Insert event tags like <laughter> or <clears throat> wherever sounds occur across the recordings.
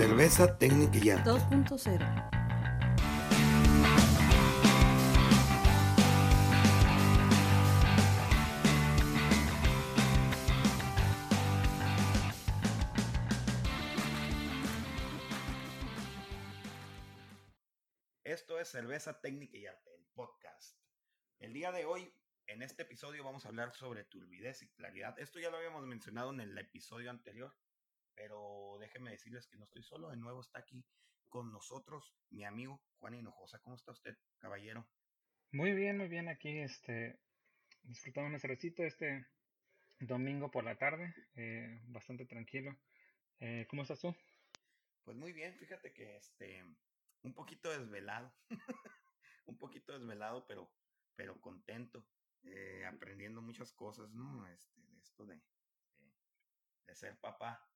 Cerveza técnica ya. 2.0. Esto es Cerveza Técnica y Arte, el podcast. El día de hoy, en este episodio, vamos a hablar sobre turbidez y claridad. Esto ya lo habíamos mencionado en el episodio anterior, pero déjenme decirles que no estoy solo. De nuevo está aquí con nosotros mi amigo Juan Hinojosa. ¿Cómo está usted, caballero? Muy bien, muy bien. Aquí, este, disfrutando una cervecita este domingo por la tarde, eh, bastante tranquilo. Eh, ¿Cómo estás tú? Pues muy bien, fíjate que este, un poquito desvelado, <laughs> un poquito desvelado, pero, pero contento, eh, aprendiendo muchas cosas, ¿no? Este, de esto de, de, de ser papá.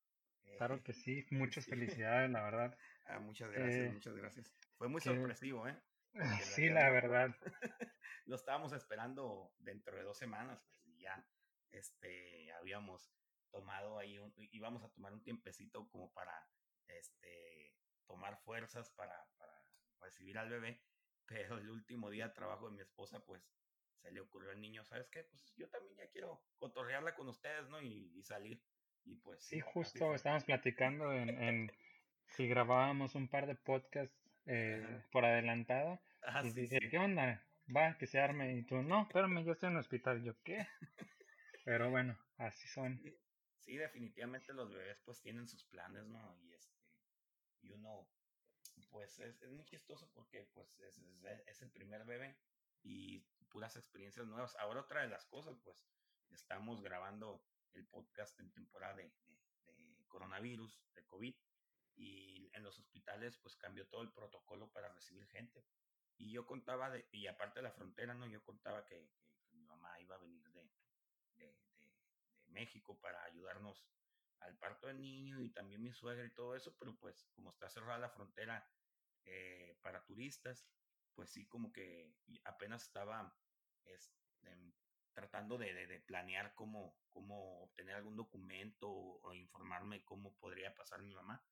Claro que sí, muchas <laughs> felicidades, la verdad. Ah, muchas gracias, Eh, muchas gracias. Fue muy que- sorpresivo, ¿eh? <laughs> Sí, la verdad. <laughs> Lo estábamos esperando dentro de dos semanas, pues ya este, habíamos tomado ahí, un, íbamos a tomar un tiempecito como para este, tomar fuerzas para, para recibir al bebé, pero el último día de trabajo de mi esposa, pues se le ocurrió al niño, ¿sabes qué? Pues yo también ya quiero cotorrearla con ustedes, ¿no? Y, y salir. Y pues Sí, justo estábamos platicando en, en si grabábamos un par de podcasts eh, por adelantado. Ah, y sí, dije, sí. ¿qué onda? Va, que se arme. Y tú, no, espérame, yo estoy en el hospital. Yo, ¿qué? Pero bueno, así son. Sí, sí, definitivamente los bebés pues tienen sus planes, ¿no? Y este, y uno, pues es, es muy chistoso porque pues es, es, es el primer bebé y puras experiencias nuevas. Ahora otra de las cosas, pues estamos grabando el podcast en temporada de, coronavirus, de COVID, y en los hospitales pues cambió todo el protocolo para recibir gente. Y yo contaba, de, y aparte de la frontera, ¿no? Yo contaba que, mi mamá iba a venir de México para ayudarnos al parto del niño y también mi suegra y todo eso, pero pues como está cerrada la frontera eh, para turistas, pues sí como que apenas estaba este, tratando de, de, de, planear cómo, cómo obtener algún documento o, o, informarme cómo podría pasar mi mamá.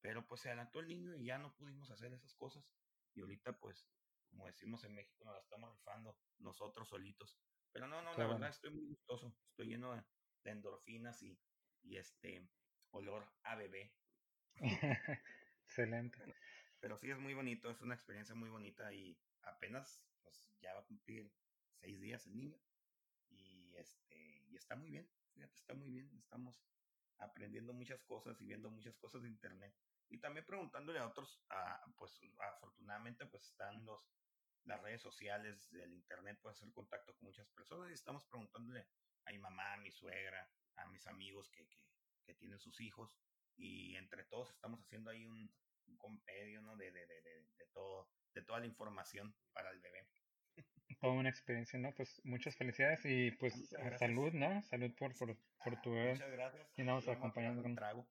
Pero pues se adelantó el niño y ya no pudimos hacer esas cosas. Y ahorita pues, como decimos en México, nos la estamos rifando nosotros solitos. Pero no, no, la verdad estoy muy gustoso. Estoy lleno de, de endorfinas y, y este olor a bebé. <laughs> Excelente. Pero sí es muy bonito, es una experiencia muy bonita y apenas pues ya va a cumplir seis días el niño y este y está muy bien, fíjate, está muy bien, estamos aprendiendo muchas cosas y viendo muchas cosas de internet y también preguntándole a otros, a, pues afortunadamente pues están los las redes sociales del internet, puede hacer contacto con muchas personas y estamos preguntándole a mi mamá, a mi suegra, a mis amigos que, que, que tienen sus hijos y entre todos estamos haciendo ahí un, un compendio ¿no? de, de, de, de, todo, de toda la información para el bebé. Toda una experiencia, ¿no? Pues muchas felicidades y pues salud, ¿no? Salud por, por, por tu bebé. Muchas gracias. Y nos acompañando un trago.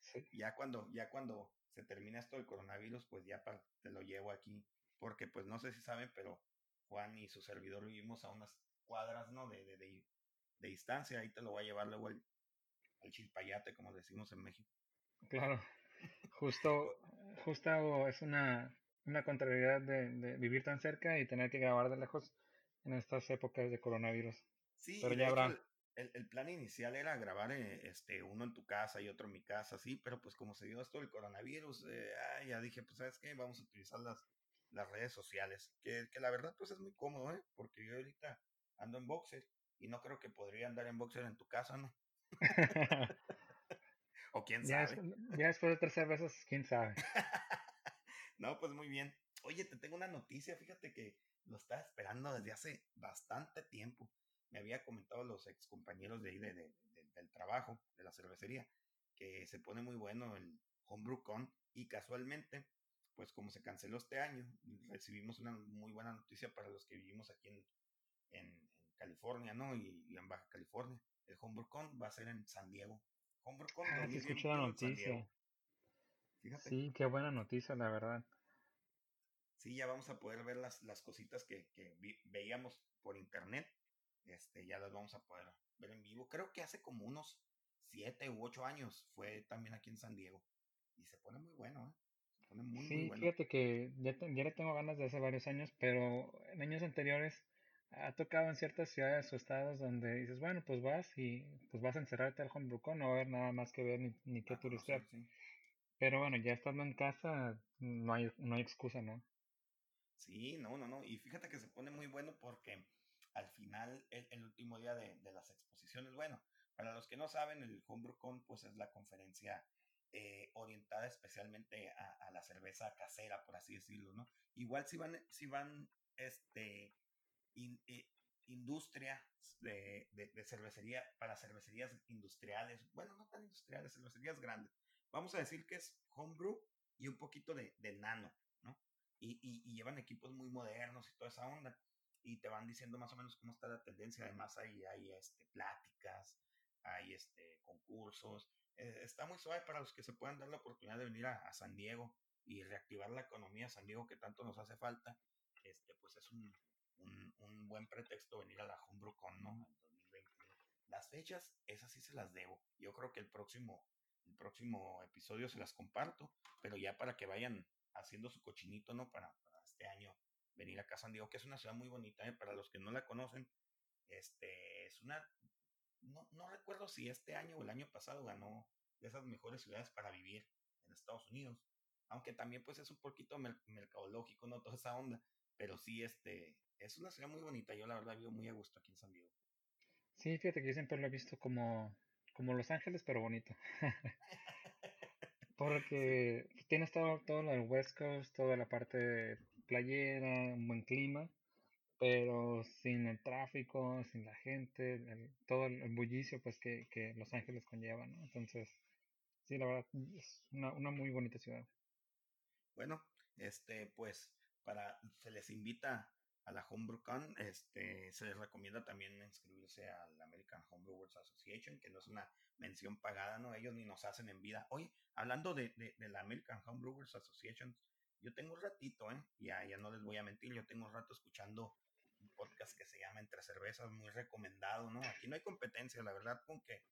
Sí. Ya cuando, ya cuando se termina esto del coronavirus, pues ya pa, te lo llevo aquí, porque pues no sé si saben, pero Juan y su servidor vivimos a unas cuadras, ¿no? De, de, de, de distancia, ahí te lo voy a llevar luego al, al chilpayate, como decimos en México. Claro, <laughs> justo, justo es una, una contrariedad de, de, vivir tan cerca y tener que grabar de lejos en estas épocas de coronavirus. Sí, pero ya habrá. El, el, plan inicial era grabar eh, este, uno en tu casa y otro en mi casa, sí, pero pues como se dio esto del coronavirus, eh, ah, ya dije, pues sabes qué, vamos a utilizar las, las redes sociales, que, que, la verdad pues es muy cómodo, ¿eh? porque yo ahorita ando en boxer y no creo que podría andar en boxer en tu casa, ¿no? <laughs> <laughs> o quién ya sabe. Es, ya después de tres cervezas, quién sabe. <laughs> no, pues muy bien. Oye, te tengo una noticia, fíjate que lo estaba esperando desde hace bastante tiempo. Me había comentado los ex compañeros de ahí de, de, de, del trabajo, de la cervecería, que se pone muy bueno el Homebrew Con y casualmente, pues como se canceló este año, recibimos una muy buena noticia para los que vivimos aquí en, en, en California, ¿no? Y, y, en Baja California. El HomebrewCon va a ser en San Diego. HomebrewCon ah, que escuché la noticia. Fíjate. Sí, qué buena noticia, la verdad. Sí, ya vamos a poder ver las, las cositas que, que vi, veíamos por internet. Este, ya las vamos a poder ver en vivo. Creo que hace como unos siete u ocho años fue también aquí en San Diego. y se pone muy bueno, ¿eh? Se pone muy, Sí, muy bueno. fíjate que ya, te- ya le tengo ganas de hace varios años, pero en años anteriores ha tocado en ciertas ciudades o estados donde dices, bueno, pues vas y pues vas a encerrarte al HomebrewCon, no va a haber nada más que ver ni, ni que A conocer, turistear. sí. Pero bueno, ya estando en casa, no hay, no hay excusa, ¿no? Sí, no, no, no. Y fíjate que se pone muy bueno porque al final, el, el último día de, de, las exposiciones, bueno, para los que no saben, el HomebrewCon pues es la conferencia eh, orientada especialmente a, a, la cerveza casera, por así decirlo, ¿no? Igual si van, si van, este, in, eh, industria de, de, de, cervecería, para cervecerías industriales, bueno, no tan industriales, cervecerías grandes. Vamos a decir que es homebrew y un poquito de, nano, ¿no? Y, llevan equipos muy modernos y toda esa onda. Y te van diciendo más o menos cómo está la tendencia. Además, hay, hay este, pláticas, hay este, concursos. Eh, está muy suave para los que se puedan dar la oportunidad de venir a, San Diego y reactivar la economía San Diego que tanto nos hace falta. Este, pues es un, un, un buen pretexto venir a la HomebrewCon, ¿no? En 2021. Las fechas, esas sí se las debo. Yo creo que el próximo, próximo episodio se las comparto, pero ya para que vayan haciendo su cochinito, ¿no? Para, para este año venir acá a San Diego, que es una ciudad muy bonita, ¿eh? Para los que no la conocen, este, es una, no, no recuerdo si este año o el año pasado ganó de esas mejores ciudades para vivir en Estados Unidos, aunque también pues es un poquito mer mercadológico, ¿no? <laughs> Toda esa onda, pero sí, este, es una ciudad muy bonita, yo la verdad vivo muy a gusto aquí en San Diego. Sí, fíjate que yo siempre lo he visto como, como Los Ángeles, pero bonito. <laughs> <laughs> Porque tienes todo, todo del West Coast, toda la parte playera, un buen clima, pero sin el tráfico, sin la gente, el, todo el, el, bullicio pues que, que Los Ángeles conlleva, ¿no? Entonces, sí, la verdad, es una, una muy bonita ciudad. Bueno, este, pues, para, se les invita a la HomebrewCon, este, se les recomienda también inscribirse al American Homebrewers Association, que no es una mención pagada, ¿no? Ellos ni nos hacen en vida. Oye, hablando de, de, la American Homebrewers Association, yo tengo un ratito, ¿eh? Ya, ya no les voy a mentir, yo tengo un rato escuchando un podcast que se llama Entre Cervezas, muy recomendado, ¿no? Aquí no hay competencia, la verdad, con que,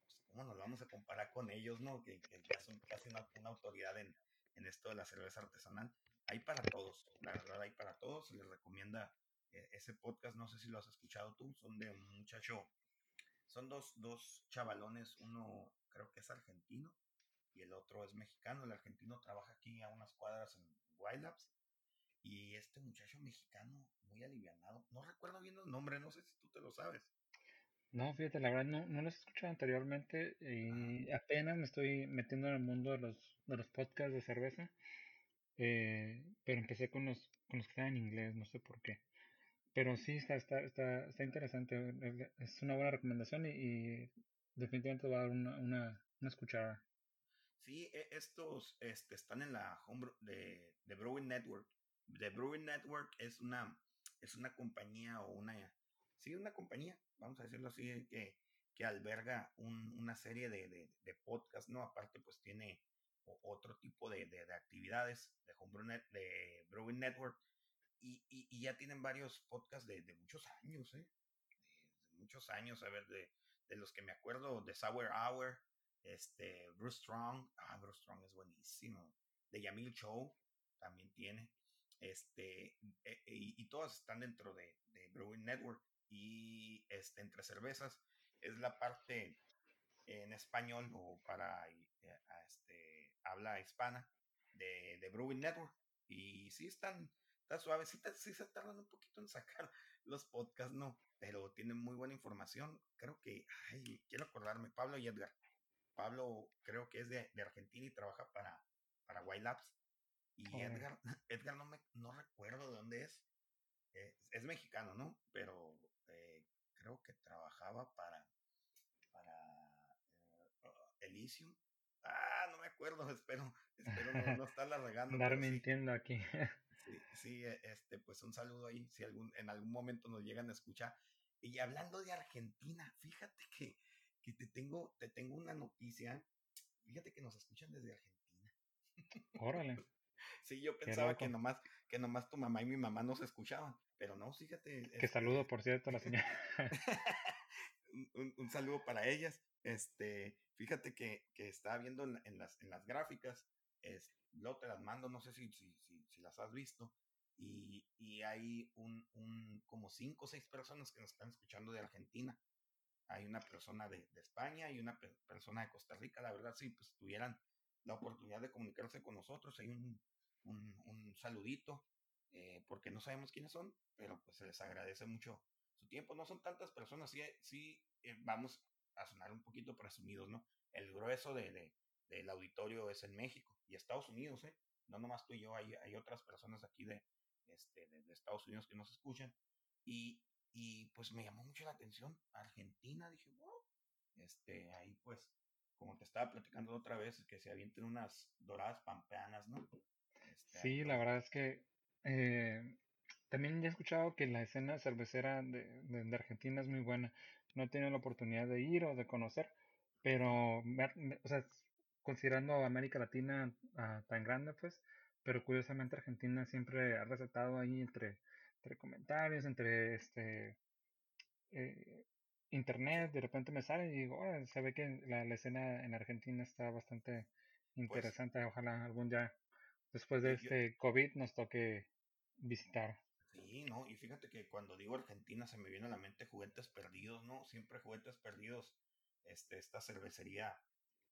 pues, ¿cómo nos vamos a comparar con ellos, ¿no? Que, que ya son casi una, una autoridad en, en esto de la cerveza artesanal hay para todos, la verdad hay para todos, se les recomienda eh, ese podcast, no sé si lo has escuchado tú, son de un muchacho, son dos, dos chavalones, uno creo que es argentino y el otro es mexicano, el argentino trabaja aquí a unas cuadras en Wild Labs y este muchacho mexicano muy alivianado, no recuerdo bien los nombres, no sé si tú te lo sabes. No, fíjate, la verdad no, no los he escuchado anteriormente y Ajá. apenas me estoy metiendo en el mundo de los, de los podcasts de cerveza. Eh, pero empecé con los, con los que estaban en inglés, no sé por qué. Pero sí, está, está, está, está interesante. Es una buena recomendación y, definitivamente va a dar una, una, una escuchada. Sí, estos este, están en la home de, de Brewing Network. The Brewing Network es una, es una compañía o una, sí, una compañía, vamos a decirlo así, que, que alberga un, una serie de, de, de podcasts, ¿no? Aparte, pues tiene otro tipo de, de, de, actividades de Homebrew de Brewing Network y, y, ya tienen varios podcasts de, de muchos años, ¿eh? muchos años, a ver, de, los que me acuerdo, de Sour Hour, este, Bruce Strong, ah, Bruce Strong es buenísimo, de Yamil Show también tiene, este, e, y, y, todas están dentro de, de Brewing Network y este, entre cervezas es la parte en español o para eh, este, habla hispana de, de, Brewing Network. Y sí están, están suavecitas, sí se tardan un poquito en sacar <laughs> los podcasts, no, pero tienen muy buena información. Creo que, ay, quiero acordarme, Pablo y Edgar. Pablo creo que es de, de Argentina y trabaja para, para White Labs. Y oh. Edgar, <laughs> Edgar no, me, no recuerdo de dónde es. Eh, es mexicano, ¿no? Pero eh, creo que trabajaba para, para Elysium. Ah, no me acuerdo, <laughs> espero, espero no, <laughs> no estarla regando. Andar mintiendo sí. aquí. <laughs> sí, sí, este, pues un saludo ahí, si algún, en algún momento nos llegan a escuchar. Y hablando de Argentina, fíjate que, que te, tengo, te tengo una noticia. Fíjate que nos escuchan desde Argentina. Órale. Sí, yo pensaba que nomás, que nomás tu mamá y mi mamá nos escuchaban, pero no, fíjate. Que este... saludo, por cierto, a la señora. un, un, saludo para ellas. Este, fíjate que, que estaba viendo en, las, en las gráficas, es, luego te las mando, no sé si, si, si, las has visto, y, y hay un, un, como cinco o seis personas que nos están escuchando de Argentina. Hay una persona de, de España y una persona de Costa Rica. La verdad, si pues tuvieran la oportunidad de comunicarse con nosotros, hay un, un, un saludito, eh, porque no sabemos quiénes son, pero pues se les agradece mucho su tiempo. No son tantas personas, sí, sí eh, vamos a sonar un poquito presumidos, ¿no? El grueso de, de, del auditorio es en México y Estados Unidos, ¿eh? No nomás tú y yo, hay, hay otras personas aquí de, este, de, Estados Unidos que nos escuchan. Y, y pues me llamó mucho la atención Argentina, dije, wow, este, ahí pues, como te estaba platicando otra vez, que se avienten unas doradas pampeanas, ¿no? Este, sí, la verdad es que eh, también ya he escuchado que la escena cervecera de, de, Argentina es muy buena. No he tenido la oportunidad de ir o de conocer, pero, o sea, considerando América Latina uh, tan grande, pues, pero curiosamente Argentina siempre ha recetado ahí entre, entre comentarios, entre este eh, internet, de repente me sale y digo, oh, se ve que la, la, escena en Argentina está bastante pues interesante. Ojalá algún día, después de este COVID, nos toque visitar. Sí, ¿no? Y fíjate que cuando digo Argentina se me viene a la mente juguetes perdidos, ¿no? Siempre juguetes perdidos. Este, esta cervecería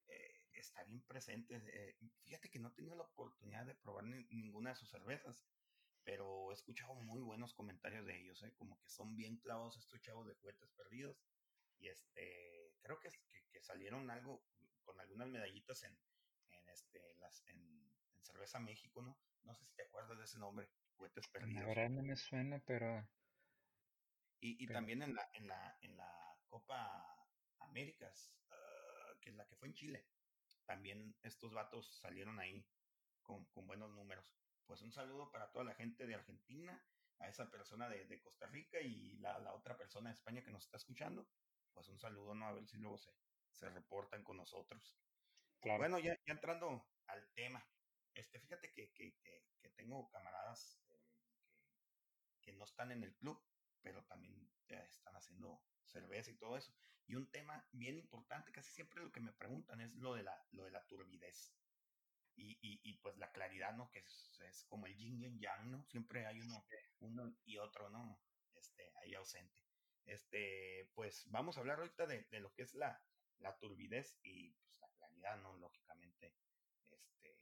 eh, está bien presente. Eh, fíjate que no he tenido la oportunidad de probar ninguna de sus cervezas, pero he escuchado muy buenos comentarios de ellos, ¿eh? Como que son bien clavos estos chavos de juguetes perdidos. Y este, creo que, que, salieron algo con algunas medallitas en, en, este, las, en Cerveza México, ¿no? No sé si te acuerdas de ese nombre. Juguetes perdidos. La verdad no me suena, pero... Y, y también en la, en, la, en la Copa Américas, uh, que es la que fue en Chile, también estos vatos salieron ahí con, con, buenos números. Pues un saludo para toda la gente de Argentina, a esa persona de, de Costa Rica y la, la, otra persona de España que nos está escuchando. Pues un saludo, ¿no? A ver si luego se, se reportan con nosotros. Claro. Bueno, ya, ya entrando al tema, este, fíjate que, que, que, tengo camaradas que, no están en el club, pero también ya están haciendo cerveza y todo eso. Y un tema bien importante, casi siempre lo que me preguntan es lo de la, lo de la turbidez. Y, y, y pues la claridad, ¿no? Que es, es, como el yin y yang, ¿no? Siempre hay uno, uno y otro, ¿no? Este, ahí ausente. Este, pues vamos a hablar ahorita de, de lo que es la, la turbidez y pues la claridad, ¿no? Lógicamente, este,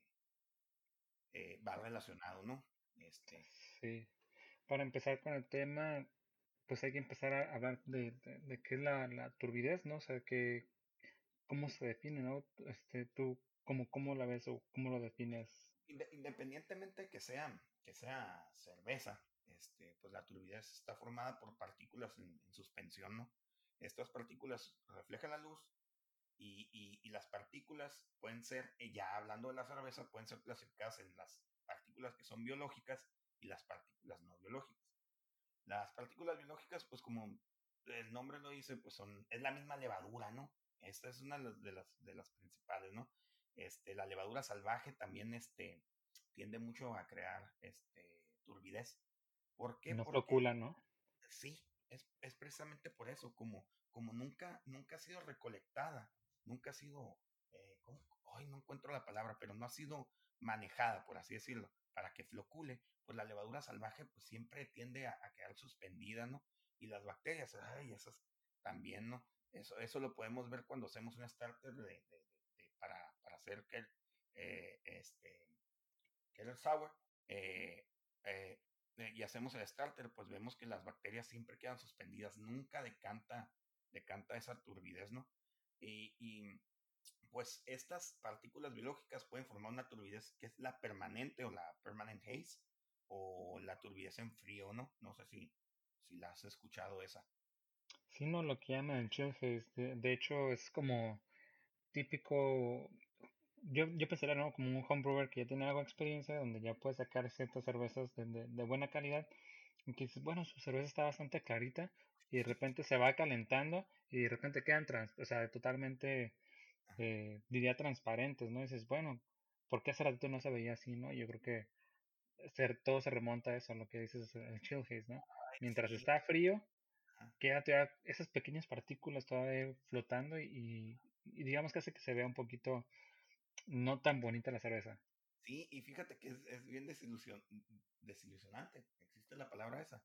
eh, va relacionado, ¿no? Este. Sí. Para empezar con el tema, pues hay que empezar a hablar de, de, qué es la, la, turbidez, ¿no? O sea, que, cómo se define, ¿no? Este, tú, cómo, cómo la ves o cómo lo defines? Independientemente que sea, que sea cerveza, este, pues la turbidez está formada por partículas en, en suspensión, ¿no? Estas partículas reflejan la luz y, las partículas pueden ser, eh, ya hablando de la cerveza, pueden ser clasificadas en las partículas que son biológicas y las partículas no biológicas. Las partículas biológicas, pues como el nombre lo dice, pues son, es la misma levadura, ¿no? Esta es una de las, de las principales, ¿no? Este, la levadura salvaje también este, tiende mucho a crear este, turbidez. ¿Por qué? No procula, ¿no? Sí, es, es, precisamente por eso, como, como nunca, nunca ha sido recolectada nunca ha sido, eh, hoy no encuentro la palabra, pero no ha sido manejada, por así decirlo, para que flocule, pues la levadura salvaje pues siempre tiende a, quedar suspendida, ¿no? Y las bacterias, ay, esas también, ¿no? Eso, eso lo podemos ver cuando hacemos un starter de, para, para, hacer que eh, este, que el sour, eh, eh, y hacemos el starter, pues vemos que las bacterias siempre quedan suspendidas, nunca decanta, decanta esa turbidez, ¿no? Y, pues estas partículas biológicas pueden formar una turbidez que es la permanente o la permanent haze o la turbidez en frío, ¿no? No sé si, si la has escuchado esa. Sí, no, lo que llaman chill haze. De, hecho, es como típico. Yo, yo pensaría, ¿no? Como un homebrewer que ya tiene algo de experiencia, donde ya puede sacar ciertas cervezas de, de, buena calidad. Y que dices, bueno, su cerveza está bastante clarita, y de repente se va calentando y de repente quedan trans, o sea, totalmente, eh, diría transparentes, ¿no? Y dices, bueno, ¿por qué hace rato no se veía así, no? Yo creo que todo se remonta a eso, a lo que dices, el chill haze, ¿no? Mientras está frío, queda todavía esas pequeñas partículas todavía flotando y, y digamos que hace que se vea un poquito no tan bonita la cerveza. Sí, y fíjate que es, es bien desilusionante. Existe la palabra esa.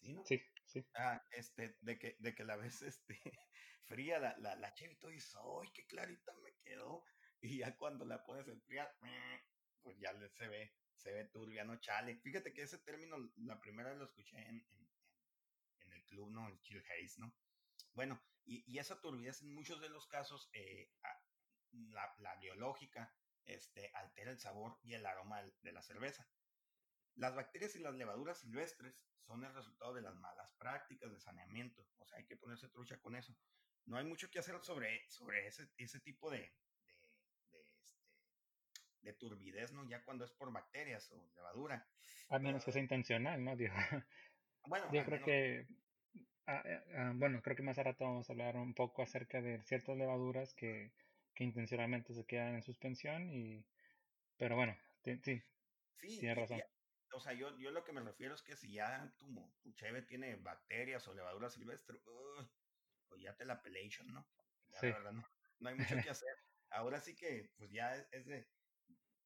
Sí, ¿no? Sí, sí. Ah, este, de que, de que la ves <laughs> este, fría, la, la, la y dices, ¡ay, qué clarita me quedó! Y ya cuando la pones en fría, pues ya se ve, se ve turbia, no chale. Fíjate que ese término, la primera vez lo escuché en, en, en el club, ¿no? El chill haze, ¿no? Bueno, y, y esa turbidez en muchos de los casos, eh, la, la, biológica, este, altera el sabor y el aroma de la cerveza. Las bacterias y las levaduras silvestres son el resultado de las malas prácticas de saneamiento. O sea, hay que ponerse trucha con eso. No hay mucho que hacer sobre, sobre ese, ese tipo de, de, de, este, de turbidez, ¿no? Ya cuando es por bacterias o levadura. A menos que sea intencional, ¿no? <laughs> Digo, bueno, yo creo que Ah, ah, bueno, creo que más a rato vamos a hablar un poco acerca de ciertas levaduras que, que intencionalmente se quedan en suspensión y pero bueno, sí, sí, tienes razón. O sea, yo, yo lo que me refiero es que si ya tu, tu cheve tiene bacterias o levaduras silvestres, pues ya te la pelation, ¿no? Ya, sí. verdad, no, no, hay mucho que <laughs> hacer. Ahora sí que, pues ya es, de,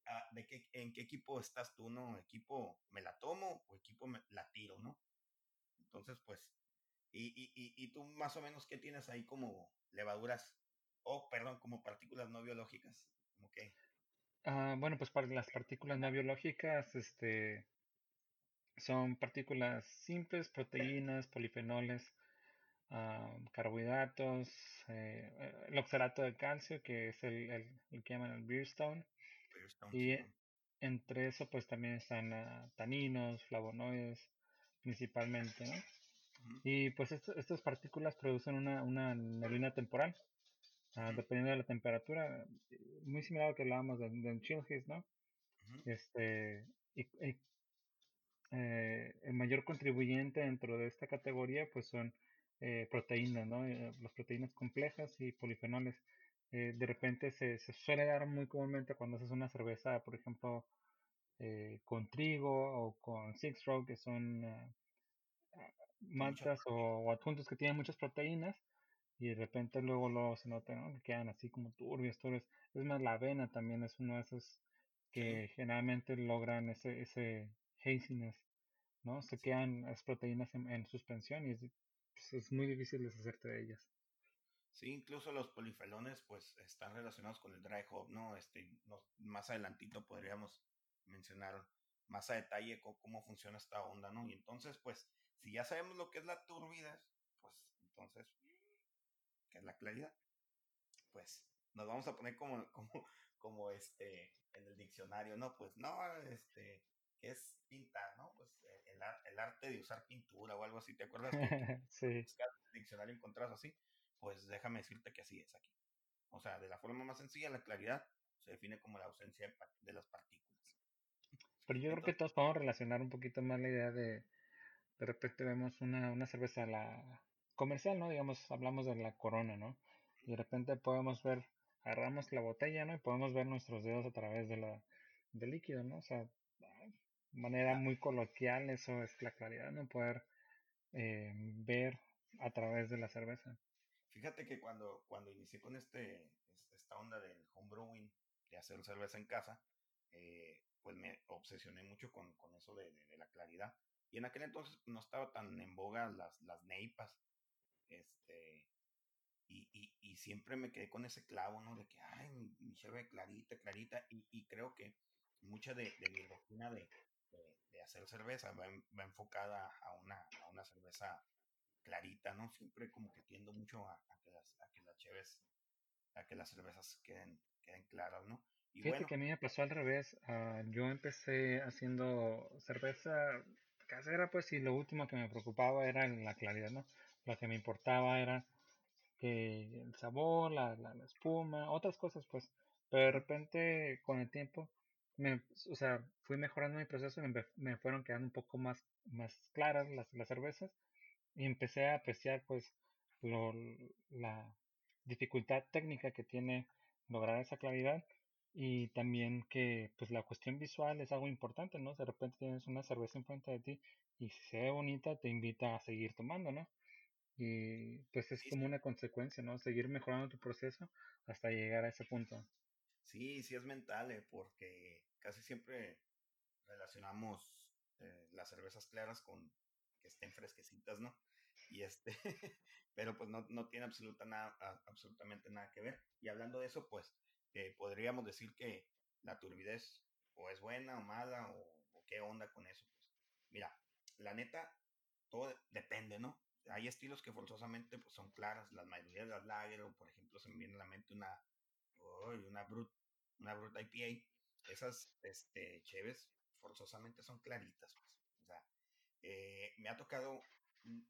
ah, de qué, en qué equipo estás tú, ¿no? ¿Equipo me la tomo o equipo me la tiro, ¿no? Entonces, pues, y, y, y, y tú más o menos, ¿qué tienes ahí como levaduras? O, perdón, como partículas no biológicas. ¿Cómo qué? Ah, bueno, pues para las partículas no biológicas, este, son partículas simples, proteínas, polifenoles, uh, carbohidratos, eh, el oxalato de calcio, que es el, el, el que llaman el Beerstone. y sí. entre eso, pues también están uh, taninos, flavonoides, principalmente, ¿no? Y pues esto, estas partículas producen una, una neblina temporal, uh, dependiendo de la temperatura, muy similar a lo que hablábamos del de chill ¿no? Este, y, y eh, el mayor contribuyente dentro de esta categoría pues son eh, proteínas, ¿no? Eh, las proteínas complejas y polifenoles. Eh, de repente se, se, suele dar muy comúnmente cuando haces una cerveza, por ejemplo, eh, con trigo o con six row, que son maltas o, o, adjuntos que tienen muchas proteínas y de repente luego, luego se nota ¿no? que quedan así como turbios, turbios. Es más, la avena también es uno de esos que generalmente logran ese, ese haziness, ¿no? Se quedan las proteínas en, en suspensión y es, pues, es, muy difícil deshacerte de ellas. Sí, incluso los polifenoles pues están relacionados con el dry hop, ¿no? Este, más adelantito podríamos mencionar más a detalle cómo, cómo funciona esta onda, ¿no? Y entonces, pues, si ya sabemos lo que es la turbidez, pues entonces, ¿qué es la claridad? Pues nos vamos a poner como, <laughs> como, como este, en el diccionario, ¿no? Pues no, este, ¿qué es pintar, no? Pues el, el, arte de usar pintura o algo así, ¿te acuerdas? Que <laughs> sí. en el diccionario encontrás así, pues déjame decirte que así es aquí. O sea, de la forma más sencilla, la claridad se define como la ausencia de, de las partículas. Pero yo Entonces, creo que todos podemos relacionar un poquito más la idea de, de repente vemos una, una cerveza la comercial, ¿no? Digamos, hablamos de la corona, ¿no? Y de repente podemos ver, agarramos la botella, ¿no? Y podemos ver nuestros dedos a través de la, del líquido, ¿no? O sea, manera muy coloquial, eso es la claridad, ¿no? Poder eh, ver a través de la cerveza. Fíjate que cuando, cuando inicié con este, esta onda del homebrewing, de hacer cerveza en casa, eh, pues me obsesioné mucho con, con eso de, de, la claridad. Y en aquel entonces no estaba tan en boga las, las neipas. Este, y, y, y, siempre me quedé con ese clavo, ¿no? De que, ay, mi, mi cheve clarita, clarita. Y, y, creo que mucha de, de mi rutina de, de, hacer cerveza va, va enfocada a una, a una cerveza clarita, ¿no? Siempre como que tiendo mucho a, a, que, las, a que las cheves, a que las cervezas queden, queden claras, ¿no? Y Fíjate bueno, que a mí me pasó al revés. Uh, yo empecé haciendo cerveza casera, pues, y lo último que me preocupaba era la claridad, ¿no? Lo que me importaba era que el sabor, la, la, la espuma, otras cosas, pues. Pero de repente, con el tiempo, me, o sea, fui mejorando mi proceso y me, me fueron quedando un poco más, más claras las, las cervezas y empecé a apreciar pues lo, la dificultad técnica que tiene lograr esa claridad y también que pues la cuestión visual es algo importante, ¿no? De repente tienes una cerveza enfrente de ti y si se ve bonita te invita a seguir tomando, ¿no? Y pues es como una consecuencia, ¿no? Seguir mejorando tu proceso hasta llegar a ese punto. Sí, sí es mental, eh, porque casi siempre relacionamos eh, las cervezas claras con que estén fresquecitas, ¿no? Y este, <laughs> pero pues no, no tiene absoluta nada, absolutamente nada que ver. Y hablando de eso, pues eh, podríamos decir que la turbidez o es buena o mala o, o, qué onda con eso. Pues mira, la neta, todo depende, ¿no? Hay estilos que forzosamente pues, son claras, las mayoría de las lager, o por ejemplo se me viene a la mente una, una Brut, una Brut IPA, esas este, cheves forzosamente son claritas, pues. O sea, eh, me ha tocado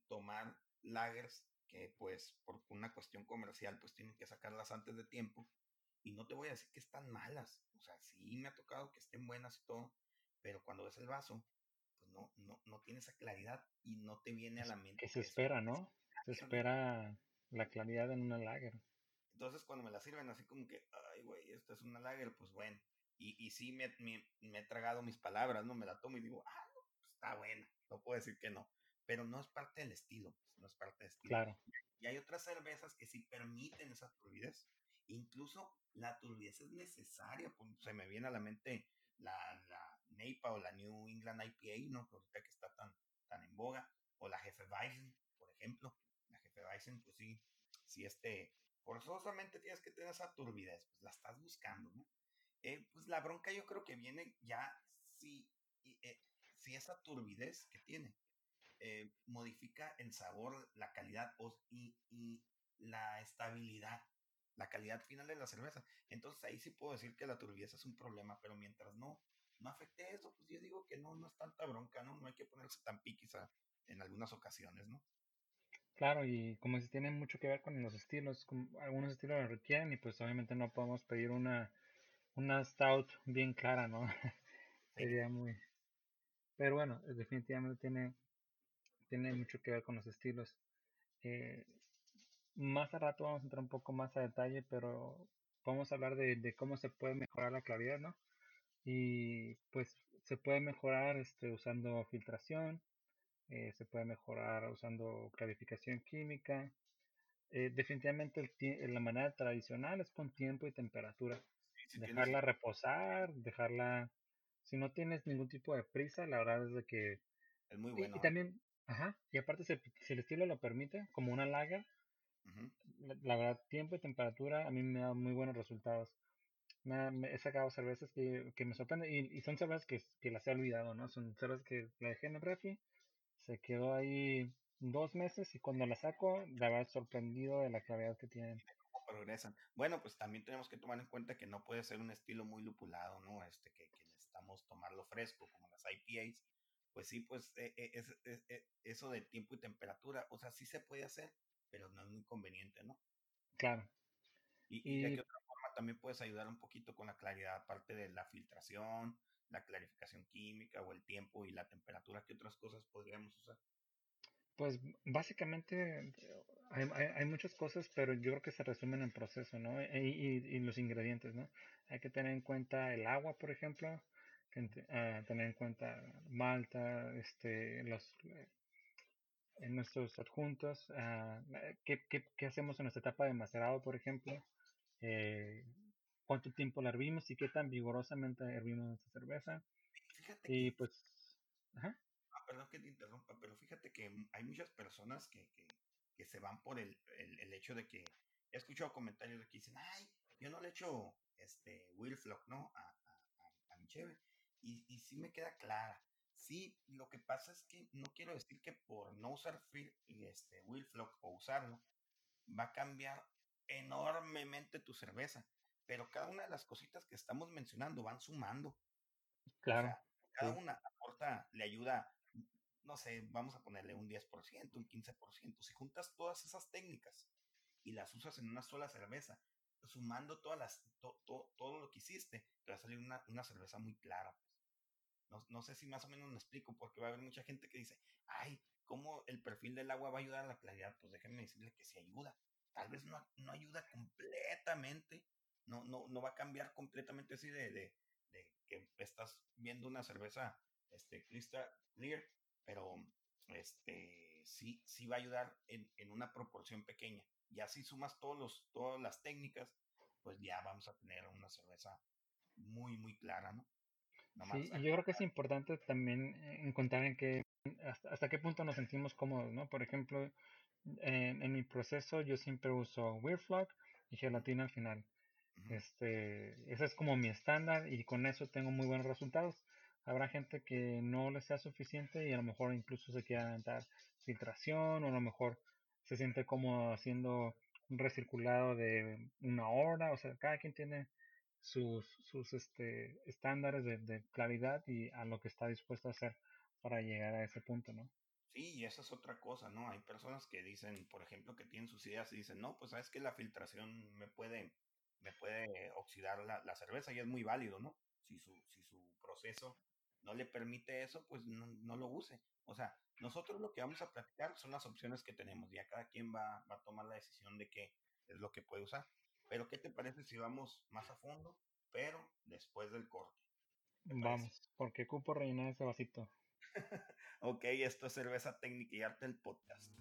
tomar lagers que pues por una cuestión comercial pues tienen que sacarlas antes de tiempo y no te voy a decir que están malas, o sea, sí me ha tocado que estén buenas y todo, pero cuando ves el vaso, pues no, no, no tiene esa claridad y no te viene a la mente. Que se espera, ¿no? Se espera la claridad en una lager. Entonces cuando me la sirven así como que, ay, güey, esta es una lager, pues bueno. Y, y sí me, me, me, he tragado mis palabras, ¿no? Me la tomo y digo, ah, pues está buena, no puedo decir que no. Pero no es parte del estilo, pues, no es parte del estilo. Claro. Y hay otras cervezas que sí permiten esa turbidez. Incluso la turbidez es necesaria, pues, se me viene a la mente la, la NEIPA o la New England IPA, ¿no? Que ahorita que está tan, tan en boga, o la Hefeweizen, por ejemplo. La Hefeweizen, pues sí, si este, forzosamente tienes que tener esa turbidez, pues la estás buscando, ¿no? Eh, pues la bronca yo creo que viene ya si, eh, si esa turbidez que tiene eh, modifica el sabor, la calidad y, la estabilidad, la calidad final de la cerveza. Entonces ahí sí puedo decir que la turbidez es un problema, pero mientras no, no afecte eso, pues yo digo que no, no es tanta bronca, ¿no? No hay que ponerse tan piquis en algunas ocasiones, ¿no? Claro, y como si tiene mucho que ver con los estilos, algunos estilos lo requieren y pues obviamente no podemos pedir una, una stout bien clara, ¿no? <laughs> Sería muy... Pero bueno, definitivamente tiene, tiene mucho que ver con los estilos. Eh, más a rato vamos a entrar un poco más a detalle, pero vamos a hablar de, de cómo se puede mejorar la claridad, ¿no? Y pues se puede mejorar este, usando filtración, eh, se puede mejorar usando clarificación química. Eh, definitivamente el, la manera tradicional es con tiempo y temperatura. dejarla reposar, dejarla... Si no tienes ningún tipo de prisa, la verdad es de que... Es muy bueno. Y, también, ajá, y aparte si, el estilo lo permite, como una laga, la, verdad, tiempo y temperatura a mí me da muy buenos resultados. Me, he sacado cervezas que, que me sorprenden y, y, son cervezas que, que, las he olvidado, ¿no? Son cervezas que la dejé en el refri, se quedó ahí dos meses y cuando la saco, la verdad sorprendido de la claridad que tienen. progresan. Bueno, pues también tenemos que tomar en cuenta que no puede ser un estilo muy lupulado, ¿no? Este, que, que necesitamos tomarlo fresco, como las IPAs. Pues sí, pues e, e, es, es, es, eso de tiempo y temperatura, o sea, sí se puede hacer, pero no es muy conveniente, ¿no? Claro. Y, y, de qué otra forma también puedes ayudar un poquito con la claridad, aparte de la filtración, la clarificación química o el tiempo y la temperatura, ¿qué otras cosas podríamos usar? Pues básicamente hay, hay, hay, muchas cosas, pero yo creo que se resumen en proceso, ¿no? Y, y, y los ingredientes, ¿no? Hay que tener en cuenta el agua, por ejemplo, uh, tener en cuenta malta, este, los, en nuestros adjuntos, uh, ¿qué, qué, qué, hacemos en nuestra etapa de macerado, por ejemplo, eh, cuánto tiempo la hervimos y qué tan vigorosamente hervimos nuestra cerveza. Fíjate y pues, ajá. Ah, perdón que te interrumpa, pero fíjate que hay muchas personas que, que, que se van por el, el, el, hecho de que he escuchado comentarios de que dicen, ay, yo no le echo este Wilflock, ¿no? A, a, a, a mi cheve. Y, y sí me queda clara. Sí, lo que pasa es que no quiero decir que por no usar este, Wilflock o usarlo, va a cambiar enormemente tu cerveza pero cada una de las cositas que estamos mencionando van sumando. Claro. O sea, cada sí. una aporta, le ayuda, no sé, vamos a ponerle un 10%, un 15%. Si juntas todas esas técnicas y las usas en una sola cerveza, sumando todas las, to, to, todo lo que hiciste, te va a salir una, una cerveza muy clara. Pues. No, no, sé si más o menos me explico, porque va a haber mucha gente que dice, ay, ¿cómo el perfil del agua va a ayudar a la claridad? Pues déjenme decirle que sí ayuda. Tal vez no, no ayuda completamente, no, no, no va a cambiar completamente así de, de, de, que estás viendo una cerveza este, crystal clear, pero este, sí, sí va a ayudar en, en una proporción pequeña. Ya si sumas todos los, todas las técnicas, pues ya vamos a tener una cerveza muy, muy clara, ¿no? sí, y yo creo que es importante también encontrar en qué, hasta, qué punto nos sentimos cómodos, ¿no? Por ejemplo, en, en mi proceso yo siempre uso Weirflock y gelatina al final. Este, ese es como mi estándar y con eso tengo muy buenos resultados. Habrá gente que no le sea suficiente y a lo mejor incluso se quiera dar filtración o a lo mejor se siente como haciendo un recirculado de una hora. O sea, cada quien tiene sus, sus este, estándares de, de claridad y a lo que está dispuesto a hacer para llegar a ese punto, ¿no? Sí, y esa es otra cosa, ¿no? Hay personas que dicen, por ejemplo, que tienen sus ideas y dicen, no, pues sabes que la filtración me puede, me puede oxidar la, la, cerveza y es muy válido, ¿no? Si su, si su proceso no le permite eso, pues no, no, lo use. O sea, nosotros lo que vamos a platicar son las opciones que tenemos y a cada quien va, va a tomar la decisión de qué es lo que puede usar. Pero, ¿qué te parece si vamos más a fondo, pero después del corte? Vamos, porque cupo rellenar ese vasito. <laughs> ok, esto es Cerveza Técnica y Arte, el podcast.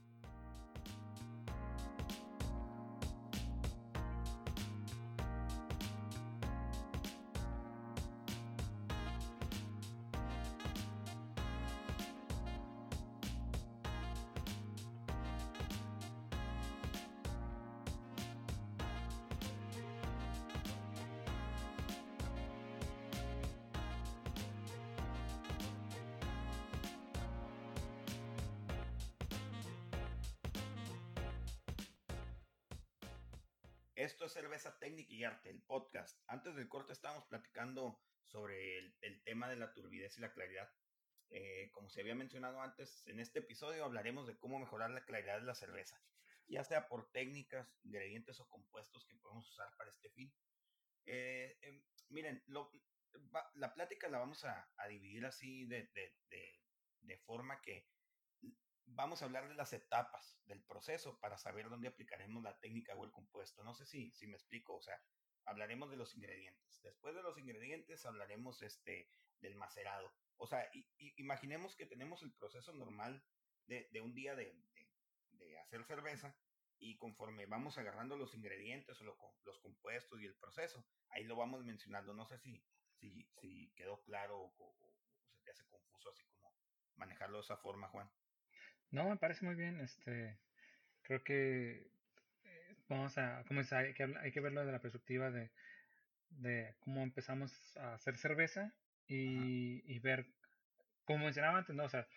Antes del corte estábamos platicando sobre el, tema de la turbidez y la claridad. Eh, como se había mencionado antes, en este episodio hablaremos de cómo mejorar la claridad de la cerveza, ya sea por técnicas, ingredientes o compuestos que podemos usar para este fin. Eh, em, miren, la plática la vamos a, dividir así de, de forma que vamos a hablar de las etapas del proceso para saber dónde aplicaremos la técnica o el compuesto. No sé si, si me explico, o sea, hablaremos de los ingredientes. Después de los ingredientes hablaremos este, del macerado. O sea, imaginemos que tenemos el proceso normal de, de un día de, de, hacer cerveza y conforme vamos agarrando los ingredientes o los compuestos y el proceso, ahí lo vamos mencionando. No sé si, si, si quedó claro o, o se te hace confuso así como manejarlo de esa forma, Juan. No, me parece muy bien. Este, creo que vamos a, como hay que, hay que verlo desde la perspectiva de, de cómo empezamos a hacer cerveza y, y ver, como mencionaba antes, ¿no? O sea,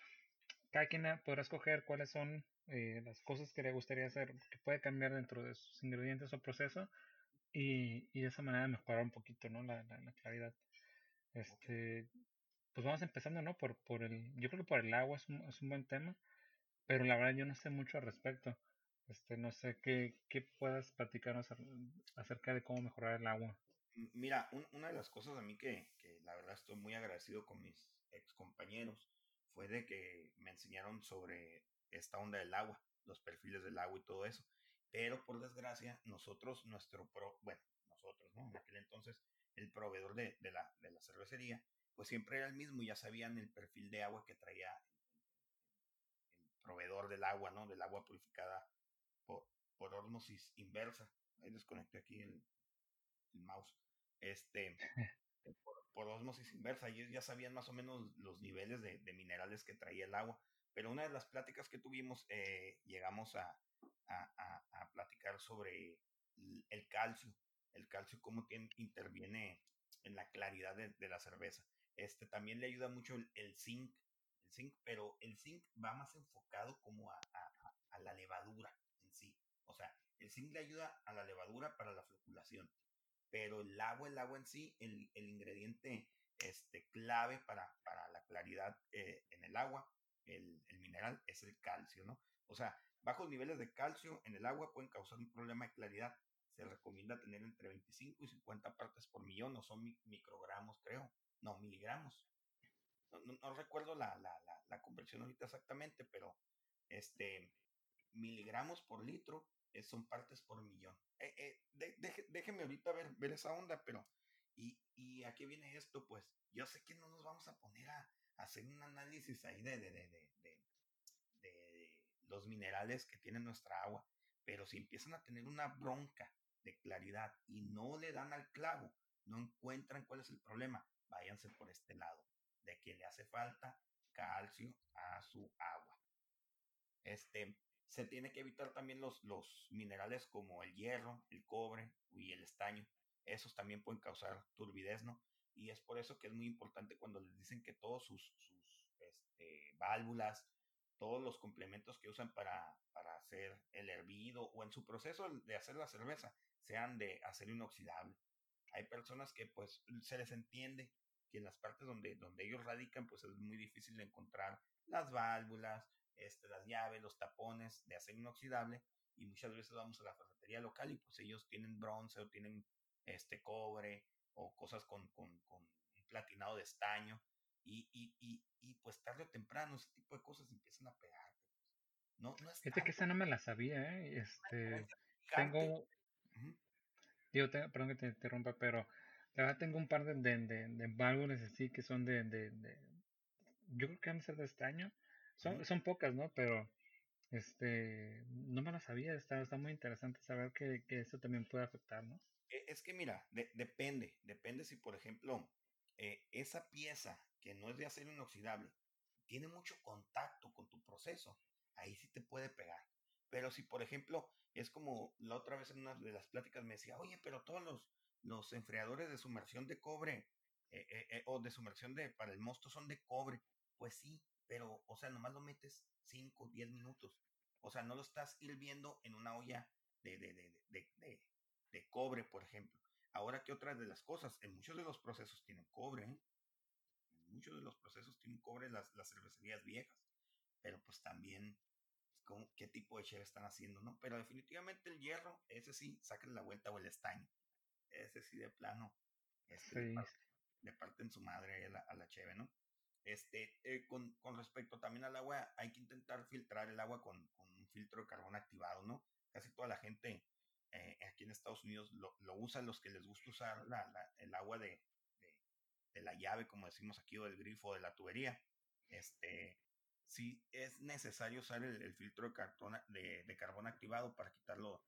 cada quien podrá escoger cuáles son eh, las cosas que le gustaría hacer, que puede cambiar dentro de sus ingredientes o proceso y, y de esa manera mejorar un poquito, ¿no? La, la, la claridad. Este, pues vamos empezando, ¿no? Por, por el, yo creo que por el agua es un, es un buen tema. Pero la verdad yo no sé mucho al respecto. Este, no sé qué, qué puedas platicarnos acerca de cómo mejorar el agua. Mira, una de las cosas a mí que, que, la verdad estoy muy agradecido con mis ex compañeros fue de que me enseñaron sobre esta onda del agua, los perfiles del agua y todo eso. Pero por desgracia, nosotros, nuestro pro, bueno, nosotros, ¿no? En aquel entonces, el proveedor de, de, la, de la cervecería, pues siempre era el mismo, ya sabían el perfil de agua que traía proveedor del agua, ¿no? Del agua purificada por, por osmosis inversa. Ahí desconecté aquí el, el mouse. Este, <laughs> por, por, osmosis inversa. Ellos ya sabían más o menos los niveles de, de, minerales que traía el agua. Pero una de las pláticas que tuvimos, eh, llegamos a, a, a, platicar sobre el calcio. El calcio, cómo tiene, interviene en la claridad de, de, la cerveza. Este también le ayuda mucho el, el zinc el zinc, pero el zinc va más enfocado como a, a, a, la levadura sea, el zinc le ayuda a la levadura para la floculación, pero el agua, el agua en sí, el, el ingrediente este, clave para, para la claridad eh, en el agua, el, mineral, es el calcio, ¿no? O sea, bajos niveles de calcio en el agua pueden causar un problema de claridad. Se recomienda tener entre 25 y 50 partes por millón, no son microgramos, creo, no, miligramos no, recuerdo la, la, la, conversión ahorita exactamente, pero este, miligramos por litro son partes por millón. Eh, eh, déjeme ahorita ver, ver esa onda, pero ¿y, ¿y a qué viene esto? Pues yo sé que no nos vamos a poner a, hacer un análisis ahí de, de, de, los minerales que tiene nuestra agua. Pero si empiezan a tener una bronca de claridad y no le dan al clavo, no encuentran cuál es el problema, váyanse por este lado, de que le hace falta calcio a su agua. Este, se tiene que evitar también los, los minerales como el hierro, el cobre y el estaño. Esos también pueden causar turbidez, ¿no? Y es por eso que es muy importante cuando les dicen que todos sus, sus este, válvulas, todos los complementos que usan para, para hacer el hervido o en su proceso de hacer la cerveza sean de acero inoxidable. Hay personas que pues se les entiende que en las partes donde, donde ellos radican pues es muy difícil encontrar las válvulas, este, las llaves, los tapones de acero inoxidable y muchas veces vamos a la ferretería local y pues ellos tienen bronce o tienen este cobre o cosas con, con, con un platinado de estaño y, y, y, y, pues tarde o temprano ese tipo de cosas empiezan a pegar. Pues. No, no es Fíjate que esa no me la sabía, ¿eh? Este, tengo, digo, perdón que te interrumpa, pero la verdad tengo un par de, de, de, válvulas así que son de, de, yo creo que van a ser de estaño, son, son pocas, ¿no? Pero este, no me la sabía, está, está muy interesante saber que, que eso también puede afectar, ¿no? E, es que mira, depende, depende si por ejemplo eh, esa pieza que no es de acero inoxidable tiene mucho contacto con tu proceso, ahí sí te puede pegar. Pero si por ejemplo es como la otra vez en una de las pláticas me decía, oye, pero todos los, los enfriadores de sumersión de cobre eh, eh, o de sumersión de, para el mosto son de cobre. Pues sí, pero, o sea, nomás lo metes 5, 10 minutos. O sea, no lo estás hirviendo en una olla de, de, de, de, cobre, por ejemplo. Ahora que otras de las cosas, en muchos de los procesos tienen cobre, ¿eh? en muchos de los procesos tienen cobre las, las cervecerías viejas, pero pues también pues, qué tipo de cheve están haciendo, ¿no? Pero definitivamente el hierro, ese sí, saquen la vuelta o el estaño. Ese sí de plano, este, le, parten, su madre a la, a la cheve, ¿no? Este, eh, con, con, respecto también al agua, hay que intentar filtrar el agua con, con un filtro de carbón activado, ¿no? Casi toda la gente eh, aquí en Estados Unidos lo, lo, usan los que les gusta usar la, la, el agua de, de, de, la llave, como decimos aquí, o del grifo, de la tubería. Este, sí es necesario usar el, el filtro de, cartón, de, de, carbón activado para quitarlo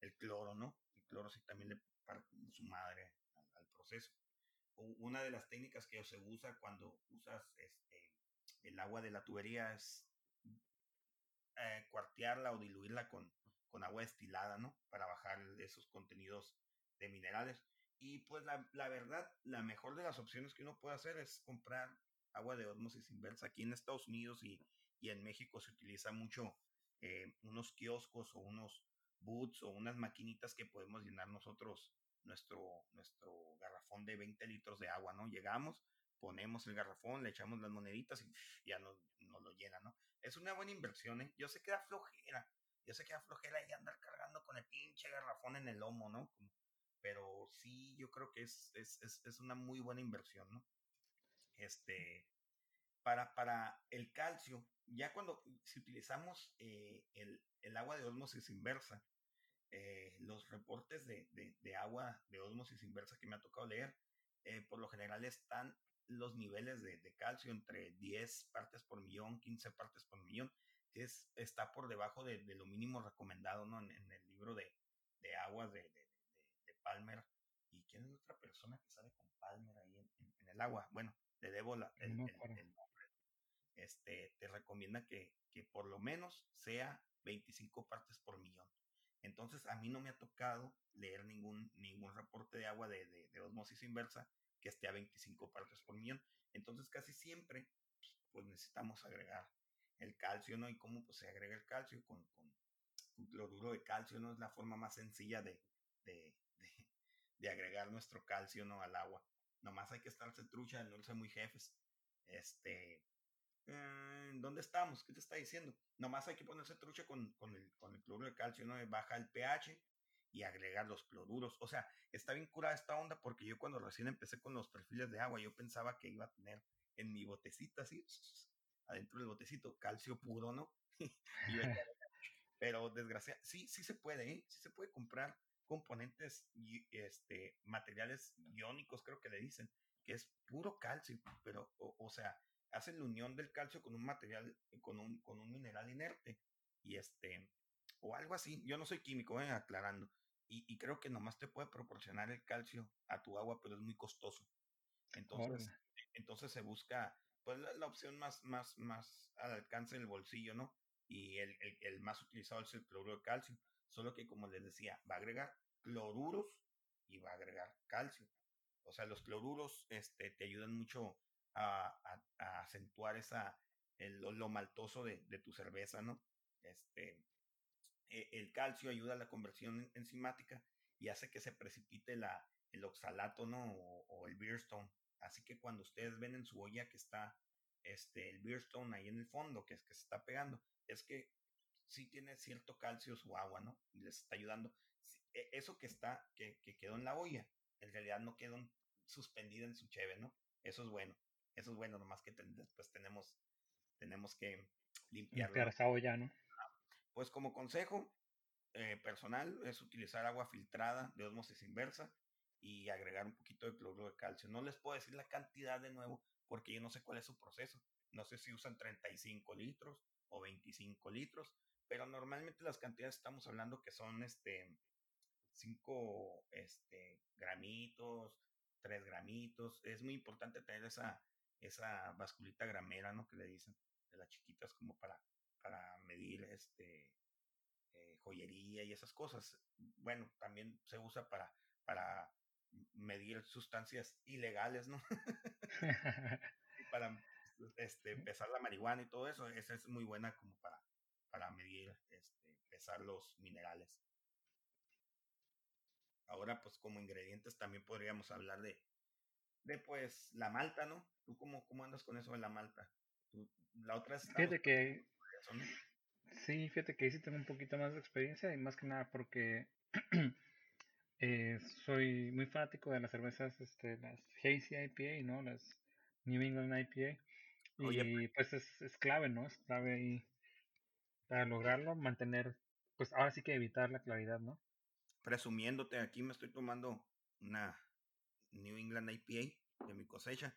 el cloro, ¿no? El cloro sí también le parte su madre al, al, proceso. Una de las técnicas que se usa cuando usas este, el agua de la tubería es eh, cuartearla o diluirla con, con agua destilada, ¿no? Para bajar esos contenidos de minerales. Y pues la, la, verdad, la mejor de las opciones que uno puede hacer es comprar agua de osmosis inversa. Aquí en Estados Unidos y, y en México se utiliza mucho eh, unos kioscos o unos boots o unas maquinitas que podemos llenar nosotros nuestro, nuestro garrafón de 20 litros de agua, ¿no? Llegamos, ponemos el garrafón, le echamos las moneditas y <laughs> ya nos, nos lo llena, ¿no? Es una buena inversión, ¿eh? Yo sé que da flojera, yo sé que da flojera y andar cargando con el pinche garrafón en el lomo, ¿no? pero sí, yo creo que es, es, es, es, una muy buena inversión, ¿no? Este, para, para el calcio, ya cuando si utilizamos eh, el, el, agua de osmosis inversa, eh, los reportes de, de, de, agua de osmosis inversa que me ha tocado leer, eh, por lo general están los niveles de, de, calcio entre 10 partes por millón, 15 partes por millón que es, está por debajo de, de lo mínimo recomendado ¿no? en, en el libro de, de aguas de, de, Palmer. ¿Y quién es otra persona que sale con Palmer ahí en, en el agua? Bueno, le debo la, el, no, el, el, nombre. Este, te recomienda que, que por lo menos sea 25 partes por millón. Entonces, a mí no me ha tocado leer ningún, ningún reporte de agua de, de, osmosis inversa que esté a 25 partes por millón. Entonces, casi siempre, pues necesitamos agregar el calcio, ¿no? Y cómo pues, se agrega el calcio con, con, cloruro de calcio, ¿no? Es la forma más sencilla de, de, de, de agregar nuestro calcio, ¿no? Al agua. Nomás hay que estarse trucha, no ser muy jefes. Este, eh, ¿dónde estamos? ¿Qué te está diciendo? Nomás hay que ponerse trucha con, con, el, con el cloruro de calcio, ¿no? Baja el pH y agregar los cloruros. O sea, está bien curada esta onda porque yo cuando recién empecé con los perfiles de agua, yo pensaba que iba a tener en mi botecita así, <laughs> adentro del botecito, calcio puro, ¿no? <laughs> <laughs> pero desgraciadamente, sí, sí se puede, ¿eh? Sí se puede comprar componentes, y, este, materiales iónicos, creo que le dicen, que es puro calcio, pero, o, o sea, hace la unión del calcio con un material, con un, con un mineral inerte. Y este, o algo así. Yo no soy químico, eh, aclarando. Y, creo que nomás te puede proporcionar el calcio a tu agua, pero es muy costoso. Entonces, entonces se busca pues la, opción más, más, más al alcance del bolsillo, ¿no? Y el, el, el, más utilizado es el cloruro de calcio. Solo que, como les decía, va a agregar cloruros y va a agregar calcio. O sea, los cloruros este, te ayudan mucho a, acentuar esa, el, lo maltoso de, de, tu cerveza, ¿no? Este, e, el calcio ayuda a la conversión enzimática y hace que se precipite la, el oxalato, ¿no? O, el beerstone. Así que cuando ustedes ven en su olla que está este, el beerstone ahí en el fondo, que es que se está pegando, es que sí tiene cierto calcio su agua, ¿no? Y les está ayudando. E, eso que está, que, que quedó en la olla, en realidad no quedó suspendida en su cheve, ¿no? Eso es bueno. Eso es bueno, nomás que después tenemos, tenemos que limpiarlo. Limpiar olla, ¿no? Pues como consejo eh, personal es utilizar agua filtrada de osmosis inversa y agregar un poquito de cloruro de calcio. No les puedo decir la cantidad de nuevo porque yo no sé cuál es su proceso. No sé si usan 35 litros o 25 litros, pero normalmente las cantidades estamos hablando que son este 5 este, gramitos, 3 gramitos. Es muy importante tener esa, esa basculita gramera, ¿no? Que le dicen, de las chiquitas como para, para medir este eh, joyería y esas cosas. Bueno, también se usa para, para medir sustancias ilegales, ¿no? <laughs> para este, pesar la marihuana y todo eso, esa es muy buena como para, para medir, este, pesar los minerales. Ahora, pues como ingredientes también podríamos hablar de, de pues la malta, ¿no? ¿Tú cómo, cómo andas con eso de la malta? la otra es... Fíjate que... Sí, fíjate que sí tengo un poquito más de experiencia y más que nada porque <clears throat> eh, soy muy fanático de las cervezas, este, las Hazy IPA, ¿no? Las New England IPA. Y pues es, es clave, ¿no? Es clave ahí para lograrlo, mantener, pues ahora sí que evitar la claridad, ¿no? Presumiéndote, aquí me estoy tomando una New England IPA de mi cosecha,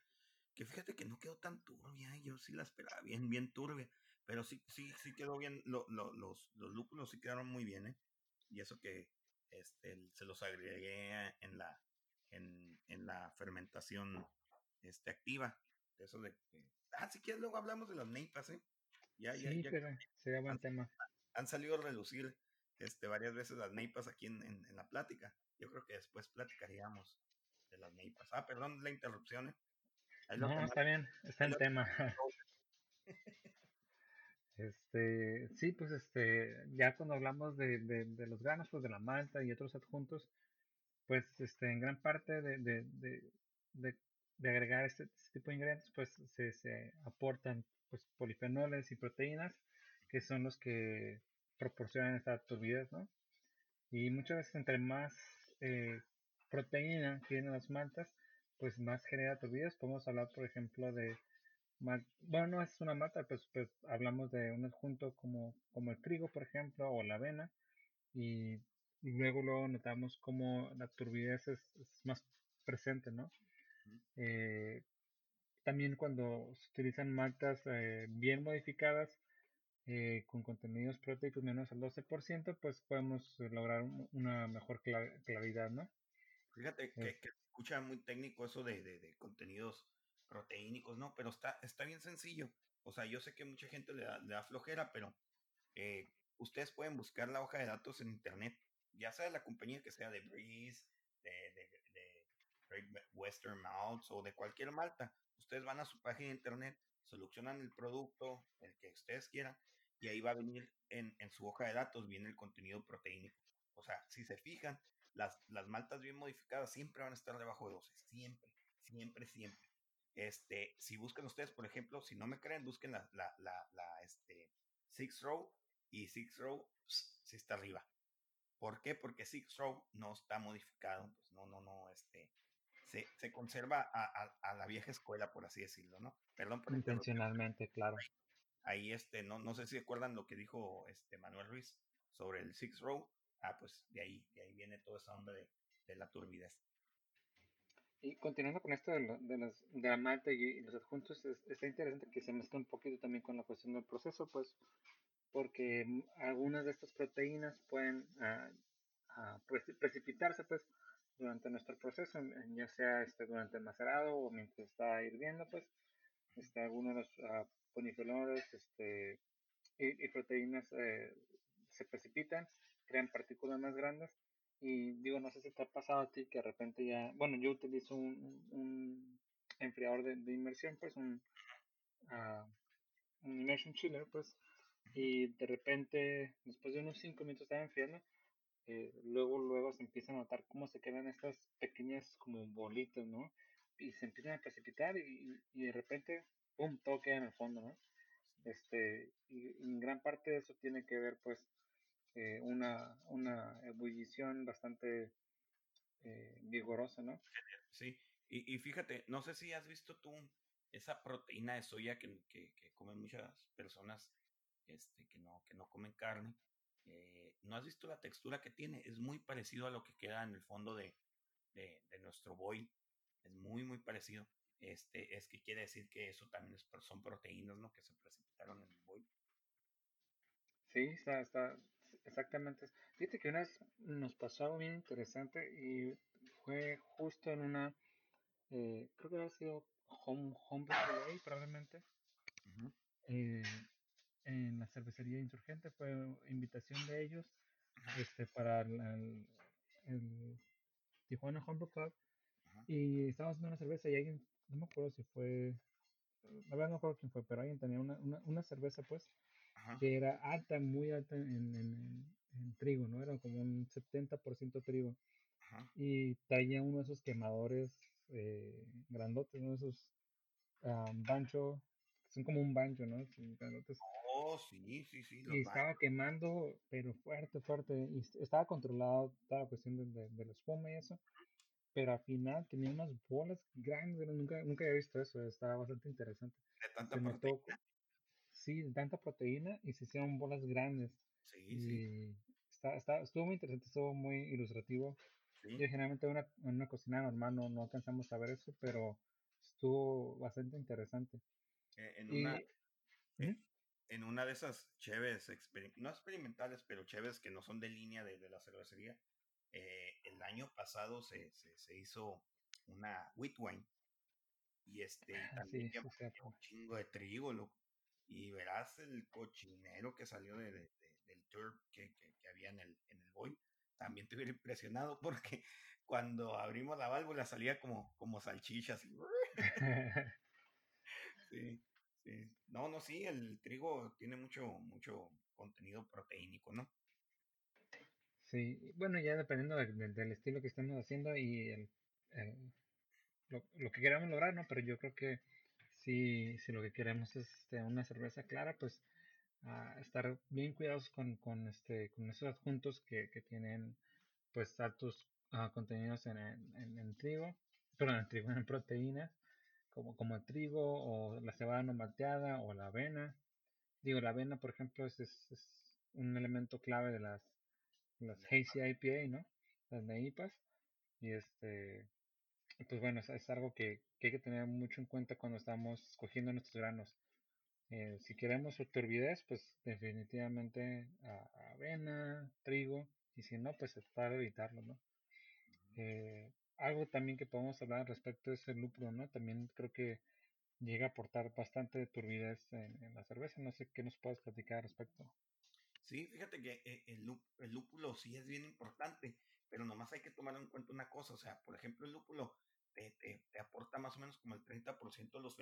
que fíjate que no quedó tan turbia, yo sí la esperaba bien, bien turbia, pero sí, sí, sí quedó bien, los, los lúpulos sí quedaron muy bien, ¿eh? Y eso que este, se los agregué en la, en, en la fermentación este, activa. Eso de ah, si quieres, luego hablamos de las neipas, ¿eh? Ya, sí, ya, pero sería buen tema. Han salido a relucir este, varias veces las neipas aquí en, en, la plática. Yo creo que después platicaríamos de las neipas. Ah, perdón la interrupción. ¿eh? No, está bien, está el tema. <laughs> Este, sí, pues este, ya cuando hablamos de, de, de, los granos, pues de la malta y otros adjuntos, pues este, en gran parte de, de, de agregar este, este, tipo de ingredientes, pues se, se, aportan pues polifenoles y proteínas, que son los que proporcionan esta turbidez, ¿no? Y muchas veces entre más eh, proteína tienen las maltas, pues más genera turbidez. Podemos hablar, por ejemplo, de bueno, no es una malta, pues, pues hablamos de un adjunto como, como el trigo, por ejemplo, o la avena, y, luego luego notamos como la turbidez es, más presente, ¿no? Eh, también cuando se utilizan maltas eh, bien modificadas, eh, con contenidos proteicos menos al 12%, pues podemos lograr una mejor claridad, ¿no? Fíjate que, que, escucha muy técnico eso de, de, de contenidos proteínicos, ¿no? Pero está, está bien sencillo. O sea, yo sé que mucha gente le da, le da flojera, pero eh, ustedes pueden buscar la hoja de datos en internet, ya sea de la compañía que sea de Breeze, de, de, Western Malts o de cualquier malta. Ustedes van a su página de internet, seleccionan el producto, el que ustedes quieran, y ahí va a venir en, en su hoja de datos, viene el contenido proteínico. O sea, si se fijan, las, las maltas bien modificadas siempre van a estar debajo de 12, siempre, siempre, siempre. Este, si buscan ustedes, por ejemplo, si no me creen, busquen la, la, la, la este, Six Row y Six Row sí está arriba. ¿Por qué? Porque Six Row no está modificado, pues no, no, no, este, se, se conserva a, a, a, la vieja escuela, por así decirlo, ¿no? Perdón por Intencionalmente, claro. Ahí, este, no, no sé si recuerdan lo que dijo este Manuel Ruiz sobre el Six Row. Ah, pues de ahí, de ahí viene toda esa onda de, de la turbidez. Y continuando con esto de, de, las, de la malta y, los adjuntos, está interesante que se mezcla un poquito también con la cuestión del proceso, pues, porque algunas de estas proteínas pueden uh, uh, precipitarse, pues, durante nuestro proceso, ya sea este, durante el macerado o mientras está hirviendo, pues, este, algunos de los uh, ponifenoles este, y, y proteínas eh, se precipitan, crean partículas más grandes y digo, no sé si te ha pasado a ti que de repente ya, bueno, yo utilizo un, un enfriador de, de, inmersión, pues un, uh, un immersion chiller, pues, y de repente, después de unos 5 minutos de enfriando, eh, luego, luego se empieza a notar cómo se quedan estas pequeñas como bolitas, ¿no? Y se empiezan a precipitar y, y de repente, ¡pum!, todo queda en el fondo, ¿no? Este, y gran parte de eso tiene que ver, pues, eh, una, una ebullición bastante eh, vigorosa, ¿no? Sí, y, y, fíjate, no sé si has visto tú esa proteína de soya que, que, que comen muchas personas este, que, no, que no comen carne. Eh, ¿No has visto la textura que tiene? Es muy parecido a lo que queda en el fondo de, de, de nuestro boil. Es muy, muy parecido. Este, es que quiere decir que eso también es, son proteínas, ¿no? Que se precipitaron en el boil. Sí, está, está, exactamente. Fíjate que una vez nos pasó algo bien interesante y fue justo en una, eh, creo que había sido Home, home Day, probablemente. Uh -huh. eh, en la cervecería insurgente fue invitación de ellos este para el, el, Tijuana Homebrew Club uh -huh. y estábamos haciendo una cerveza y alguien, no me acuerdo si fue, la verdad no me acuerdo quién fue, pero alguien tenía una, una, una cerveza pues Ajá. que era alta, muy alta en, en, trigo, ¿no? Era como un 70% trigo. Ajá. Y traía uno de esos quemadores eh, grandotes, uno de esos um, bancho, son como un bancho, ¿no? Grandotes. Oh, sí, sí, sí. Y estaba quemando, pero fuerte, fuerte. Y estaba controlado toda la cuestión de, de, espuma y eso. Pero al final tenía unas bolas grandes, nunca, nunca había visto eso, estaba bastante interesante. De tanta Se notó, Sí, de tanta proteína y se hicieron bolas grandes. Sí, y sí. Está, está, estuvo muy interesante, estuvo muy ilustrativo. Sí. Yo generalmente una, en una cocina normal no, no alcanzamos a ver eso, pero estuvo bastante interesante. Eh, en, y, una, ¿Mm? en una de esas exper no experimentales, pero cheves que no son de línea de, de la cervecería, eh, el año pasado se, se, se, hizo una wheat wine y este ah, también sí, sí, un chingo de trigo, loco y verás el cochinero que salió de, de, de, del tour que, que, que, había en el, en el boy. También te hubiera impresionado porque cuando abrimos la válvula salía como, como salchichas. <laughs> sí, sí. No, no, sí, el trigo tiene mucho, mucho contenido proteínico, ¿no? Sí, bueno, ya dependiendo de, de, del estilo que estemos haciendo y el, el lo, lo, que queramos lograr, ¿no? Pero yo creo que si, si lo que queremos es este, una cerveza clara, pues uh, estar bien cuidados con, con, este, con esos adjuntos que, que tienen pues altos uh, contenidos en, en, en, trigo, perdón, en trigo, <laughs> en proteínas, como, como el trigo o la cebada no malteada o la avena. Digo, la avena, por ejemplo, es, es, es un elemento clave de las, las Hazy IPA, ¿no? Las NEIPAs. Y este, pues bueno, es, es algo que, que, hay que tener mucho en cuenta cuando estamos escogiendo nuestros granos. Eh, si queremos turbidez, pues definitivamente a, avena, trigo, y si no, pues para evitarlo, ¿no? Eh, algo también que podemos hablar respecto es el lúpulo, ¿no? También creo que llega a aportar bastante turbidez en, en la cerveza. No sé qué nos puedes platicar al respecto. Sí, fíjate que eh, el, el lúpulo sí es bien importante, pero nomás hay que tomar en cuenta una cosa, o sea, por ejemplo, el lúpulo te, aporta más o menos como el 30% de los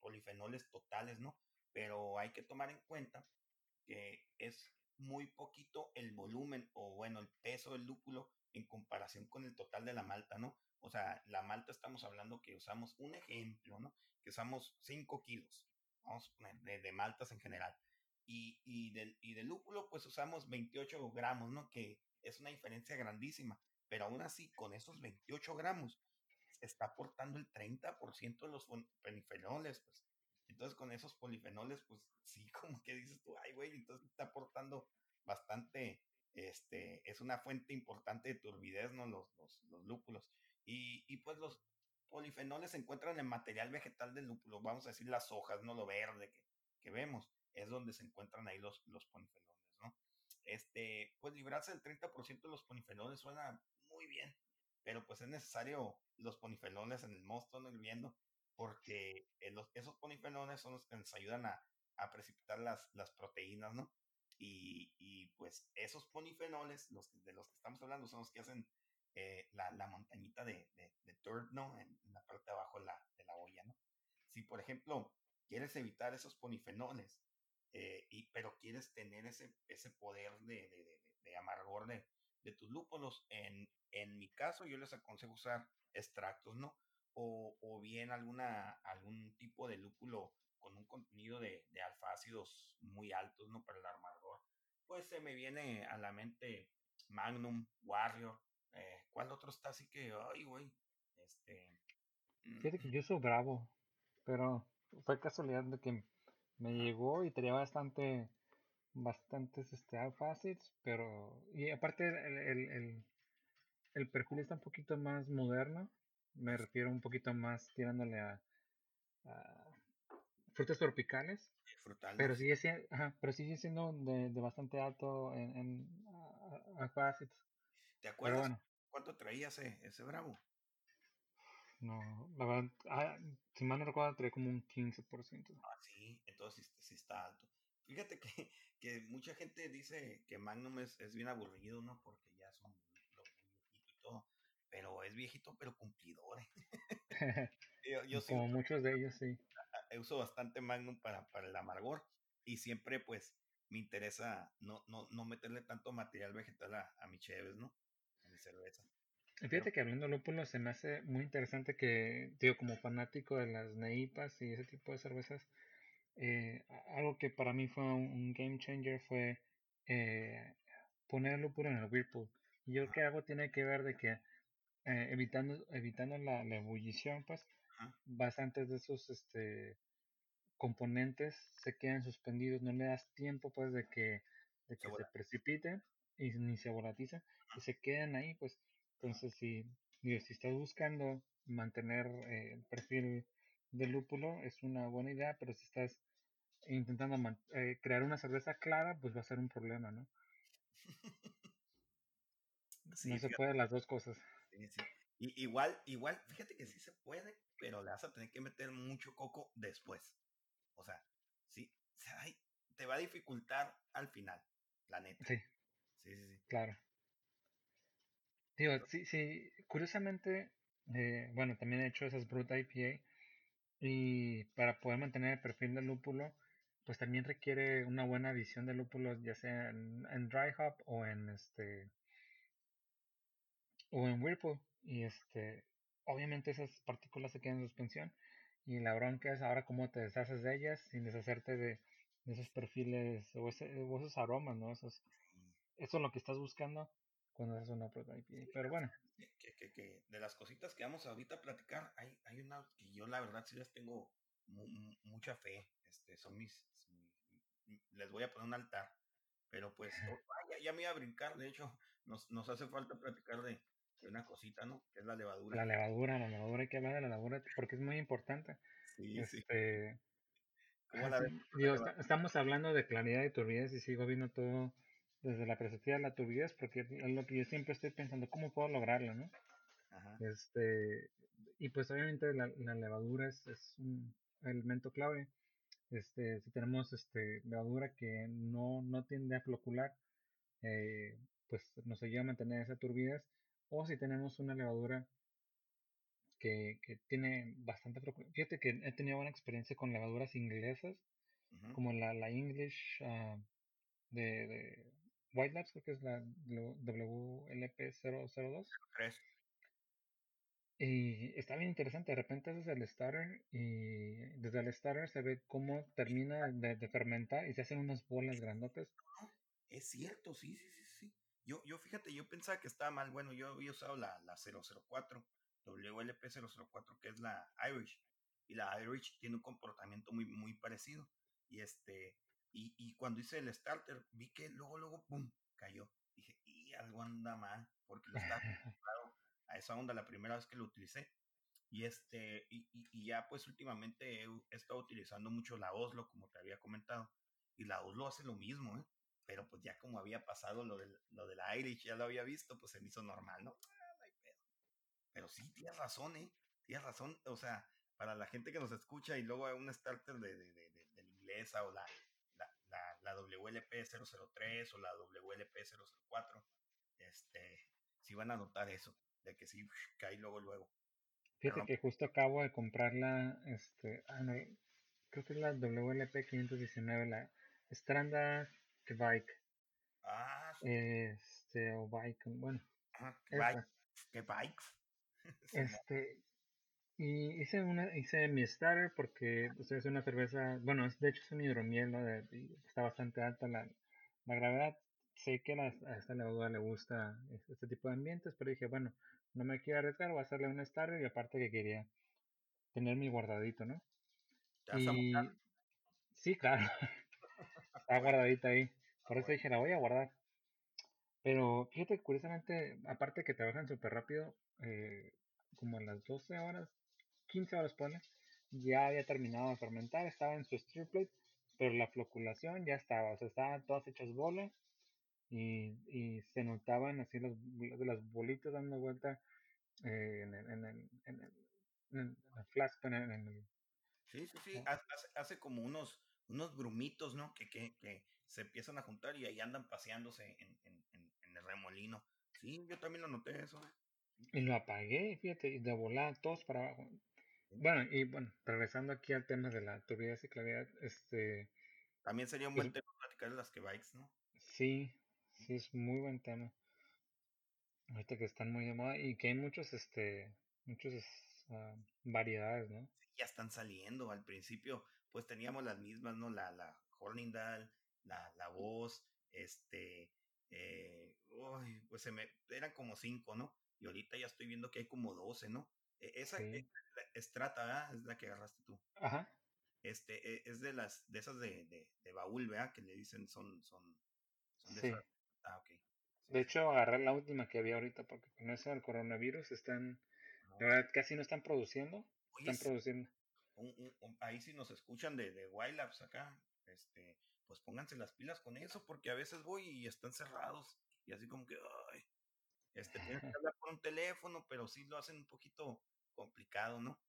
polifenoles totales, ¿no? Pero hay que tomar en cuenta que es muy poquito el volumen o bueno, el peso del lúpulo en comparación con el total de la malta, ¿no? O sea, la malta estamos hablando que usamos un ejemplo, ¿no? Que usamos 5 kilos, vamos a poner, de, maltas en general. Y, y, del, y del lúpulo, pues usamos 28 gramos, ¿no? Que es una diferencia grandísima. Pero aún así, con esos 28 gramos, está aportando el 30% de los polifenoles, pues. Entonces, con esos polifenoles, pues <laughs> sí, como que dices tú, ay, güey, entonces está aportando bastante, este, es una fuente importante de turbidez, ¿no? Los, los, los. Y, y pues los, polifenoles se encuentran en material vegetal del lúpulo, vamos a decir las hojas, no lo verde que, que vemos, es donde se encuentran ahí los, los polifenoles, ¿no? Este, pues librarse del 30% de los polifenoles suena muy bien, pero pues es necesario los polifenoles en el mosto, no hirviendo, porque esos polifenoles son los que nos ayudan a, a precipitar las, las proteínas, ¿no? Y, y, pues esos polifenoles, los de los que estamos hablando, son los que hacen eh, la, la, montañita de, de, de turd, ¿no? En, la parte de abajo de la, de la olla, ¿no? Si, por ejemplo, quieres evitar esos polifenoles, eh, y, pero quieres tener ese, ese poder de, de, de amargor de, de tus lúpulos, en, en mi caso yo les aconsejo usar extractos, ¿no? O, o bien alguna, algún tipo de lúpulo con un contenido de, de alfácidos muy altos, ¿no? Para el amargor. Pues se me viene a la mente Magnum, Warrior. Eh, ¿Cuál otro está así que, ay, güey? Este. Fíjate que yo soy bravo, pero fue casualidad de que me llegó y tenía bastante, bastantes este, alfácidos, pero. Y aparte, el, el, el, el perfil está un poquito más moderno. Me refiero un poquito más tirándole a, a frutas tropicales. Frutales. Pero sigue siendo, ajá, pero sigue siendo de, de bastante alto en, en alfácidos. ¿Te acuerdas bueno, cuánto traía ese, ese bravo? No, la verdad, ah, si mal no recuerdo, traía como un 15%. Ah, sí, sí está alto. Fíjate que, <laughs> que, mucha gente dice que Magnum es, es bien aburrido, ¿no? Porque ya son muy viejito y todo. Pero es viejito, pero cumplidor. <laughs> yo, yo Como muchos de ellos, sí uso bastante Magnum para, para el amargor y siempre pues me interesa no, no, no meterle tanto material vegetal a, a mi cheves, ¿no? A mi cerveza. Fíjate que hablando de lúpulo se me hace muy interesante que, digo, como fanático de las neipas y ese tipo de cervezas, eh, algo que para mí fue un, game changer fue eh, poner lúpulo en el whirlpool. Y yo creo que algo tiene que ver de que eh, evitando, evitando la, la ebullición, pues, Ajá. bastantes de esos este, componentes se quedan suspendidos, no le das tiempo pues de que, de que se, se precipite y ni se volatiza y se quedan ahí pues. Entonces si, digo, si estás buscando mantener eh, el perfil de lúpulo es una buena idea pero si estás intentando eh, crear una cerveza clara pues va a ser un problema ¿no? Sí, no se fíjate. puede las dos cosas sí, sí. Y, igual, igual, fíjate que sí se puede, pero le vas a tener que meter mucho coco después. O sea, sí, ay, te va a dificultar al final, la neta. Sí. Sí, sí, sí. Claro. Digo, sí, sí, curiosamente, eh, bueno, también he hecho esas Brut IPA y para poder mantener el perfil del lúpulo, pues también requiere una buena visión de lúpulos, ya sea en, en dry hop o en este o en whirlpool. Y este obviamente esas partículas se quedan en suspensión y la bronca es ahora cómo te deshaces de ellas sin deshacerte de, de esos perfiles o, ese, o, esos aromas, ¿no? Esos, eso es lo que estás buscando cuando haces una prueba IPA. Pero bueno. Que, que, que, de las cositas que vamos ahorita a platicar, hay, hay una que yo la verdad sí les tengo mu mucha fe. Este, son mis, les voy a poner un altar. Pero pues, <laughs> ya, ya, me iba a brincar. De hecho, nos, nos hace falta platicar de, de una cosita, ¿no? Que es la levadura. La levadura, la levadura, hay que hablar de la levadura porque es muy importante. Sí, este, sí. ¿Cómo la ves? Digo, está, estamos hablando de claridad y turbidez y sigo viendo todo desde la perspectiva de la turbidez porque es lo que yo siempre estoy pensando, ¿cómo puedo lograrlo, no? Ajá. Este, y pues obviamente la, la levadura es, es, un elemento clave. Este, si tenemos este, levadura que no, no tiende a flocular, eh, pues nos ayuda a mantener esa turbidez o si tenemos una levadura que, que tiene bastante fíjate que he tenido buena experiencia con levaduras inglesas uh -huh. como la, la English uh, de, de, White Labs creo que es la WLP002 ¿Crees? y está bien interesante de repente haces el starter y desde el starter se ve cómo termina de, de fermentar y se hacen unas bolas grandotas es cierto, sí, sí, sí, sí. Yo, yo fíjate, yo pensaba que estaba mal. Bueno, yo había usado la, la 004, WLP004, que es la Irish. Y la Irish tiene un comportamiento muy, muy parecido. Y este, y, y cuando hice el starter, vi que luego, luego, pum, cayó. Dije, y algo anda mal, porque lo estaba <laughs> a esa onda la primera vez que lo utilicé. Y, este, y, y, ya pues últimamente he, estado utilizando mucho la Oslo, como te había comentado. Y la Oslo hace lo mismo, ¿eh? Pero pues ya como había pasado lo del, lo de la Irish, ya lo había visto, pues se me hizo normal, ¿no? Ah. Pero sí, tienes razón, ¿eh? Tienes razón, o sea, para la gente que nos escucha y luego hay un starter de, de, de, de, la inglesa o la, la, la, la WLP003 o la WLP004, este, si van a notar eso, de que sí <laughs> cae luego, luego. Fíjate que justo acabo de comprarla, este, ah, no, creo que es la WLP519, la Stranda Bike. Ah, este, o Bike, bueno. Ajá, ¿qué bike? ¿Qué bikes? este, y hice una, hice mi starter porque pues, es una cerveza, bueno, de hecho es un hidromiel, ¿no? está bastante alta la, la gravedad. Sé que a esta levadura le gusta este tipo de ambientes, pero dije, bueno, no me quiero arriesgar, voy a hacerle un starter y aparte que quería tener mi guardadito, ¿no? y sí, claro, <laughs> está guardadita ahí. Por eso dije, la voy a guardar. Pero fíjate, curiosamente, aparte que trabajan súper rápido, eh, como en las 12 horas, 15 horas pone, ya había terminado de fermentar, estaba en su stir plate, pero la floculación ya estaba, o sea, estaban todas hechas bolas y, y se notaban así las, las bolitas dando vuelta eh, en, el, en, el, en, el, en en el... Sí, sí, sí, hace, hace como unos, unos brumitos, ¿no? Que, que, que, se empiezan a juntar y ahí andan paseándose en, en, en, el remolino. Sí, yo también lo noté eso. Y lo apagué, fíjate, y de volar todos para abajo. Bueno, y bueno, regresando aquí al tema de la turbidez y claridad, este... También sería un buen tema platicar de las que bikes, ¿no? Sí, sí, es muy buen tema. Ahorita que están muy de moda y que hay muchos, este, muchos uh, variedades, ¿no? Sí, ya están saliendo. Al principio, pues teníamos las mismas, ¿no? La, la Hornindal, la, la Voz, este, eh, uy, pues se me, eran como cinco, ¿no? Y ahorita ya estoy viendo que hay como doce, ¿no? E, esa sí. Strata, ¿verdad? Es la que agarraste tú. Ajá. Este, e, es de las, de esas de, de, de baúl, ¿verdad? Que le dicen son, son, son de sí. esas. Ah, ok. De hecho, agarré la última que había ahorita porque con eso del coronavirus están, no. la verdad, casi no están produciendo. Oye, están produciendo. Un, un, un, ahí si nos escuchan de, de Wildlabs acá, este, pues pónganse las pilas con eso porque a veces voy y están cerrados y así como que, ay, este, tienes que <laughs> hablar por un teléfono, pero sí lo hacen un poquito complicado, ¿no?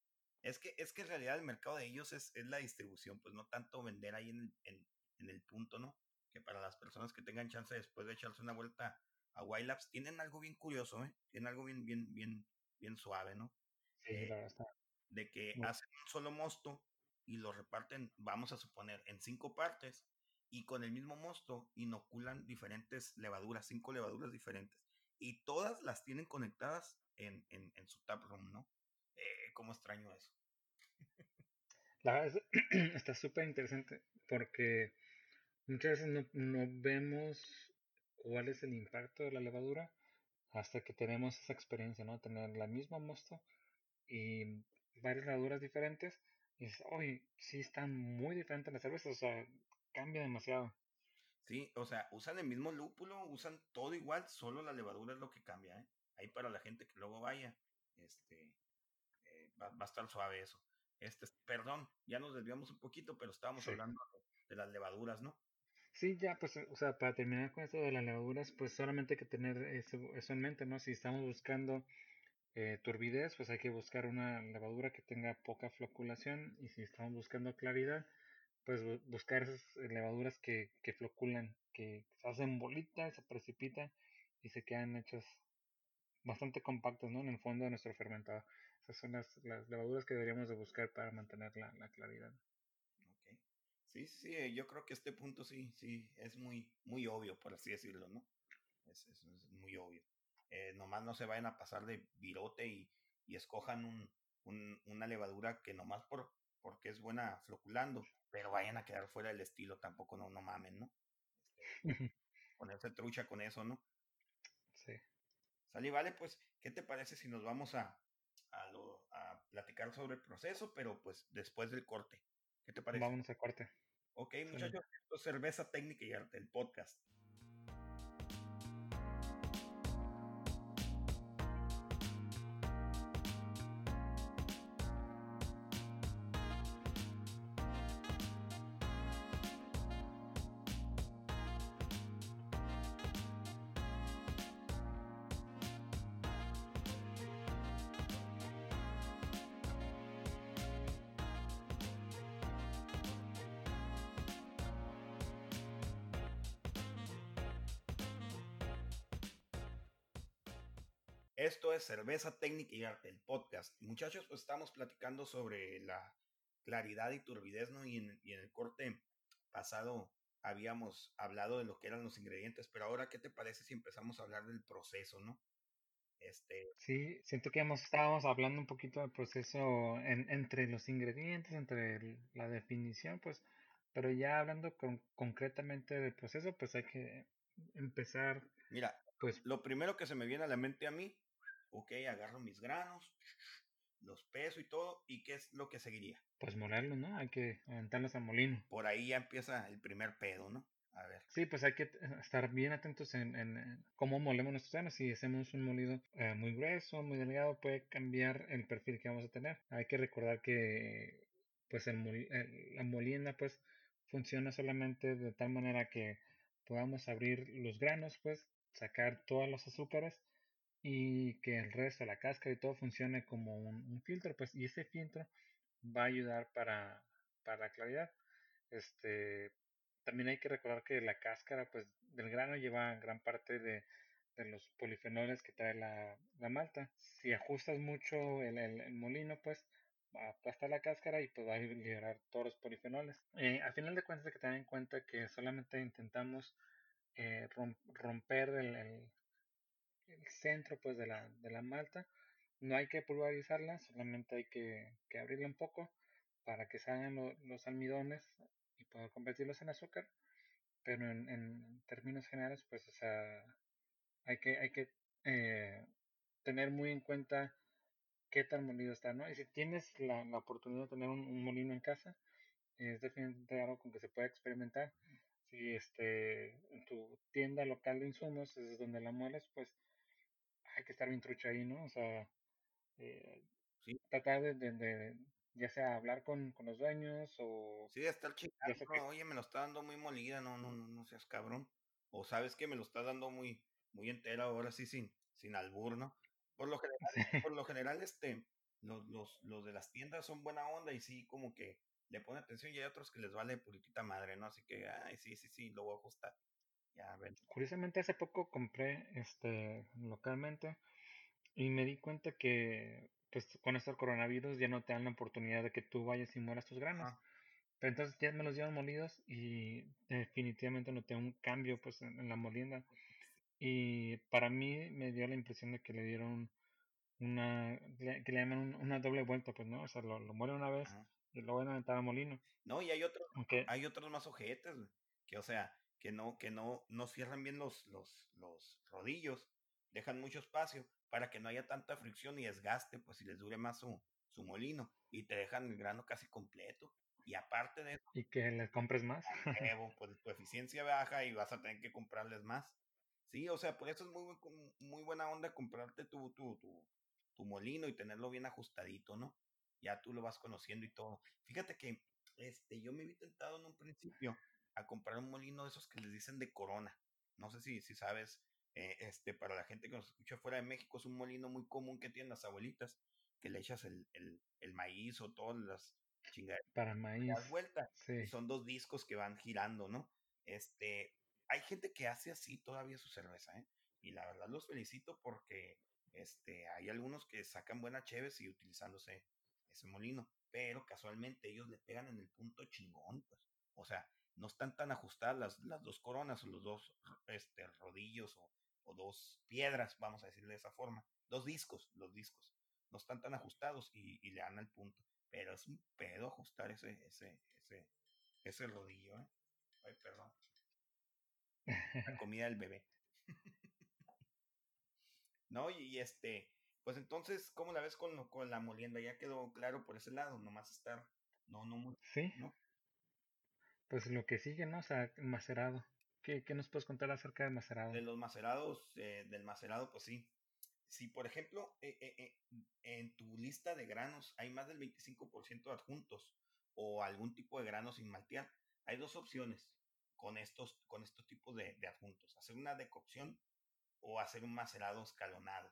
Es que, es que en realidad el mercado de ellos es, es la distribución, pues no tanto vender ahí en, en, en el punto, ¿no? que para las personas que tengan chance después de echarse una vuelta a Wild Labs, tienen algo bien curioso, ¿eh? Tienen algo bien, bien, bien, bien suave, ¿no? Sí, eh, la verdad. De que hacen un solo mosto y lo reparten, vamos a suponer, en cinco partes y con el mismo mosto inoculan diferentes levaduras, cinco levaduras diferentes. Y todas las tienen conectadas en, en, en su taproom, ¿no? Eh, ¿Cómo extraño eso? La verdad es, <clears throat> está súper interesante porque Muchas veces no, no, vemos cuál es el impacto de la levadura hasta que tenemos esa experiencia, ¿no? Tener la misma mosto y varias levaduras diferentes y dices, oye, sí están muy diferentes las cervezas, o sea, cambia demasiado. Sí, o sea, usan el mismo lúpulo, usan todo igual, solo la levadura es lo que cambia, ¿eh? Ahí para la gente que luego vaya, este, eh, va, va, a estar suave eso. Este, perdón, ya nos desviamos un poquito, pero estábamos sí. hablando de, de las levaduras, ¿no? Sí, ya, pues, o sea, para terminar con esto de las levaduras, pues solamente hay que tener eso, eso en mente, ¿no? Si estamos buscando eh, turbidez, pues hay que buscar una levadura que tenga poca floculación y si estamos buscando claridad, pues buscar esas levaduras que, que floculan, que se hacen bolitas, se precipitan y se quedan hechas bastante compactas, ¿no? En el fondo de nuestro fermentado. Esas son las, las levaduras que deberíamos de buscar para mantener la, la claridad. Sí, sí, yo creo que este punto sí, sí, es muy, muy obvio, por así decirlo, ¿no? Es, es, es muy obvio. Eh, nomás no se vayan a pasar de virote y, y escojan un, un, una levadura que nomás por, porque es buena floculando, pero vayan a quedar fuera del estilo, tampoco no, no mamen, ¿no? Este, ponerse trucha con eso, ¿no? Sí. Sale, vale, pues, ¿qué te parece si nos vamos a, a, lo, a platicar sobre el proceso, pero pues después del corte? ¿Qué te parece? Vámonos a corte. Ok, muchachos, esto es Cerveza Técnica y Arte, el podcast. Esto es Cerveza Técnica y Arte, el podcast. Muchachos, pues estamos platicando sobre la claridad y turbidez, ¿no? Y en, y en el corte pasado habíamos hablado de lo que eran los ingredientes, pero ahora, ¿qué te parece si empezamos a hablar del proceso, ¿no? Este, Sí, siento que hemos, estábamos hablando un poquito del proceso en- entre los ingredientes, entre el- la definición, pues, pero ya hablando con- concretamente del proceso, pues hay que empezar, mira, pues, lo primero que se me viene a la mente a mí, ok, agarro mis granos, los peso y todo, ¿y qué es lo que seguiría? pues molerlos, ¿no? Hay que aventarlos al molino. Por ahí ya empieza el primer pedo, ¿no? A ver. Sí, pues hay que estar bien atentos en, cómo molemos nuestros granos. Si hacemos un molido eh, muy grueso, muy delgado, puede cambiar el perfil que vamos a tener. Hay que recordar que pues el moli- el- la molienda pues funciona solamente de tal manera que podamos abrir los granos, pues sacar todos los azúcares y que el resto, la cáscara y todo funcione como un, filtro, pues y ese filtro va a ayudar para, para la claridad. Este, también hay que recordar que la cáscara pues, del grano lleva gran parte de, de los polifenoles que trae la, la malta. Si ajustas mucho el, el- molino, pues va a aplastar la cáscara y pues va a liberar todos los polifenoles. Eh, a final de cuentas hay que tener en cuenta que solamente intentamos eh, rom- romper el- el centro pues, de, la, de la malta. No hay que pulverizarla, solamente hay que, que abrirla un poco para que salgan lo- los almidones y poder convertirlos en azúcar. Pero en, en términos generales, pues, o sea, hay que, hay que eh, tener muy en cuenta qué tan molido está, ¿no? Y si tienes la, la oportunidad de tener un, molino en casa, es definitivamente algo con que se puede experimentar. Si este, en tu tienda local de insumos es donde la mueles, pues hay que estar bien trucha ahí, ¿no? O sea, eh, Sí, tratar de, de- de, ya sea hablar con, con los dueños o sí, de estar chingando, que oye, me lo está dando muy molida, no, no, no, no seas cabrón. O sabes que me lo está dando muy, muy entera ahora sí sin, sin albur, ¿no? Por lo general, <laughs> por lo general, este, los, los, los de las tiendas son buena onda y sí, como que le ponen atención y hay otros que les vale puritita madre, ¿no? Así que, ay, sí, sí, sí, lo voy a ajustar. Ya, ven. curiosamente hace poco compré este localmente y me di cuenta que pues con esto del coronavirus ya no te dan la oportunidad de que tú vayas y mueras tus granos. Pero entonces ya me los llevan molidos y definitivamente noté un cambio pues en, en la molienda. Y para mí me dio la impresión de que le dieron una, que le llaman un- una doble vuelta, pues, ¿no? O sea, lo, lo una vez Ajá. y luego van a aventar al molino. No, y hay otros, Aunque, hay otros más ojetes, que o sea, que no, que no, no cierran bien los, los, los rodillos, dejan mucho espacio para que no haya tanta fricción y desgaste, pues si les dure más su, su molino, y te dejan el grano casi completo. Y aparte de eso, y que le compres más. pues tu eficiencia baja y vas a tener que comprarles más. Sí, o sea, por eso es muy, muy buena onda comprarte tu, tu, tu, tu molino y tenerlo bien ajustadito, ¿no? Ya tú lo vas conociendo y todo. Fíjate que este, yo me vi tentado en un principio a comprar un molino de esos que les dicen de corona. No sé si, si sabes, eh, este, para la gente que nos escucha fuera de México, es un molino muy común que tienen las abuelitas, que le echas el, el, el maíz o todas las chingaderas Para maíz. vuelta y Sí. son dos discos que van girando, ¿no? Este, hay gente que hace así todavía su cerveza, ¿eh? Y la verdad los felicito porque este, hay algunos que sacan buena cheves y utilizándose ese molino, pero casualmente ellos le pegan en el punto chingón, pues. O sea, no están tan ajustadas las, las dos coronas o los dos este, rodillos o, o dos piedras, vamos a decirle de esa forma. Dos discos, los discos. No están tan ajustados y, y le dan al punto. Pero es un pedo ajustar ese, ese, ese, ese rodillo, ¿eh? Ay, perdón. La <laughs> comida del bebé. no, y, y este, pues entonces, ¿cómo la ves con, lo- con la molienda? Ya quedó claro por ese lado, nomás estar, no, no, muy- Sí, ¿no? Pues lo que sigue, ¿no? O sea, macerado. ¿Qué, qué nos puedes contar acerca del macerado? De los macerados, eh, del macerado, pues sí. Si, por ejemplo, eh, eh, en tu lista de granos hay más del 25% de adjuntos o algún tipo de grano sin maltear, hay dos opciones con estos, con estos tipos de, de adjuntos. Hacer una decocción o hacer un macerado escalonado.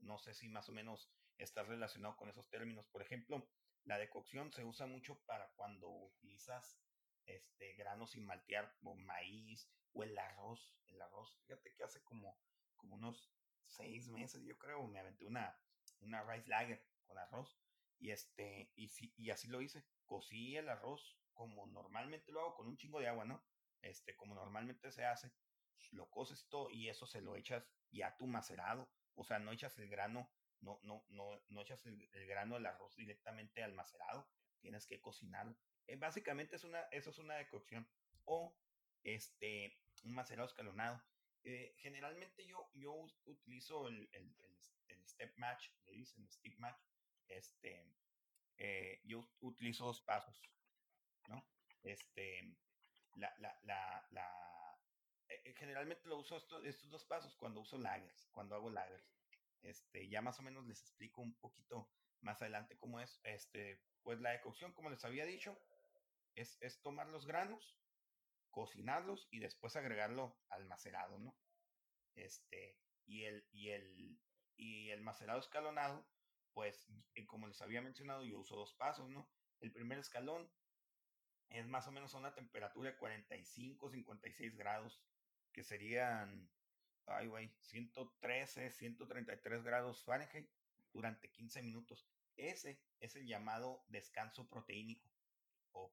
No sé si más o menos está relacionado con esos términos. Por ejemplo, la decocción se usa mucho para cuando utilizas este, granos sin maltear, o maíz, o el arroz. El arroz, fíjate que hace como, como unos seis meses, yo creo, me aventé una, una rice lager con arroz. Y, este, y, sí, y así lo hice. Cocí el arroz como normalmente lo hago con un chingo de agua, ¿no? Este, como normalmente se hace. Lo coces todo y eso se lo echas ya tu macerado. O sea, no echas el grano, no, no, no, no echas el, grano del arroz directamente al macerado. Tienes que cocinarlo. Eh, básicamente es una, eso es una decocción. O este, un macerado escalonado. Eh, generalmente yo, yo utilizo el, el, el, step match, le dicen step match. Este, eh, yo utilizo dos pasos, ¿no? Este, la, la, la, la generalmente lo uso estos, dos pasos cuando uso lagers, cuando hago lagers. Este, ya más o menos les explico un poquito más adelante cómo es. Este, pues la decocción, como les había dicho, es, es tomar los granos, cocinarlos y después agregarlo al macerado, ¿no? Este, y el, y el, y el macerado escalonado, pues, eh, como les había mencionado, yo uso dos pasos, ¿no? El primer escalón es más o menos a una temperatura de 45, 56 grados, que serían, ay, güey, 113, 133 grados Fahrenheit durante 15 minutos. Ese es el llamado descanso proteínico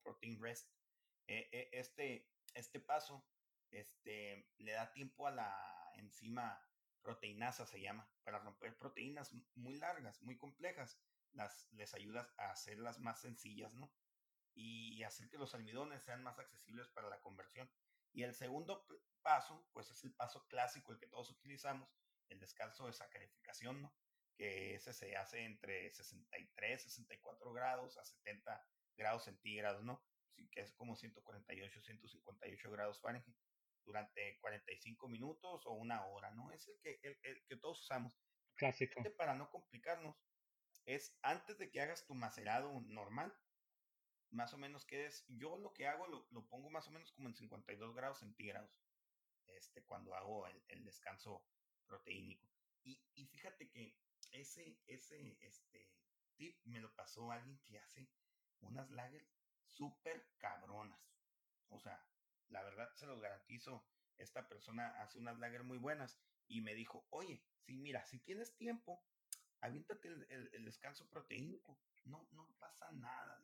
protein rest. E, e, este, este paso este, le da tiempo a la enzima proteinasa, se llama, para romper proteínas muy largas, muy complejas. Las, les ayuda a hacerlas más sencillas, ¿no? Y hacer que los almidones sean más accesibles para la conversión. Y el segundo paso, pues es el paso clásico, el que todos utilizamos, el descanso de sacarificación, ¿no? Que ese se hace entre 63, 64 grados a 70 grados centígrados, ¿no? Que es como 148, 158 grados Fahrenheit durante 45 minutos o una hora, ¿no? Es el que, el, que todos usamos. Clásico. Para no complicarnos, es antes de que hagas tu macerado normal, más o menos quedes, yo lo que hago lo, lo, pongo más o menos como en 52 grados centígrados, este, cuando hago el, el descanso proteínico. Y, y, fíjate que ese, ese, este, tip me lo pasó alguien que hace unas lagers súper cabronas. O sea, la verdad se los garantizo, esta persona hace unas lager muy buenas y me dijo, oye, si mira, si tienes tiempo, aviéntate el, descanso proteínico, no, no pasa nada,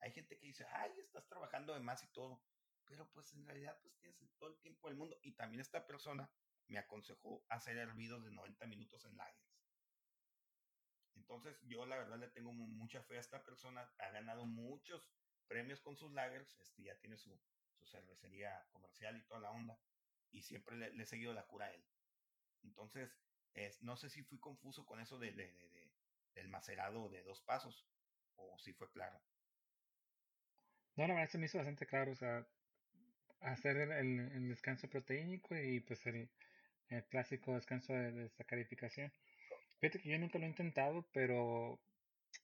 Hay gente que dice, ay, estás trabajando de más y todo, pero pues en realidad pues tienes todo el tiempo del mundo y también esta persona me aconsejó hacer hervidos de 90 minutos en lagers. Entonces yo la verdad le tengo mucha fe a esta persona, ha ganado muchos premios con sus lagers, este, ya tiene su, su cervecería comercial y toda la onda, y siempre le, he seguido la cura a él. Entonces, es, no sé si fui confuso con eso de, de, del macerado de dos pasos, o si fue claro. No, la verdad se me hizo bastante claro, o sea, hacer el, descanso proteínico y pues el, clásico descanso de, sacarificación. Fíjate que yo nunca lo he intentado, pero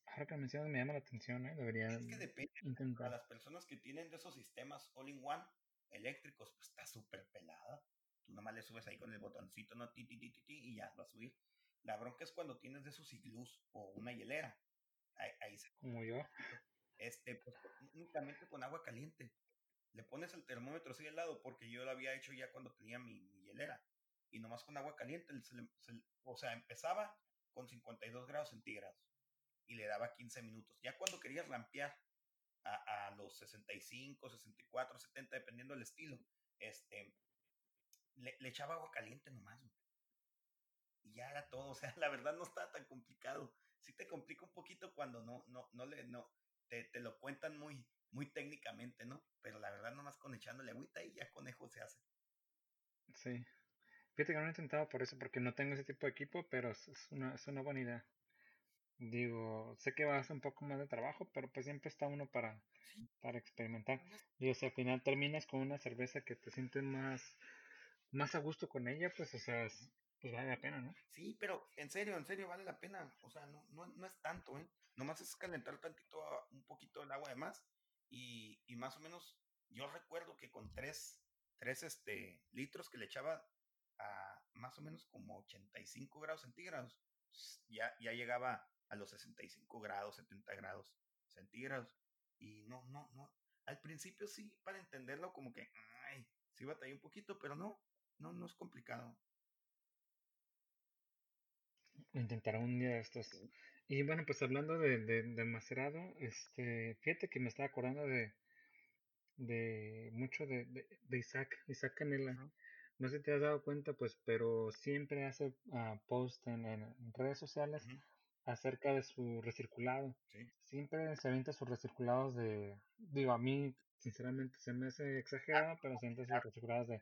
ahora que mencionas me llama la atención, ¿eh? Debería es que depende. Intentar. A las personas que tienen de esos sistemas all-in-one eléctricos, pues está súper pelada. Tú nomás le subes ahí con el botoncito, no, ti, ti, ti, ti, y ya va a subir. La bronca es cuando tienes de esos iglús o una hielera. Ahí, se... Como yo. <laughs> Este, pues únicamente con agua caliente. Le pones el termómetro así al lado, porque yo lo había hecho ya cuando tenía mi, hielera. Y nomás con agua caliente, o sea, empezaba con 52 grados centígrados y le daba 15 minutos. Ya cuando querías rampear a, a los 65, 64, 70, dependiendo del estilo, este, le, echaba agua caliente nomás. Y ya era todo. O sea, <laughs> la verdad no está tan complicado. Sí te complica un poquito cuando no, no, no le, no, te, te lo cuentan muy, muy técnicamente, ¿no? Pero la verdad nomás con echándole agüita y ya conejo se hace. Sí. Fíjate que no he intentado por eso, porque no tengo ese tipo de equipo, pero es una, es una buena idea. Digo, sé que va a ser un poco más de trabajo, pero pues siempre está uno para, para experimentar. Y si al final terminas con una cerveza que te sientes más, más a gusto con ella, pues o sea, pues vale la pena, ¿no? Sí, pero en serio, en serio vale la pena. O sea, no, no, no es tanto, ¿eh? Nomás es calentar tantito, un poquito el agua de más. Y, y más o menos, yo recuerdo que con tres, tres este, litros que le echaba a más o menos como 85 grados centígrados, ya, ya llegaba a los 65 grados, 70 grados centígrados. Y no, no, no. Al principio sí, para entenderlo como que, ay, sí batallé un poquito, pero no, no, no es complicado. Intentaré un día de estos. Y bueno, pues hablando de, de, macerado, este, fíjate que me estaba acordando de, de mucho de, de, Isaac, Isaac Canela. No sé si te has dado cuenta, pues, pero siempre hace uh, post en, redes sociales acerca de su recirculado. Siempre se avienta sus recirculados de, digo, a mí sinceramente se me hace exagerado, pero se avienta sus recirculados de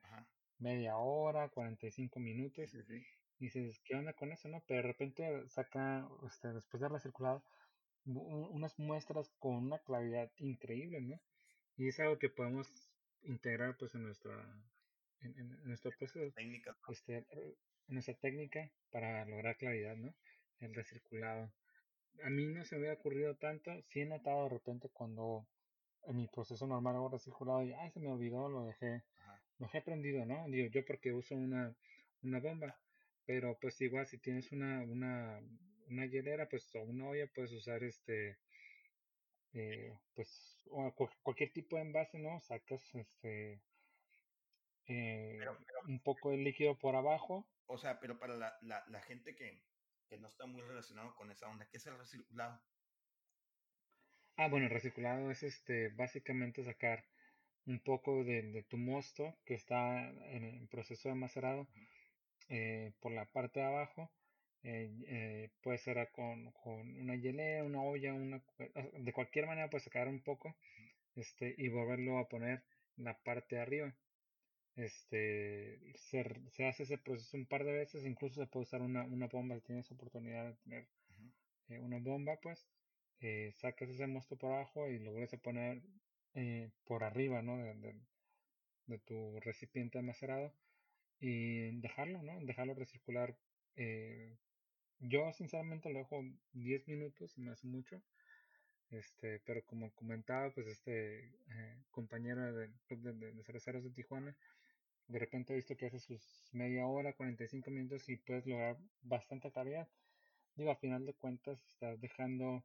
media hora, 45 minutos. Y dices, ¿qué onda con eso, no? Pero de repente saca, este, después de recirculado, unas muestras con una claridad increíble, ¿no? Y es algo que podemos integrar, pues, en nuestra, en, nuestro proceso, este, en nuestra técnica para lograr claridad, ¿no? El recirculado. A mí no se me había ocurrido tanto, sí he notado de repente cuando en mi proceso normal hago recirculado y, ay, se me olvidó, lo dejé, lo dejé prendido, ¿no? Digo, yo porque uso una, una bomba, pero pues igual si tienes una, una, una hielera, pues o una olla, puedes usar este, eh, pues o cualquier tipo de envase, ¿no? Sacas este eh, un poco de líquido por abajo. O sea, pero para la, la, la gente que, que, no está muy relacionado con esa onda, ¿qué es el recirculado? Ah, bueno, el recirculado es este básicamente sacar un poco de, de tu mosto que está en el proceso de macerado eh, por la parte de abajo. Eh, eh, puede ser con, con, una hielera, una olla, una, de cualquier manera puedes sacar un poco este, y volverlo a poner en la parte de arriba. Este, se, se, hace ese proceso un par de veces, incluso se puede usar una, una bomba si tienes oportunidad de tener una bomba, pues sacas ese mosto por abajo y lo vuelves a poner por arriba, ¿no? De, de, tu recipiente macerado y dejarlo, ¿no? Dejarlo recircular. Eh, yo sinceramente lo dejo 10 minutos me hace mucho. Este, pero como comentaba, pues este eh, compañero del club de, de, cerveceros de Tijuana, de repente he visto que hace sus media hora, 45 minutos y puedes lograr bastante calidad. Digo, a final de cuentas, estás dejando,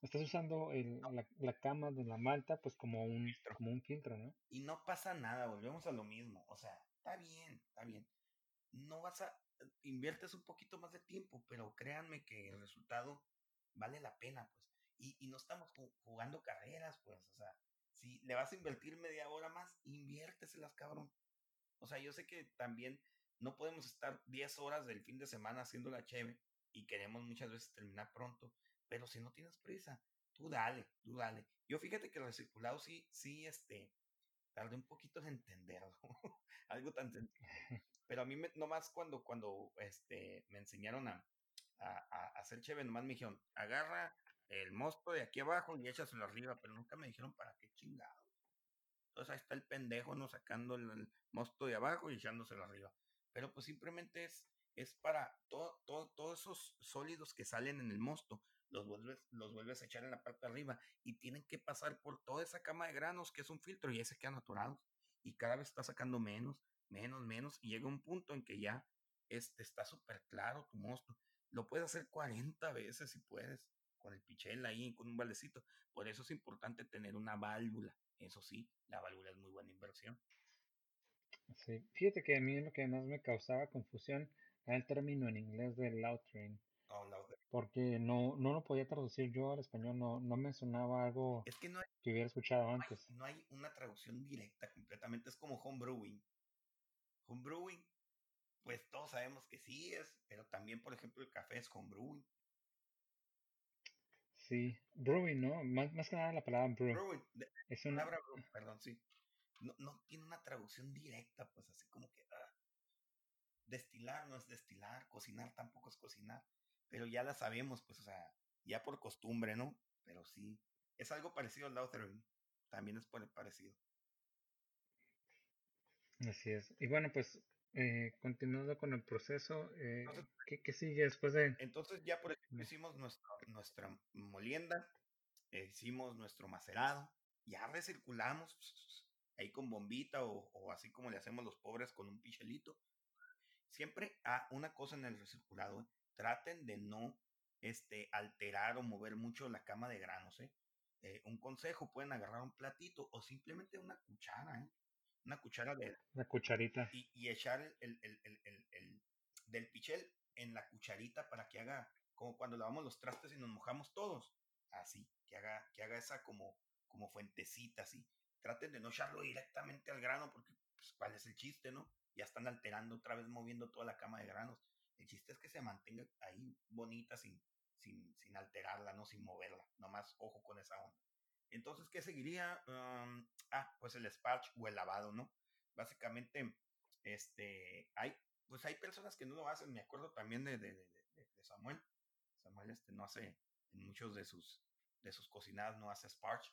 estás usando el, la, la, cama de la malta, pues como un, como un filtro, ¿no? Y no pasa nada, volvemos a lo mismo. O sea, está bien, está bien. No vas a, inviertes un poquito más de tiempo, pero créanme que el resultado vale la pena, pues. Y, y no estamos jugando carreras, pues. O sea, si le vas a invertir media hora más, inviérteselas, cabrón. O sea, yo sé que también no podemos estar 10 horas del fin de semana haciendo la cheve y queremos muchas veces terminar pronto, pero si no tienes prisa, tú dale, tú dale. Yo fíjate que el recirculado sí, sí, este, tardé un poquito en entenderlo, <laughs> algo tan sencillo. <laughs> Pero a mí me, nomás cuando, cuando este, me enseñaron a, a, hacer cheve, nomás me dijeron, agarra el mosto de aquí abajo y échaselo arriba, pero nunca me dijeron para qué chingados. Entonces ahí está el pendejo, ¿no? Sacando el, mosto de abajo y echándoselo arriba. Pero pues simplemente es, es para todo, todo, todos esos sólidos que salen en el mosto, los vuelves, los vuelves a echar en la parte de arriba y tienen que pasar por toda esa cama de granos que es un filtro y ese quedan atorados. Y cada vez está sacando menos, menos, menos y llega un punto en que ya este, está súper claro tu mosto. Lo puedes hacer 40 veces si puedes, con el pichel ahí, con un baldecito. Por eso es importante tener una válvula. Eso sí, la válvula es muy buena inversión. Sí, fíjate que a mí lo que más me causaba confusión era el término en inglés de loutering. Oh, porque no, no lo podía traducir yo al español, no, no me sonaba algo es que, no que hubiera escuchado antes. no hay una traducción directa completamente, es como homebrewing. Homebrewing, pues todos sabemos que sí es, pero también, por ejemplo, el café es homebrewing. Sí, brewing, ¿no? Más, más que nada la palabra brew. Brewing, es una palabra brew, perdón, sí. No, no tiene una traducción directa, pues así como que ah, destilar no es destilar, cocinar tampoco es cocinar pero ya la sabemos, pues, o sea, ya por costumbre, ¿no? Pero sí, es algo parecido al Lautering, también es parecido. Así es. Y bueno, pues, eh, continuando con el proceso, eh, ¿qué, sigue después de...? Entonces ya, por ejemplo, hicimos nuestra molienda, eh, hicimos nuestro macerado, ya recirculamos ahí con bombita o, o, así como le hacemos los pobres con un pichelito. Siempre a ah, una cosa en el recirculado, traten de no este, alterar o mover mucho la cama de granos. ¿eh? Eh, un consejo, pueden agarrar un platito o simplemente una cuchara, ¿eh? Una cuchara de... Una cucharita. Y, echar el, el, el, el, del pichel en la cucharita para que haga como cuando lavamos los trastes y nos mojamos todos. Así, que haga, que haga esa como, como fuentecita, así. Traten de no echarlo directamente al grano porque, pues, ¿cuál es el chiste, no? Ya están alterando otra vez, moviendo toda la cama de granos. El chiste es que se mantenga ahí bonita sin, sin, sin alterarla, ¿no? Sin moverla. Nomás ojo con esa onda. Entonces, ¿qué seguiría? ah, pues el sparge o el lavado, ¿no? Básicamente, este, hay, pues hay personas que no lo hacen. Me acuerdo también de, de, de, de Samuel. Samuel este, no hace, en muchos de sus, de sus cocinadas no hace sparge.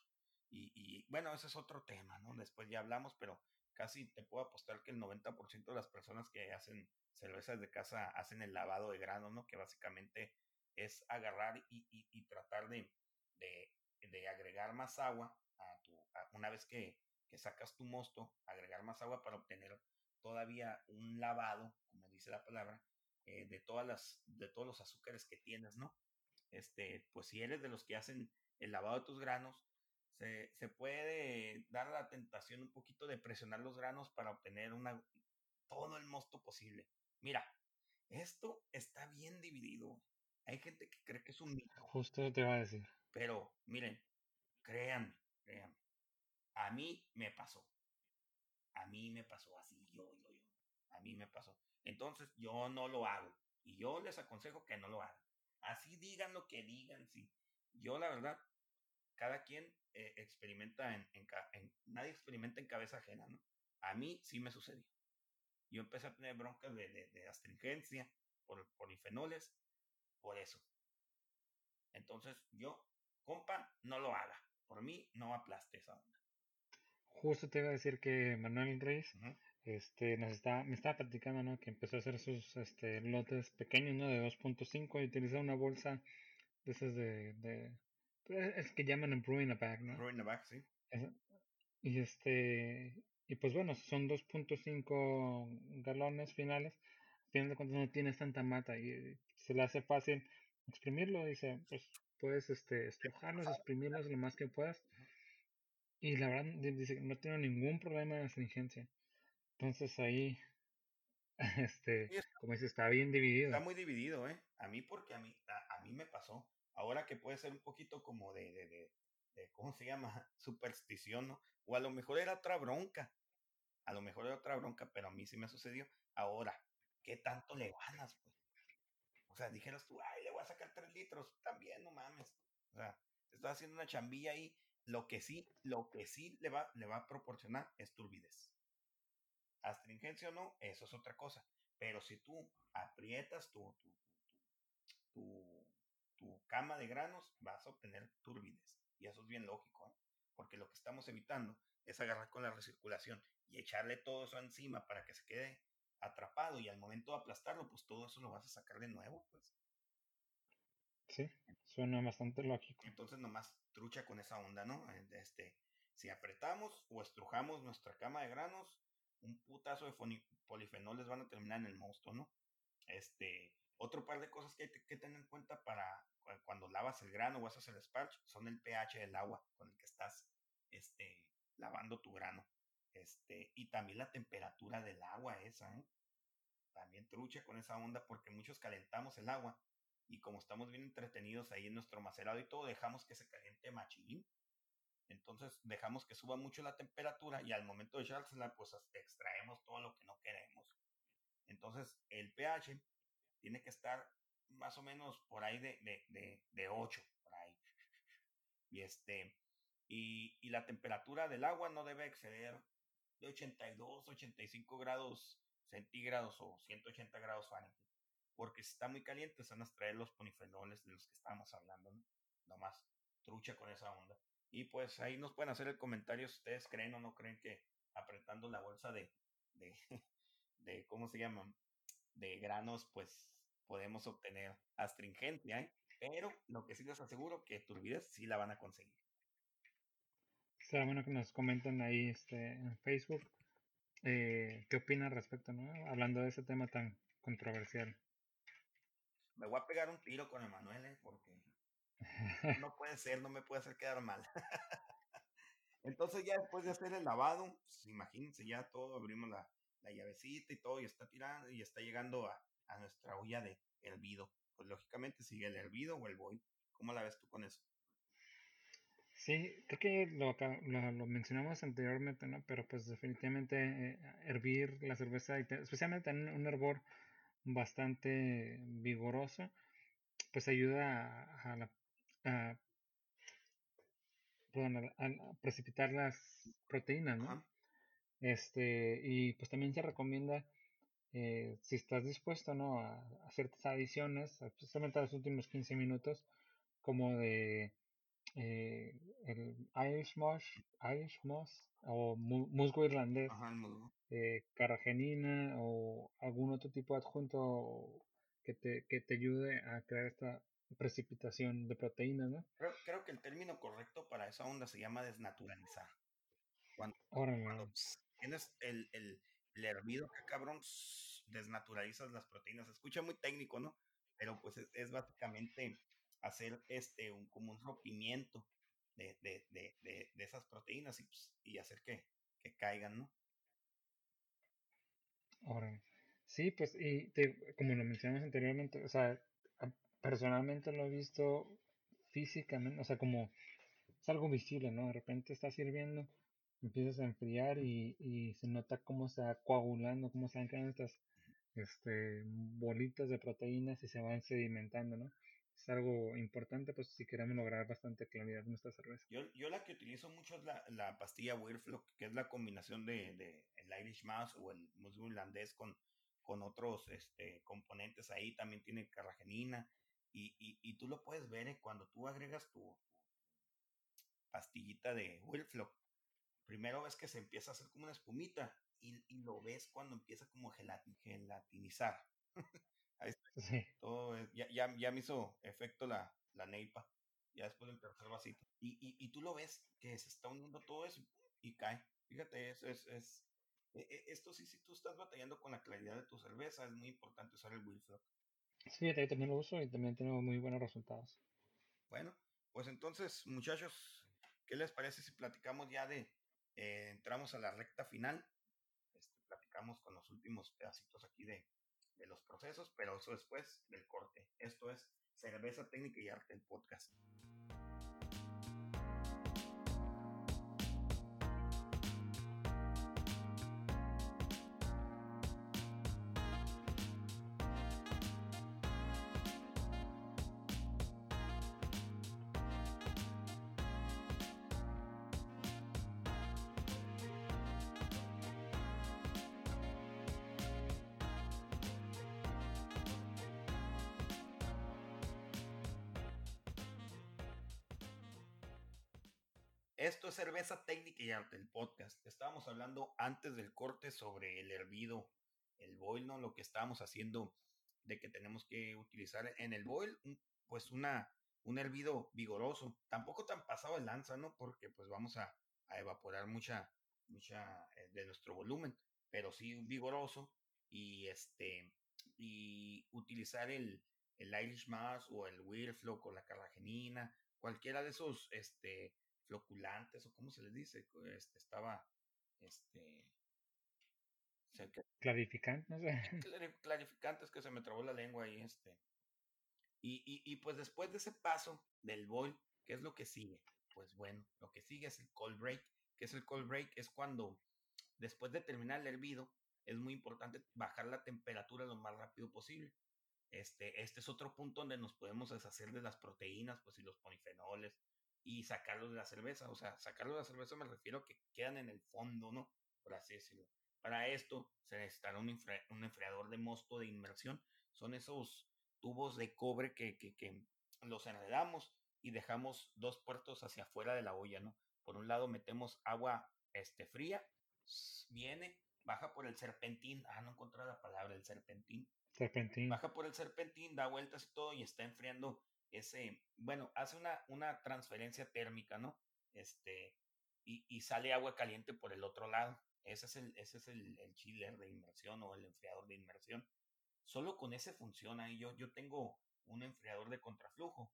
Y, bueno, ese es otro tema, ¿no? Después ya hablamos, pero casi te puedo apostar que el 90% de las personas que hacen cervezas de casa hacen el lavado de grano, ¿no? Que básicamente es agarrar y, y, tratar de, de, agregar más agua a tu, una vez que, que, sacas tu mosto, agregar más agua para obtener todavía un lavado, como dice la palabra, eh, de todas las, de todos los azúcares que tienes, ¿no? Este, pues si eres de los que hacen el lavado de tus granos, se, se puede dar la tentación un poquito de presionar los granos para obtener una, todo el mosto posible. Mira, esto está bien dividido. Hay gente que cree que es un mito. Justo te iba a decir. Pero, miren, créanme, créanme. A mí me pasó. A mí me pasó así, yo, yo, yo. A mí me pasó. Entonces, yo no lo hago. Y yo les aconsejo que no lo hagan. Así digan lo que digan, sí. Yo, la verdad, cada quien eh, experimenta en, en, en, Nadie experimenta en cabeza ajena, ¿no? A mí sí me sucedió. Yo empecé a tener broncas de, de, de astringencia por polifenoles, por eso. Entonces, yo, compa, no lo haga. Por mí, no aplaste esa onda. Justo te iba a decir que Manuel Reyes, uh -huh este, nos está, me estaba platicando, ¿no? Que empezó a hacer sus este, lotes pequeños, ¿no? De 2.5 y utiliza una bolsa de esas de, de pues, es que llaman en brewing a bag, ¿no? Brewing a bag, sí. Y este, y pues bueno, son 2.5 galones finales. Al final de cuentas no tienes tanta mata y se le hace fácil exprimirlo. Dice, pues puedes este, estrujarlos, exprimirlos lo más que puedas. Y la verdad, dice, no tiene ningún problema de astringencia. Entonces ahí, <laughs> este, como dice, está bien dividido. Está muy dividido, ¿eh? A mí porque a mí, a, a mí me pasó. Ahora que puede ser un poquito como de, de, de, de, ¿cómo se llama? <laughs> Superstición, ¿no? O a lo mejor era otra bronca. A lo mejor era otra bronca, pero a mí sí me sucedió. Ahora, ¿qué tanto le ganas, pues? O sea, dijeras tú, ay, le voy a sacar tres litros. También, no mames. O sea, estás haciendo una chambilla ahí. Lo que sí, lo que sí le va, le va a proporcionar es turbidez astringencia o no, eso es otra cosa. Pero si tú aprietas tu, tu, tu, tu, tu cama de granos, vas a obtener turbidez. Y eso es bien lógico, ¿eh? porque lo que estamos evitando es agarrar con la recirculación y echarle todo eso encima para que se quede atrapado y al momento de aplastarlo, pues todo eso lo vas a sacar de nuevo, pues. Sí, suena bastante lógico. Entonces nomás trucha con esa onda, ¿no? Este, si apretamos o estrujamos nuestra cama de granos, un putazo de polifenoles van a terminar en el mosto, ¿no? Este, otro par de cosas que hay que tener en cuenta para cuando lavas el grano o haces el sparge son el pH del agua con el que estás este, lavando tu grano. Este, y también la temperatura del agua esa, ¿eh? También trucha con esa onda porque muchos calentamos el agua y como estamos bien entretenidos ahí en nuestro macerado y todo, dejamos que se caliente machín entonces dejamos que suba mucho la temperatura y al momento de echársela, pues extraemos todo lo que no queremos. Entonces el pH tiene que estar más o menos por ahí de, de, de, de 8, por ahí. Y, este, y, y, la temperatura del agua no debe exceder de 82, 85 grados centígrados o 180 grados Fahrenheit. Porque si está muy caliente, se van a extraer los ponifenoles de los que estamos hablando, ¿no? Nomás trucha con esa onda. Y pues ahí nos pueden hacer el comentario si ustedes creen o no creen que apretando la bolsa de, de, <laughs> de ¿cómo se llaman? De granos, pues podemos obtener astringencia, ¿eh? Pero lo que sí les aseguro que turbidez sí la van a conseguir. Será bueno que nos comenten ahí este, en Facebook eh, qué opinan respecto, ¿no? Hablando de ese tema tan controversial. Me voy a pegar un tiro con Emanuel, ¿eh? porque no <laughs> puede ser, no me puede hacer quedar mal. <laughs> Entonces ya después de hacer el lavado, pues imagínense ya todo, abrimos la, la, llavecita y todo y está tirando y está llegando a, a nuestra olla de hervido. Pues lógicamente sigue el hervido o el boil. ¿Cómo la ves tú con eso? Sí, creo que lo, lo, mencionamos anteriormente, ¿no? Pero pues definitivamente eh, hervir la cerveza, especialmente en un hervor bastante vigoroso, pues ayuda a, la, a, precipitar las proteínas, ¿no? Este, y pues también se recomienda, eh, si estás dispuesto, ¿no? A, a ciertas adiciones, especialmente a los últimos 15 minutos, como de eh, el Irish Moss, Irish Moss o musgo irlandés, eh, carragenina o algún otro tipo de adjunto que te, que te ayude a crear esta precipitación de proteínas, ¿no? Creo, creo que el término correcto para esa onda se llama desnaturalizar. Cuando, tienes el, el, el, hervido, que cabrón, desnaturalizas las proteínas. Se escucha muy técnico, ¿no? Pero pues es, es básicamente hacer este, un, como un rompimiento de, de, de, de esas proteínas y, pues, y hacer que, que, caigan, ¿no? Ahora, sí, pues, y como lo mencionamos anteriormente, o sea, personalmente lo he visto físicamente, o sea, como es algo visible, ¿no? De repente está sirviendo, empiezas a enfriar y, y se nota cómo se va coagulando, cómo se van estas este, bolitas de proteínas y se van sedimentando, ¿no? Es algo importante, pues si queremos lograr bastante claridad en nuestra cerveza. Yo, yo la que utilizo mucho es la, la pastilla Wirflock, que es la combinación de, de el Irish Mouse o el musgo irlandés con, con otros este, componentes ahí, también tiene carragenina, y, y, y tú lo puedes ver eh, cuando tú agregas tu, pastillita de Wirflock. Primero ves que se empieza a hacer como una espumita y, y lo ves cuando empieza como gelatinizar. <laughs> Todo ya, ya, ya, me hizo efecto la, la neipa, ya después del tercer vasito. Y, y, y, tú lo ves que se está uniendo todo eso y cae. Fíjate, eso es, es, e, e, esto sí, si tú estás batallando con la claridad de tu cerveza, es muy importante usar el Wilflock. Sí, yo también lo uso y también tengo muy buenos resultados. Bueno, pues entonces, muchachos, ¿qué les parece si platicamos ya de, eh, entramos a la recta final? Este, platicamos con los últimos pedacitos aquí de, de los procesos, pero eso después del corte. Esto es Cerveza Técnica y Arte, el podcast. Esto es cerveza técnica y arte, el podcast. Estábamos hablando antes del corte sobre el hervido, el boil, ¿no? Lo que estábamos haciendo de que tenemos que utilizar en el boil, pues una, un hervido vigoroso. Tampoco tan pasado el lanza, ¿no? Porque pues vamos a, evaporar mucha, mucha eh, de nuestro volumen, pero sí vigoroso y este, y utilizar el, el Irish Mass o el Wirflow con la carragenina, cualquiera de esos, este, floculantes o cómo se les dice, este, estaba, este, clarificante, no sé. <laughs> <laughs> Clarificantes que se me trabó la lengua ahí, este. Y, y, y, pues después de ese paso del boil, ¿qué es lo que sigue? Pues bueno, lo que sigue es el cold break. ¿Qué es el cold break? Es cuando después de terminar el hervido, es muy importante bajar la temperatura lo más rápido posible. Este, este es otro punto donde nos podemos deshacer de las proteínas, pues y los polifenoles, y sacarlos de la cerveza. O sea, sacarlos de la cerveza me refiero a que quedan en el fondo, ¿no? Por así decirlo. Para esto se necesitará un, un enfriador de mosto de inmersión. Son esos tubos de cobre que, que, que, los enredamos y dejamos dos puertos hacia afuera de la olla, ¿no? Por un lado metemos agua este, fría, viene, baja por el serpentín. Ah, no encontré la palabra, el serpentín. Serpentín. Baja por el serpentín, da vueltas y todo y está enfriando ese, bueno, hace una, una transferencia térmica, ¿no? Este, y, y, sale agua caliente por el otro lado. Ese es el, ese es el, el chiller de inmersión o el enfriador de inmersión. Solo con ese funciona. Y yo, yo tengo un enfriador de contraflujo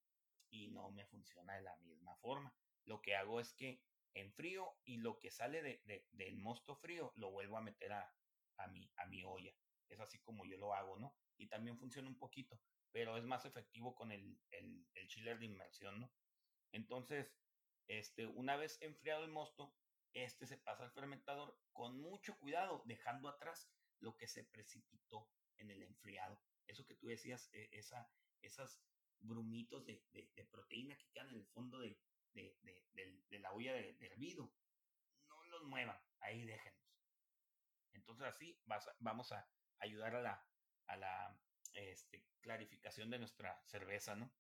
y no me funciona de la misma forma. Lo que hago es que enfrío y lo que sale de, de, del mosto frío lo vuelvo a meter a, a, mi, a mi olla. Es así como yo lo hago, ¿no? Y también funciona un poquito, pero es más efectivo con el, el, chiller de inmersión, ¿no? Entonces, este, una vez enfriado el mosto, este se pasa al fermentador con mucho cuidado, dejando atrás lo que se precipitó en el enfriado. Eso que tú decías, e, esa, esas brumitos de, proteína que quedan en el fondo de, la olla de, hervido, no los muevan, ahí déjenlos. Entonces así vamos a ayudar a la, a la este, clarificación de nuestra cerveza, ¿no?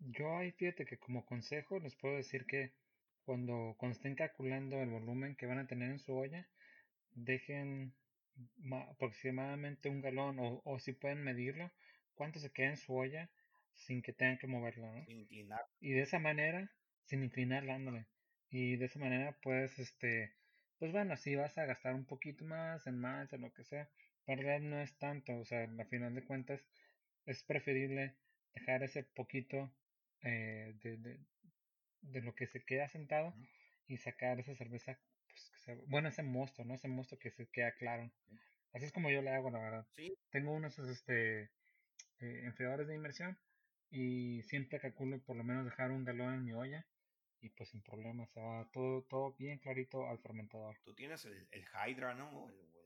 Yo ahí fíjate que como consejo les puedo decir que cuando, cuando estén calculando el volumen que van a tener en su olla, dejen aproximadamente un galón o, o si pueden medirlo, cuánto se queda en su olla sin que tengan que moverla, ¿no? Sin inclinar. Y de esa manera, sin inclinarla, ándale. Y de esa manera puedes, este, pues bueno, así vas a gastar un poquito más en más, en lo que sea. Realidad no es tanto, o sea, al final de cuentas es preferible dejar ese poquito eh, de, de, lo que se queda sentado y sacar esa cerveza, pues, bueno, ese mosto, ¿no? Ese mosto que se queda claro. Así es como yo le hago, la verdad. Sí. Tengo unos este, eh, enfriadores de inmersión y siempre calculo por lo menos dejar un galón en mi olla y pues sin problema se va todo, todo bien clarito al fermentador. Tú tienes el, el Hydra, ¿no? El,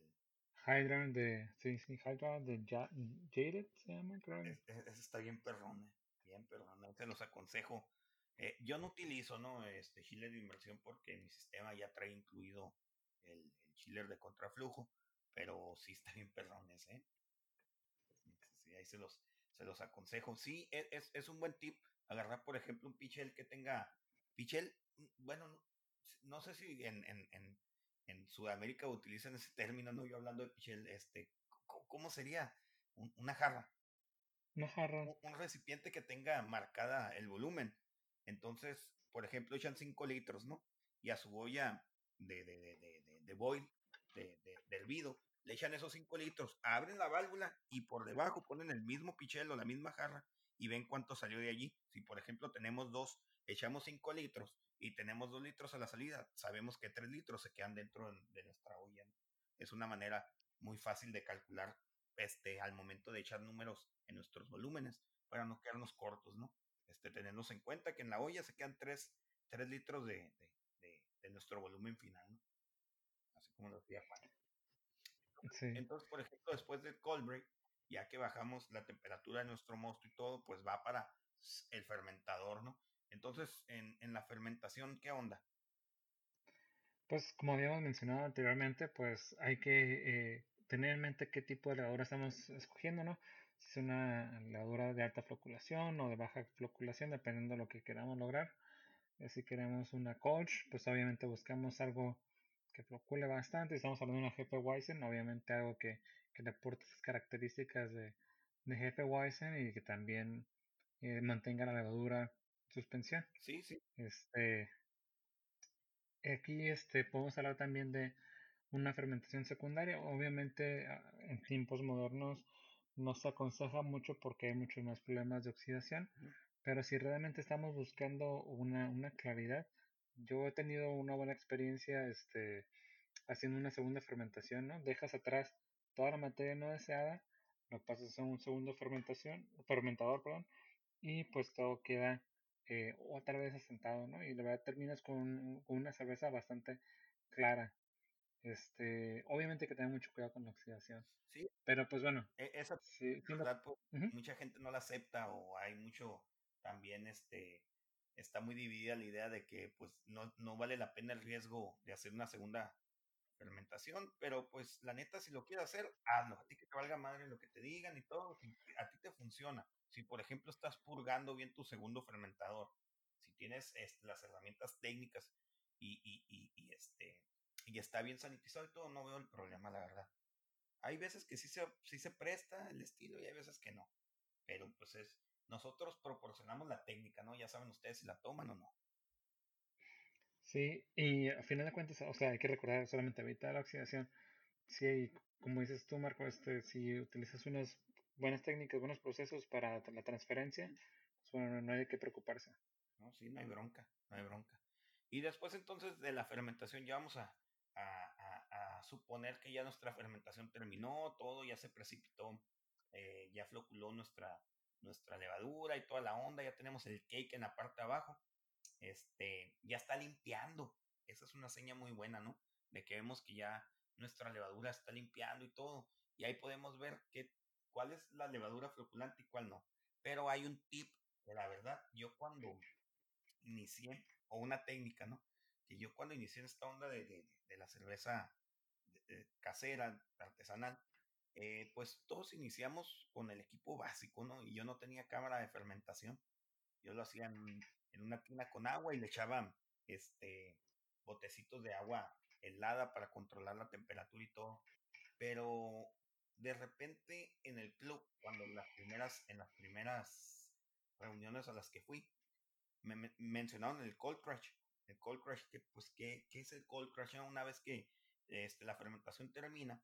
Hydra de, sí, sí, Hydra de Jaded se llama, creo. Ese está bien perrón, eh, bien perrón, se los aconsejo. Eh, yo no utilizo, ¿no? Este chiller de inversión porque mi sistema ya trae incluido el, el chiller de contraflujo, pero sí está bien perrón ese, ¿eh? Sí, ahí se los, se los aconsejo. Sí, e, es, es un buen tip agarrar, por ejemplo, un pichel que tenga Pichel, mm, bueno, no, sé si en, en, en, Sudamérica utilizan ese término, no yo hablando de pichel, este, ¿cómo sería? una jarra. Una jarra. Un, recipiente que tenga marcada el volumen. Entonces, por ejemplo, echan 5 litros, ¿no? Y a su olla de, de, de, de, de boil, de, de, hervido, le echan esos 5 litros, abren la válvula y por debajo ponen el mismo pichel o la misma jarra y ven cuánto salió de allí. Si, por ejemplo, tenemos dos echamos 5 litros y tenemos 2 litros a la salida, sabemos que 3 litros se quedan dentro de nuestra olla. Es una manera muy fácil de calcular este, al momento de echar números en nuestros volúmenes para no quedarnos cortos, ¿no? Este, tenernos en cuenta que en la olla se quedan 3, 3 litros de, de, de, nuestro volumen final, ¿no? Así como lo decía Juan. Entonces, por ejemplo, después del cold break, ya que bajamos la temperatura de nuestro mosto y todo, pues va para el fermentador, ¿no? Entonces, en, en la fermentación, ¿qué onda? Pues como habíamos mencionado anteriormente, pues hay que eh, tener en mente qué tipo de levadura estamos escogiendo, ¿no? Si es una levadura de alta floculación o de baja floculación, dependiendo de lo que queramos lograr. Eh, si queremos una Colch, pues obviamente buscamos algo que flocule bastante. Estamos hablando de una Jefe Weizen, obviamente algo que, le aporte esas características de, de Jefe Weizen y que también eh, mantenga la levadura suspensión. Sí, sí. Este, aquí este, podemos hablar también de una fermentación secundaria. Obviamente ah, en tiempos modernos no se aconseja mucho porque hay muchos más problemas de oxidación, pero si realmente estamos buscando una, una claridad, yo he tenido una buena experiencia este, haciendo una segunda fermentación, ¿no? Dejas atrás toda la materia no deseada, lo pasas a un segundo fermentación, fermentador, perdón, y pues todo queda eh, otra vez asentado, ¿no? Y la verdad terminas con, una cerveza bastante clara. Este, obviamente que tener mucho cuidado con la oxidación. Sí. Pero pues bueno. E, esa sí, verdad, pues, mucha gente no la acepta o hay mucho también este está muy dividida la idea de que pues no, no vale la pena el riesgo de hacer una segunda fermentación, pero pues la neta si lo quieres hacer, hazlo, a ti que te valga madre lo que te digan y todo, a ti te funciona. Si, por ejemplo, estás purgando bien tu segundo fermentador, si tienes este, las herramientas técnicas y, y, y, este, y está bien sanitizado y todo, no veo el problema, la verdad. Hay veces que sí se, sí se presta el estilo y hay veces que no. Pero pues es, nosotros proporcionamos la técnica, ¿no? Ya saben ustedes si la toman o no. Sí, y a final de cuentas, o sea, hay que recordar solamente evitar la oxidación. Sí, como dices tú, Marco, este, si utilizas unas buenas técnicas, buenos procesos para la transferencia, pues bueno, no hay que preocuparse. No, sí, no hay bronca, no hay bronca. Y después entonces de la fermentación ya vamos a, a, a, suponer que ya nuestra fermentación terminó, todo ya se precipitó eh, ya floculó nuestra, nuestra levadura y toda la onda, ya tenemos el cake en la parte de abajo, este, ya está limpiando. Esa es una seña muy buena, ¿no? De que vemos que ya nuestra levadura está limpiando y todo. Y ahí podemos ver que, cuál es la levadura floculante y cuál no. Pero hay un tip, que la verdad, yo cuando inicié, o una técnica, ¿no? Que yo cuando inicié esta onda de, de, la cerveza casera, artesanal, eh, pues todos iniciamos con el equipo básico, ¿no? Y yo no tenía cámara de fermentación. Yo lo hacía en, en una tina con agua y le echaba este, botecitos de agua helada para controlar la temperatura y todo. Pero de repente en el club, cuando las primeras, en las primeras reuniones a las que fui, me, mencionaron el cold crush. El cold crush, que pues, ¿qué, ¿qué, es el cold crush? Una vez que este, la fermentación termina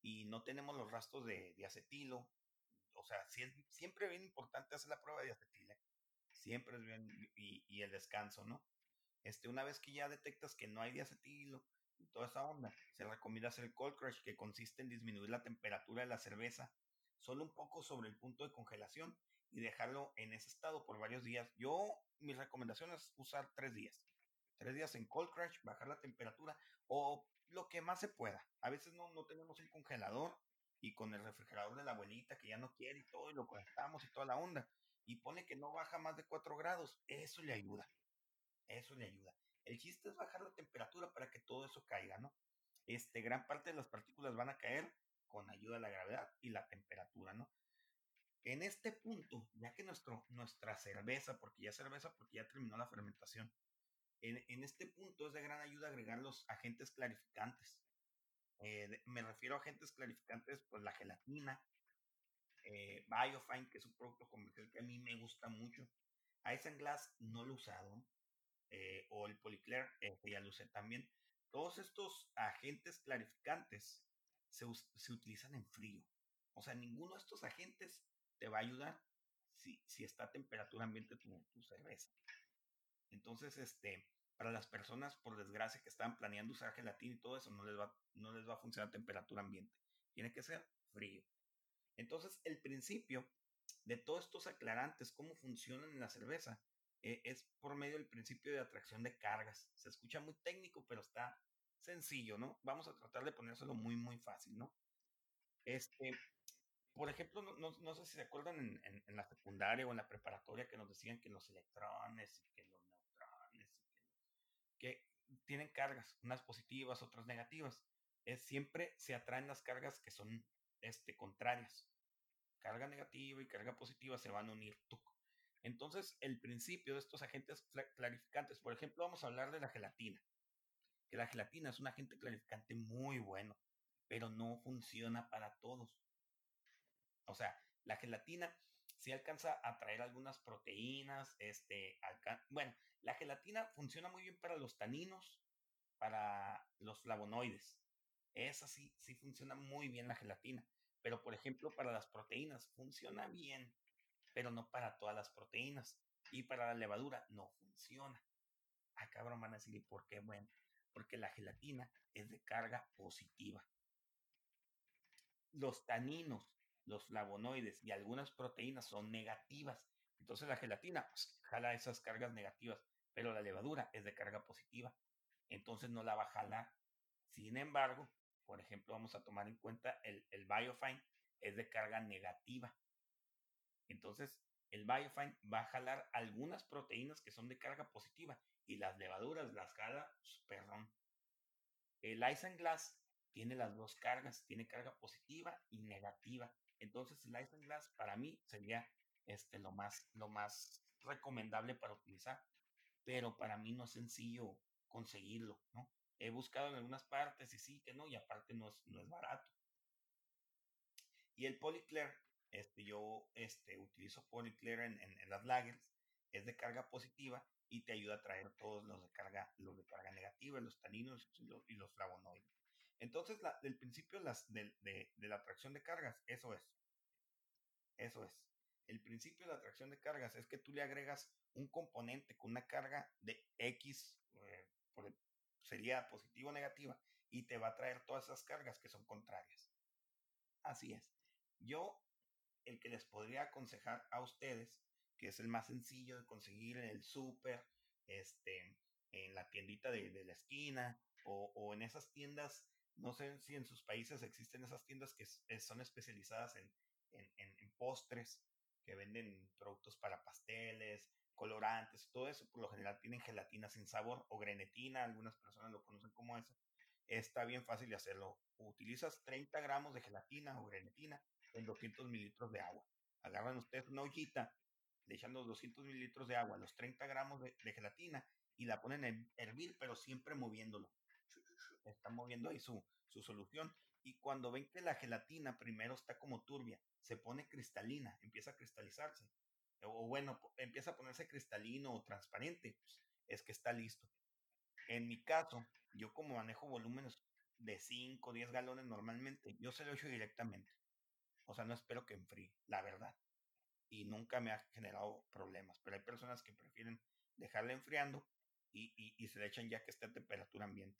y no tenemos los rastros de, de acetilo, o sea, siempre es bien importante hacer la prueba de acetilo, ¿eh? siempre es bien, y, y, el descanso, ¿no? Este, una vez que ya detectas que no hay diacetilo y toda esa onda, se recomienda hacer el cold crush, que consiste en disminuir la temperatura de la cerveza solo un poco sobre el punto de congelación y dejarlo en ese estado por varios días. Yo, mi recomendación es usar tres días. Tres días en cold crush, bajar la temperatura o lo que más se pueda. A veces no, no tenemos un congelador y con el refrigerador de la abuelita que ya no quiere y todo, y lo conectamos y toda la onda. Y pone que no baja más de 4 grados. Eso le ayuda. Eso le ayuda. El chiste es bajar la temperatura para que todo eso caiga, ¿no? Este, gran parte de las partículas van a caer con ayuda de la gravedad y la temperatura, ¿no? En este punto, ya que nuestro, nuestra cerveza, porque ya cerveza, porque ya terminó la fermentación, en, en este punto es de gran ayuda agregar los agentes clarificantes. Eh, me refiero a agentes clarificantes, pues la gelatina, eh, Biofine, que es un producto comercial que a mí me gusta mucho. Isinglass no lo he usado, eh, o el Polyclair, que ya lo usé también. Todos estos agentes clarificantes se, se utilizan en frío. O sea, ninguno de estos agentes te va a ayudar si, si está a temperatura ambiente tu, tu cerveza. Entonces, este, para las personas, por desgracia, que estaban planeando usar gelatina y todo eso, no les va, no les va a funcionar a temperatura ambiente. Tiene que ser frío. Entonces, el principio de todos estos aclarantes, cómo funcionan en la cerveza, eh, es por medio del principio de atracción de cargas. Se escucha muy técnico, pero está sencillo, ¿no? Vamos a tratar de ponérselo muy, muy fácil, ¿no? Este, por ejemplo, no, sé si se acuerdan en, la secundaria o en la preparatoria que nos decían que los electrones y que los neutrones que, tienen cargas, unas positivas, otras negativas. Es, siempre se atraen las cargas que son este, contrarias. Carga negativa y carga positiva se van a unir. Entonces, el principio de estos agentes clarificantes, por ejemplo, vamos a hablar de la gelatina. Que la gelatina es un agente clarificante muy bueno, pero no funciona para todos o sea, la gelatina sí alcanza a traer algunas proteínas, este, bueno, la gelatina funciona muy bien para los taninos, para los flavonoides. Esa sí, sí funciona muy bien la gelatina. Pero, por ejemplo, para las proteínas funciona bien, pero no para todas las proteínas. Y para la levadura no funciona. Ah, cabrón, van a decir, ¿y por qué? Bueno, porque la gelatina es de carga positiva. Los taninos los flavonoides y algunas proteínas son negativas. Entonces la gelatina pues, jala esas cargas negativas, pero la levadura es de carga positiva. Entonces no la va a jalar. Sin embargo, por ejemplo, vamos a tomar en cuenta el, el Biofine es de carga negativa. Entonces, el Biofine va a jalar algunas proteínas que son de carga positiva y las levaduras las jala, pues, perdón. El Isinglass tiene las dos cargas, tiene carga positiva y negativa. Entonces, el Isinglass para mí sería este, lo, más, lo más recomendable para utilizar, pero para mí no es sencillo conseguirlo, ¿no? He buscado en algunas partes y sí que no, y aparte no es, no es barato. Y el Polyclair, este, yo este, utilizo Polyclair en, en, las lagers, es de carga positiva y te ayuda a traer todos los de carga, los de carga negativa, los taninos y los, y los flavonoides. Entonces, la, el principio las, de, de, la atracción de cargas, eso es. Eso es. El principio de la atracción de cargas es que tú le agregas un componente con una carga de X, eh, sería positiva o negativa, y te va a traer todas esas cargas que son contrarias. Así es. Yo el que les podría aconsejar a ustedes, que es el más sencillo de conseguir en el súper, este, en la tiendita de, la esquina o, en esas tiendas, no sé si en sus países existen esas tiendas que son especializadas en, en, postres, que venden productos para pasteles, colorantes, todo eso, por lo general tienen gelatina sin sabor o grenetina, algunas personas lo conocen como eso. Está bien fácil de hacerlo. Utilizas 30 gramos de gelatina o grenetina en 200 mililitros de agua. Agarran ustedes una ollita, le echan los 200 mililitros de agua, los 30 gramos de, gelatina y la ponen a hervir, pero siempre moviéndolo. Están moviendo ahí su, su solución. Y cuando ven que la gelatina primero está como turbia, se pone cristalina, empieza a cristalizarse, o bueno, empieza a ponerse cristalino o transparente, pues, es que está listo. En mi caso, yo como manejo volúmenes de 5 o 10 galones normalmente, yo se lo echo directamente. O sea, no espero que enfríe, la verdad. Y nunca me ha generado problemas. Pero hay personas que prefieren dejarla enfriando y, y, se le echan ya que esté a temperatura ambiente.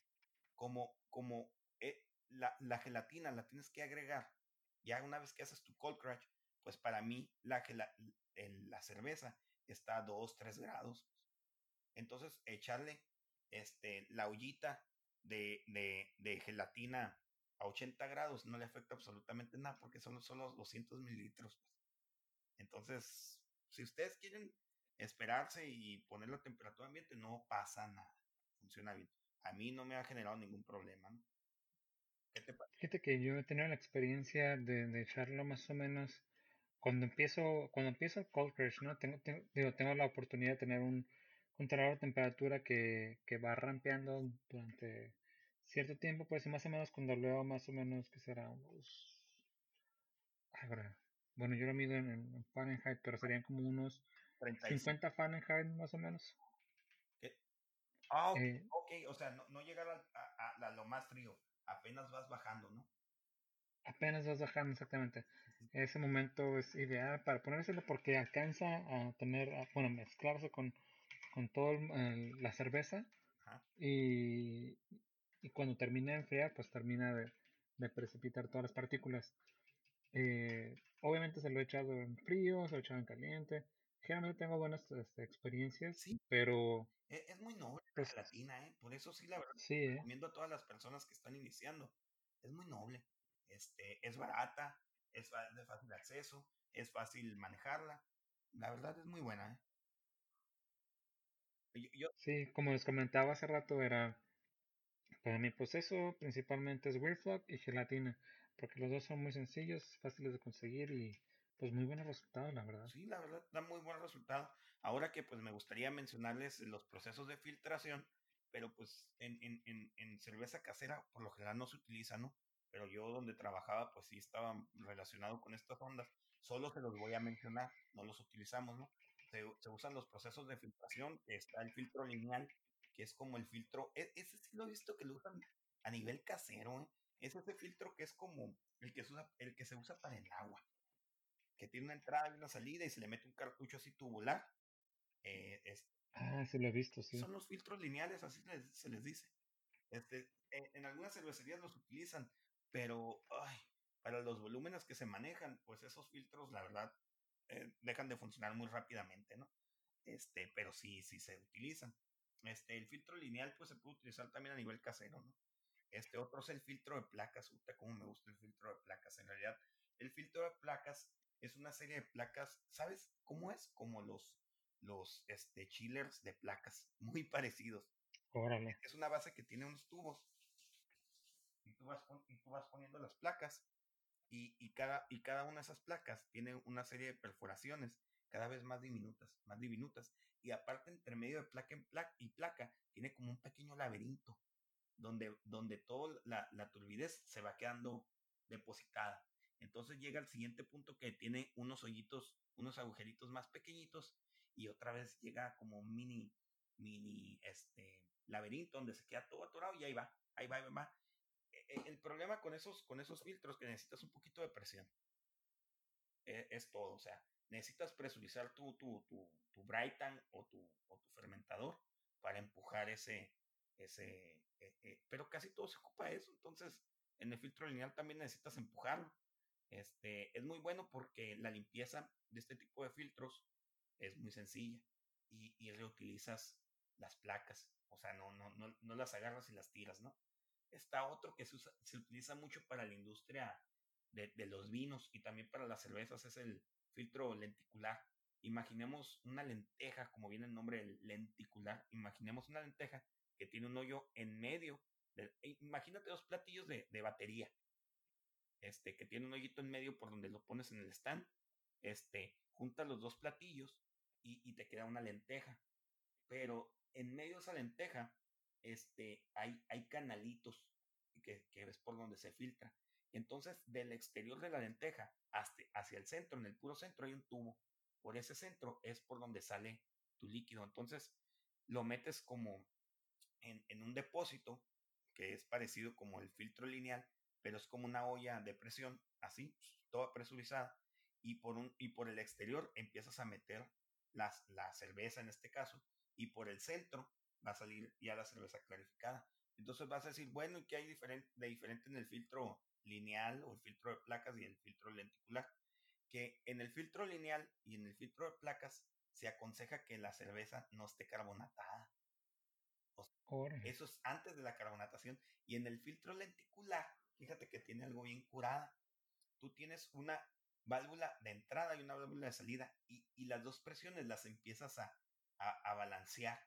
Como, como eh, la, la, gelatina la tienes que agregar, ya una vez que haces tu cold crash, pues para mí la, la cerveza está a 2, 3 grados. Entonces, echarle este, la ollita de, de gelatina a 80 grados no le afecta absolutamente nada porque son solo 200 mililitros. Pues. Entonces, si ustedes quieren esperarse y poner la temperatura ambiente, no pasa nada. Funciona bien. A mí no me ha generado ningún problema. ¿Qué te Fíjate que yo he tenido la experiencia de, echarlo más o menos cuando empiezo, cuando empiezo el cold crash, ¿no? Tengo, tengo, digo, tengo la oportunidad de tener un controlador de temperatura que, que va rampeando durante cierto tiempo, pues más o menos cuando leo más o menos que será unos... bueno, yo lo mido en, Fahrenheit, pero serían como unos 50 Fahrenheit más o menos. Ah, eh, ok, o sea, no, no llegar a, lo más frío, apenas vas bajando, ¿no? Apenas vas bajando, exactamente. Ese momento es ideal para ponérselo porque alcanza a tener, bueno, mezclarse con, con toda la cerveza y, y cuando termina de enfriar, pues termina de, precipitar todas las partículas. Eh, obviamente se lo he echado en frío, se lo he echado en caliente. Generalmente tengo buenas este, experiencias, sí. pero... E, es, muy noble la pues gelatina, ¿eh? Por eso sí, la verdad, sí, ¿eh? recomiendo a todas las personas que están iniciando. Es muy noble. Este, es barata, es de fácil acceso, es fácil manejarla. La verdad es muy buena, ¿eh? Yo, Sí, como les comentaba hace rato, era para mi proceso principalmente es Weirflock y gelatina, porque los dos son muy sencillos, fáciles de conseguir y pues muy buenos resultados, la verdad. Sí, la verdad, da muy buen resultado. Ahora que pues me gustaría mencionarles los procesos de filtración, pero pues en, en, en, cerveza casera por lo general no se utiliza, ¿no? Pero yo donde trabajaba pues sí estaba relacionado con estas ondas. Solo se los voy a mencionar, no los utilizamos, ¿no? Se, se usan los procesos de filtración, está el filtro lineal, que es como el filtro, e, ese sí lo he visto que lo usan a nivel casero, ¿eh? es ese filtro que es como el que, se usa, el que se usa para el agua, que tiene una entrada y una salida y se le mete un cartucho así tubular. Eh, ah, sí lo he visto, sí. Son los filtros lineales, así se les dice. Este, en, algunas cervecerías los utilizan, pero ay, para los volúmenes que se manejan, pues esos filtros, la verdad, eh, dejan de funcionar muy rápidamente, ¿no? Este, pero sí, sí se utilizan. Este, el filtro lineal pues se puede utilizar también a nivel casero, ¿no? Este otro es el filtro de placas, como me gusta el filtro de placas. En realidad, el filtro de placas es una serie de placas, ¿sabes cómo es? Como los, los este, chillers de placas, <laughs> muy parecidos. Órale. Es una base que tiene unos tubos y tú vas, y tú vas poniendo las placas y, y, cada, y cada una de esas placas tiene una serie de perforaciones cada vez más diminutas, más diminutas. Y aparte, entre medio de placa y placa, tiene como un pequeño laberinto donde, donde toda la, la turbidez se va quedando depositada. Entonces llega al siguiente punto que tiene unos hoyitos, unos agujeritos más pequeñitos y otra vez llega como un mini, mini, este, laberinto donde se queda todo atorado y ahí va, ahí va, ahí va. E, e, el problema con esos, con esos filtros que necesitas un poquito de presión. E, es todo, o sea, necesitas presurizar tu, tu, tu, tu Brighton o tu, o tu fermentador para empujar ese, ese, eh, eh, pero casi todo se ocupa eso, entonces en el filtro lineal también necesitas empujarlo. Este, es muy bueno porque la limpieza de este tipo de filtros es muy sencilla y, reutilizas las placas, o sea, no, no, no, no las agarras y las tiras, ¿no? Está otro que se, se utiliza mucho para la industria de, de, los vinos y también para las cervezas, es el filtro lenticular. Imaginemos una lenteja, como viene el nombre lenticular, imaginemos una lenteja que tiene un hoyo en medio. De, e imagínate dos platillos de, de batería, este, que tiene un hoyito en medio por donde lo pones en el stand, este, juntas los dos platillos y, y, te queda una lenteja. Pero en medio de esa lenteja, este, hay, hay canalitos que, que ves por donde se filtra. Entonces, del exterior de la lenteja hacia el centro, en el puro centro, hay un tubo. Por ese centro es por donde sale tu líquido. Entonces, lo metes como en, en un depósito que es parecido como el filtro lineal, pero es como una olla de presión, así, toda presurizada, y por, un, y por el exterior empiezas a meter las, la cerveza en este caso, y por el centro va a salir ya la cerveza clarificada. Entonces vas a decir, bueno, ¿y qué hay de diferente en el filtro lineal o el filtro de placas y el filtro lenticular? Que en el filtro lineal y en el filtro de placas se aconseja que la cerveza no esté carbonatada. O sea, eso es antes de la carbonatación. Y en el filtro lenticular, fíjate que tiene algo bien curada. Tú tienes una válvula de entrada y una válvula de salida y, y las dos presiones las empiezas a, a, a balancear.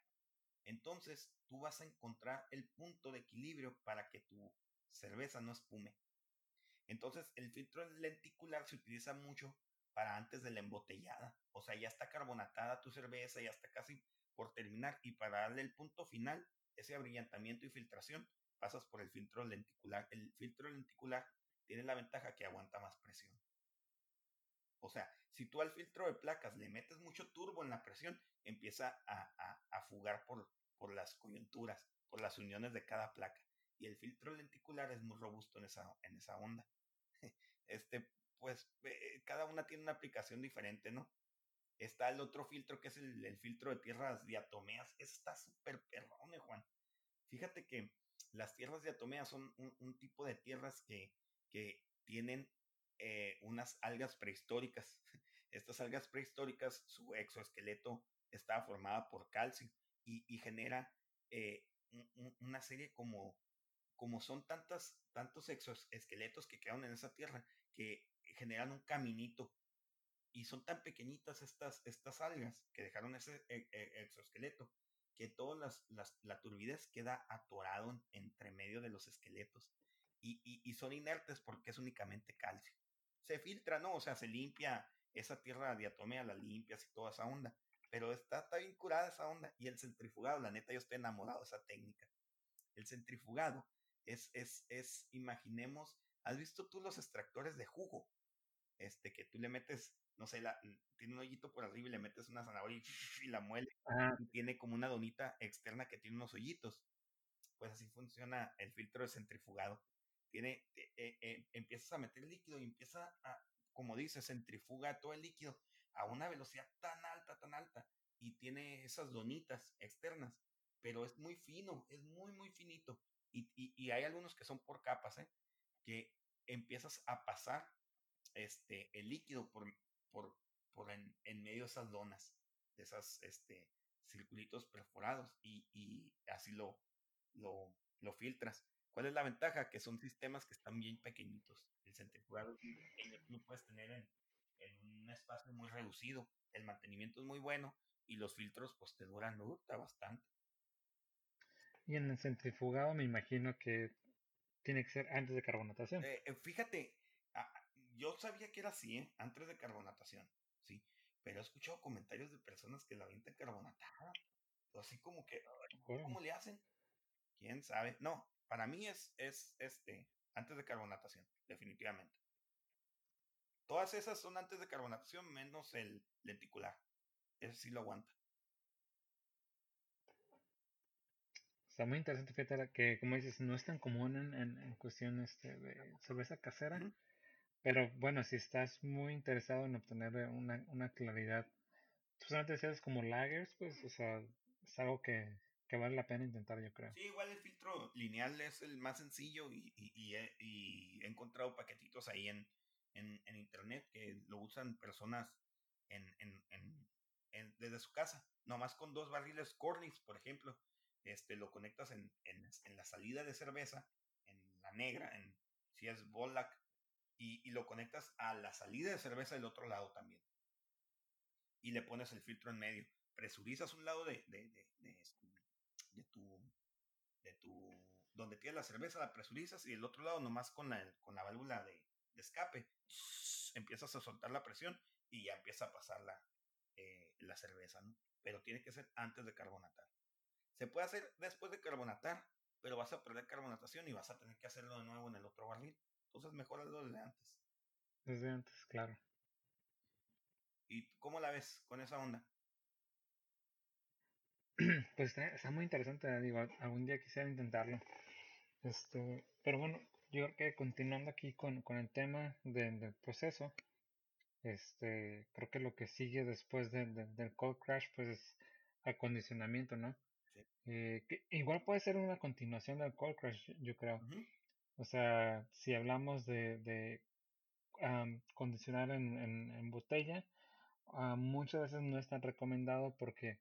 Entonces tú vas a encontrar el punto de equilibrio para que tu cerveza no espume. Entonces el filtro lenticular se utiliza mucho para antes de la embotellada. O sea, ya está carbonatada tu cerveza, ya está casi por terminar y para darle el punto final, ese abrillantamiento y filtración, pasas por el filtro lenticular. El filtro lenticular tiene la ventaja que aguanta más presión. O sea, si tú al filtro de placas le metes mucho turbo en la presión, empieza a, fugar por, por las coyunturas, por las uniones de cada placa. Y el filtro lenticular es muy robusto en esa, en esa onda. Este, pues eh, cada una tiene una aplicación diferente, ¿no? Está el otro filtro que es el, el filtro de tierras diatomeas. Está súper perrón, Juan. Fíjate que las tierras diatomeas son un, un tipo de tierras que, que tienen eh, unas algas prehistóricas. <laughs> Estas algas prehistóricas, su exoesqueleto estaba formada por calcio y, y genera eh, un, una serie como, como son tantas, tantos exoesqueletos que quedan en esa tierra que generan un caminito y son tan pequeñitas estas, estas algas que dejaron ese e, e, exoesqueleto que toda las, las, la turbidez queda atorado en, entre medio de los esqueletos y, y, y, son inertes porque es únicamente calcio. Se filtra, ¿no? O sea, se limpia esa tierra diatomea, la limpias y toda esa onda. Pero está, está bien curada esa onda. Y el centrifugado, la neta, yo estoy enamorado de esa técnica. El centrifugado es, es, es, imaginemos, ¿has visto tú los extractores de jugo? Este, que tú le metes no sé, la, tiene un hoyito por arriba y le metes una zanahoria y, <laughs> y la muele. Ah. Y tiene como una donita externa que tiene unos hoyitos. Pues así funciona el filtro de centrifugado. Tiene, eh, eh, empiezas a meter líquido y empieza a, como dice, centrifuga todo el líquido a una velocidad tan alta, tan alta. Y tiene esas donitas externas. Pero es muy fino, es muy, muy finito. Y, y, hay algunos que son por capas, ¿eh? Que empiezas a pasar este, el líquido por, por, por en, en, medio de esas donas, de esas este, circulitos perforados y, y así lo, lo, lo, filtras. ¿Cuál es la ventaja? Que son sistemas que están bien pequeñitos. El centrifugado lo puedes tener en, un espacio muy reducido. El mantenimiento es muy bueno y los filtros pues te duran bastante. Y en el centrifugado me imagino que tiene que ser antes de carbonatación. Eh, fíjate, yo sabía que era así, ¿eh? antes de carbonatación, sí, pero he escuchado comentarios de personas que la avientan carbonatada, así como que, ¿cómo le hacen? ¿Quién sabe? No, para mí es, es este, antes de carbonatación, definitivamente. Todas esas son antes de carbonatación, menos el lenticular. Ese sí lo aguanta. Está muy interesante, fíjate, que como dices, no es tan común en, en, en cuestión este, de cerveza casera. Uh -huh. Pero bueno, si estás muy interesado en obtener una, una claridad, solamente decías como lagers, pues, o sea, es algo que, que, vale la pena intentar, yo creo. Sí, igual el filtro lineal es el más sencillo y, y, y, he, y he, encontrado paquetitos ahí en, en, en internet que lo usan personas en, en, en, desde su casa, nomás con dos barriles Corliss, por ejemplo, este, lo conectas en, en, la salida de cerveza, en la negra, en si es Bolac, y, y, lo conectas a la salida de cerveza del otro lado también. Y le pones el filtro en medio. Presurizas un lado de, de, de, de, este, de tu, de tu, donde tienes la cerveza, la presurizas y el otro lado nomás con la, con la válvula de, escape, empiezas a soltar la presión y ya empieza a pasar la, eh, la cerveza, ¿no? Pero tiene que ser antes de carbonatar. Se puede hacer después de carbonatar, pero vas a perder carbonatación y vas a tener que hacerlo de nuevo en el otro barril. Entonces mejor hazlo desde antes. Desde antes, claro. ¿Y cómo la ves con esa onda? <clears throat> Pues está, muy interesante, digo, algún día quisiera intentarlo. Este, pero bueno, yo creo que continuando aquí con, con el tema del proceso, este, creo que lo que sigue después del cold crash, pues es acondicionamiento, ¿no? Eh, que igual puede ser una continuación del cold crash, yo creo. O sea, si hablamos de, de condicionar en, en, botella, uh, muchas veces no es tan recomendado porque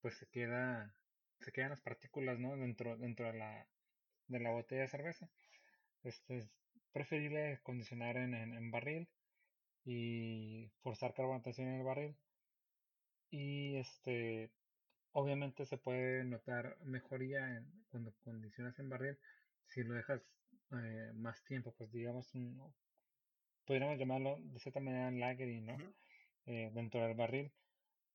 pues se queda se quedan las partículas no dentro dentro de la de la botella de cerveza. Este es preferible condicionar en, en, barril y forzar carbonatación en el barril. Y este obviamente se puede notar mejoría en, cuando condicionas en barril si lo dejas eh, más tiempo pues digamos un, podríamos llamarlo de cierta manera lagering no eh, dentro del barril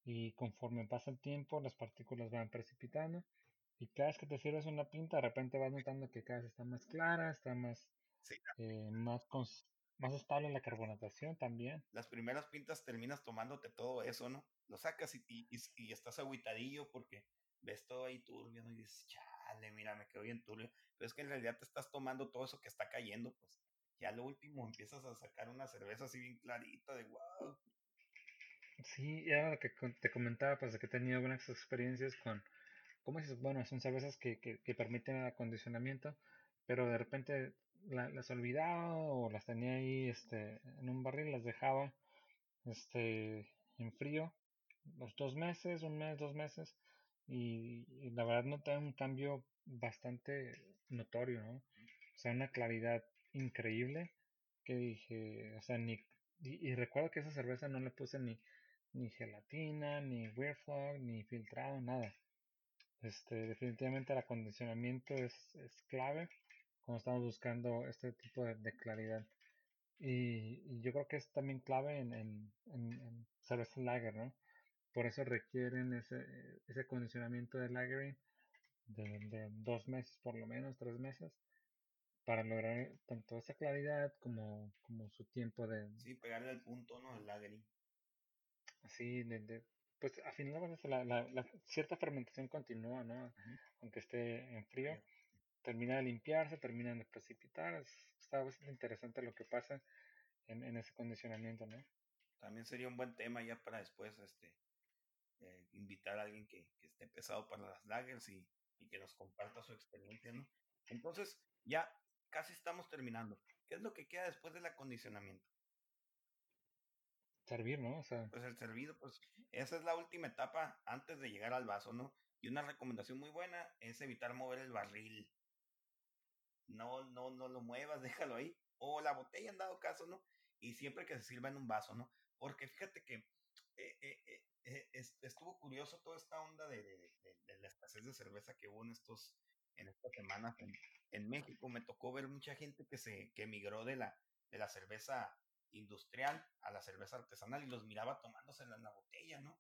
y conforme pasa el tiempo las partículas van precipitando y cada vez que te sirves una pinta de repente vas notando que cada vez está más clara, está más, eh, más, más estable la carbonatación también. Las primeras pintas terminas tomándote todo eso, ¿no? Lo sacas y, y, y estás agüitadillo porque ves todo ahí turbio ¿no? y dices, chale, mira, me quedo bien turbio. Pero es que en realidad te estás tomando todo eso que está cayendo, pues ya lo último empiezas a sacar una cerveza así bien clarita de wow, Sí, ya lo que te comentaba, pues de que he tenido buenas experiencias con, ¿cómo dices? Bueno, son cervezas que, que, que permiten el acondicionamiento, pero de repente las olvidaba o las tenía ahí este, en un barril, las dejaba este, en frío los dos meses, un mes, dos meses, y, la verdad noté un cambio bastante notorio, ¿no? O sea, una claridad increíble que dije, o sea, ni, y, y recuerdo que esa cerveza no le puse ni, ni gelatina, ni Weirflog, ni filtrado, nada. Este, definitivamente el acondicionamiento es, es clave cuando estamos buscando este tipo de, claridad. Y, yo creo que es también clave en, en, en, cerveza lager, ¿no? Por eso requieren ese, ese acondicionamiento de lagering de, de, dos meses, por lo menos, tres meses, para lograr tanto esa claridad como, como su tiempo de... Sí, pegarle al punto, ¿no? El lagering. Así, de, pues a final de cuentas la, la, cierta fermentación continúa, ¿no? Aunque esté en frío, termina de limpiarse, termina de precipitar. está bastante interesante lo que pasa en, en ese condicionamiento, ¿no? También sería un buen tema ya para después este eh, invitar a alguien que, que, esté pesado para las lagers y, y que nos comparta su experiencia, ¿no? Entonces, ya casi estamos terminando. ¿Qué es lo que queda después del acondicionamiento? Servir, ¿no? O sea. Pues el servido, pues esa es la última etapa antes de llegar al vaso, ¿no? Y una recomendación muy buena es evitar mover el barril. No, no, no lo muevas, <laughs> déjalo ahí. O la botella en dado caso, ¿no? Y siempre que se sirva en un vaso, ¿no? Porque fíjate que eh, eh, eh, estuvo curioso toda esta onda de, la escasez de cerveza que hubo en estos en estas semanas en, México. Me tocó ver mucha gente que se que emigró de la, de la cerveza industrial a la cerveza artesanal y los miraba tomándosela en la botella, ¿no?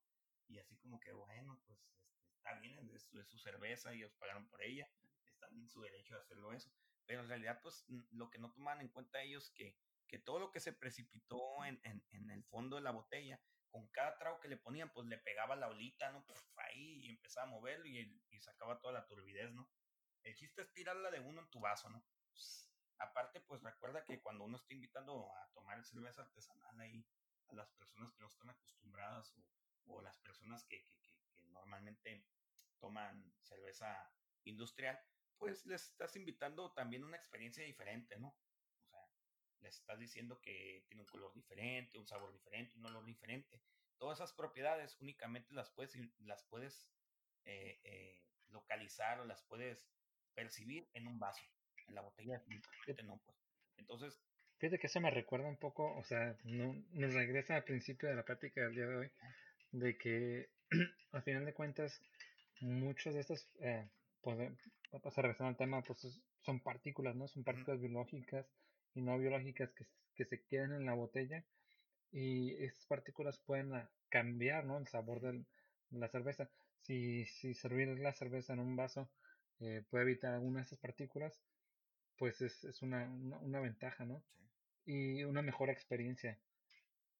Y así como que, bueno, pues este, está bien, es es su cerveza, ellos pagaron por ella, están en su derecho de hacerlo eso. Pero en realidad, pues lo que no tomaban en cuenta ellos que, que todo lo que se precipitó en, en, en, el fondo de la botella, con cada trago que le ponían, pues le pegaba la olita, ¿no? ahí y empezaba a moverlo y, y, sacaba toda la turbidez, ¿no? El chiste es tirarla de uno en tu vaso, ¿no? Aparte, pues recuerda que cuando uno está invitando a tomar cerveza artesanal ahí, a las personas que no están acostumbradas o, o las personas que, que, que, normalmente toman cerveza industrial, pues les estás invitando también una experiencia diferente, ¿no? O sea, les estás diciendo que tiene un color diferente, un sabor diferente, un olor diferente. Todas esas propiedades únicamente las puedes, las puedes eh, eh, localizar o las puedes percibir en un vaso. En la botella no, pues. Entonces... Fíjate que eso me recuerda un poco, o sea, no, nos regresa al principio de la práctica del día de hoy, de que <clears throat> al final de cuentas muchos de estos, eh, pues, a regresar al tema, pues son partículas, ¿no? Son partículas biológicas y no biológicas que, que, se quedan en la botella y estas partículas pueden ah, cambiar, ¿no? El sabor de la cerveza. Si, si servir la cerveza en un vaso eh, puede evitar alguna de esas partículas, pues es, es una, una, ventaja, ¿no? Y una mejor experiencia.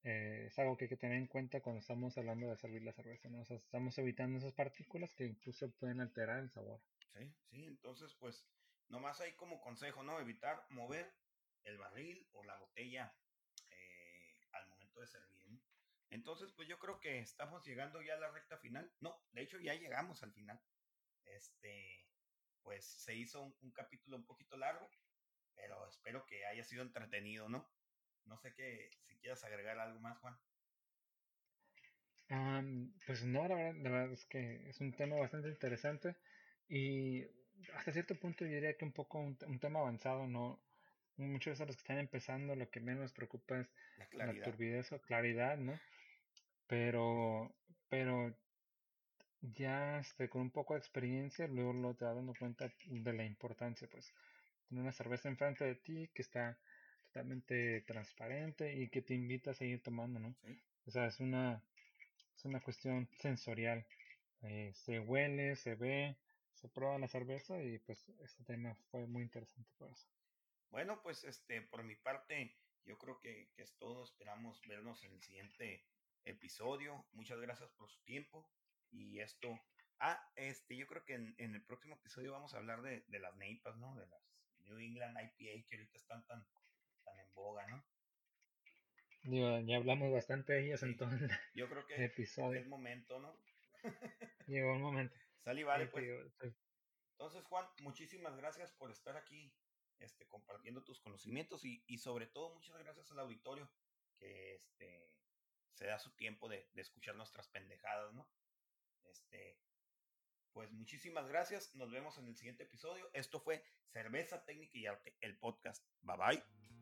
Eh, es algo que hay que tener en cuenta cuando estamos hablando de servir la cerveza, ¿no? O sea, estamos evitando esas partículas que incluso pueden alterar el sabor. Sí, entonces pues nomás hay como consejo, ¿no? Evitar mover el barril o la botella eh, al momento de servir. Entonces, pues yo creo que estamos llegando ya a la recta final. No, de hecho ya llegamos al final. Este, pues se hizo un, capítulo un poquito largo, pero espero que haya sido entretenido, ¿no? No sé qué, si quieras agregar algo más, Juan. pues no, la verdad, es que es un tema bastante interesante y hasta cierto punto yo diría que un poco un, un tema avanzado, ¿no? muchos de los que están empezando lo que menos preocupa es la, la turbidez o claridad, ¿no? Pero, pero ya este, con un poco de experiencia, luego lo te vas dando cuenta de la importancia, pues, tener una cerveza enfrente de ti que está totalmente transparente y que te invita a seguir tomando, ¿no? O sea, es una, es una cuestión sensorial. Eh, se huele, se ve, se prueba la cerveza y pues este tema fue muy interesante por eso. Bueno, pues este, por mi parte, yo creo que, que, es todo. Esperamos vernos en el siguiente episodio. Muchas gracias por su tiempo. Y esto. Ah, este, yo creo que en, el próximo episodio vamos a hablar de, de, las NEIPAs, ¿no? De las New England IPA que ahorita están tan, tan en boga, ¿no? ya hablamos bastante de ellas en todo el yo creo que, episodio. es momento, ¿no? Llegó el momento. Salí, vale, pues. Entonces, Juan, muchísimas gracias por estar aquí este, compartiendo tus conocimientos y, y, sobre todo muchas gracias al auditorio que este, se da su tiempo de, de, escuchar nuestras pendejadas, ¿no? Este, pues muchísimas gracias, nos vemos en el siguiente episodio. Esto fue Cerveza Técnica y Arte, el podcast. Bye bye.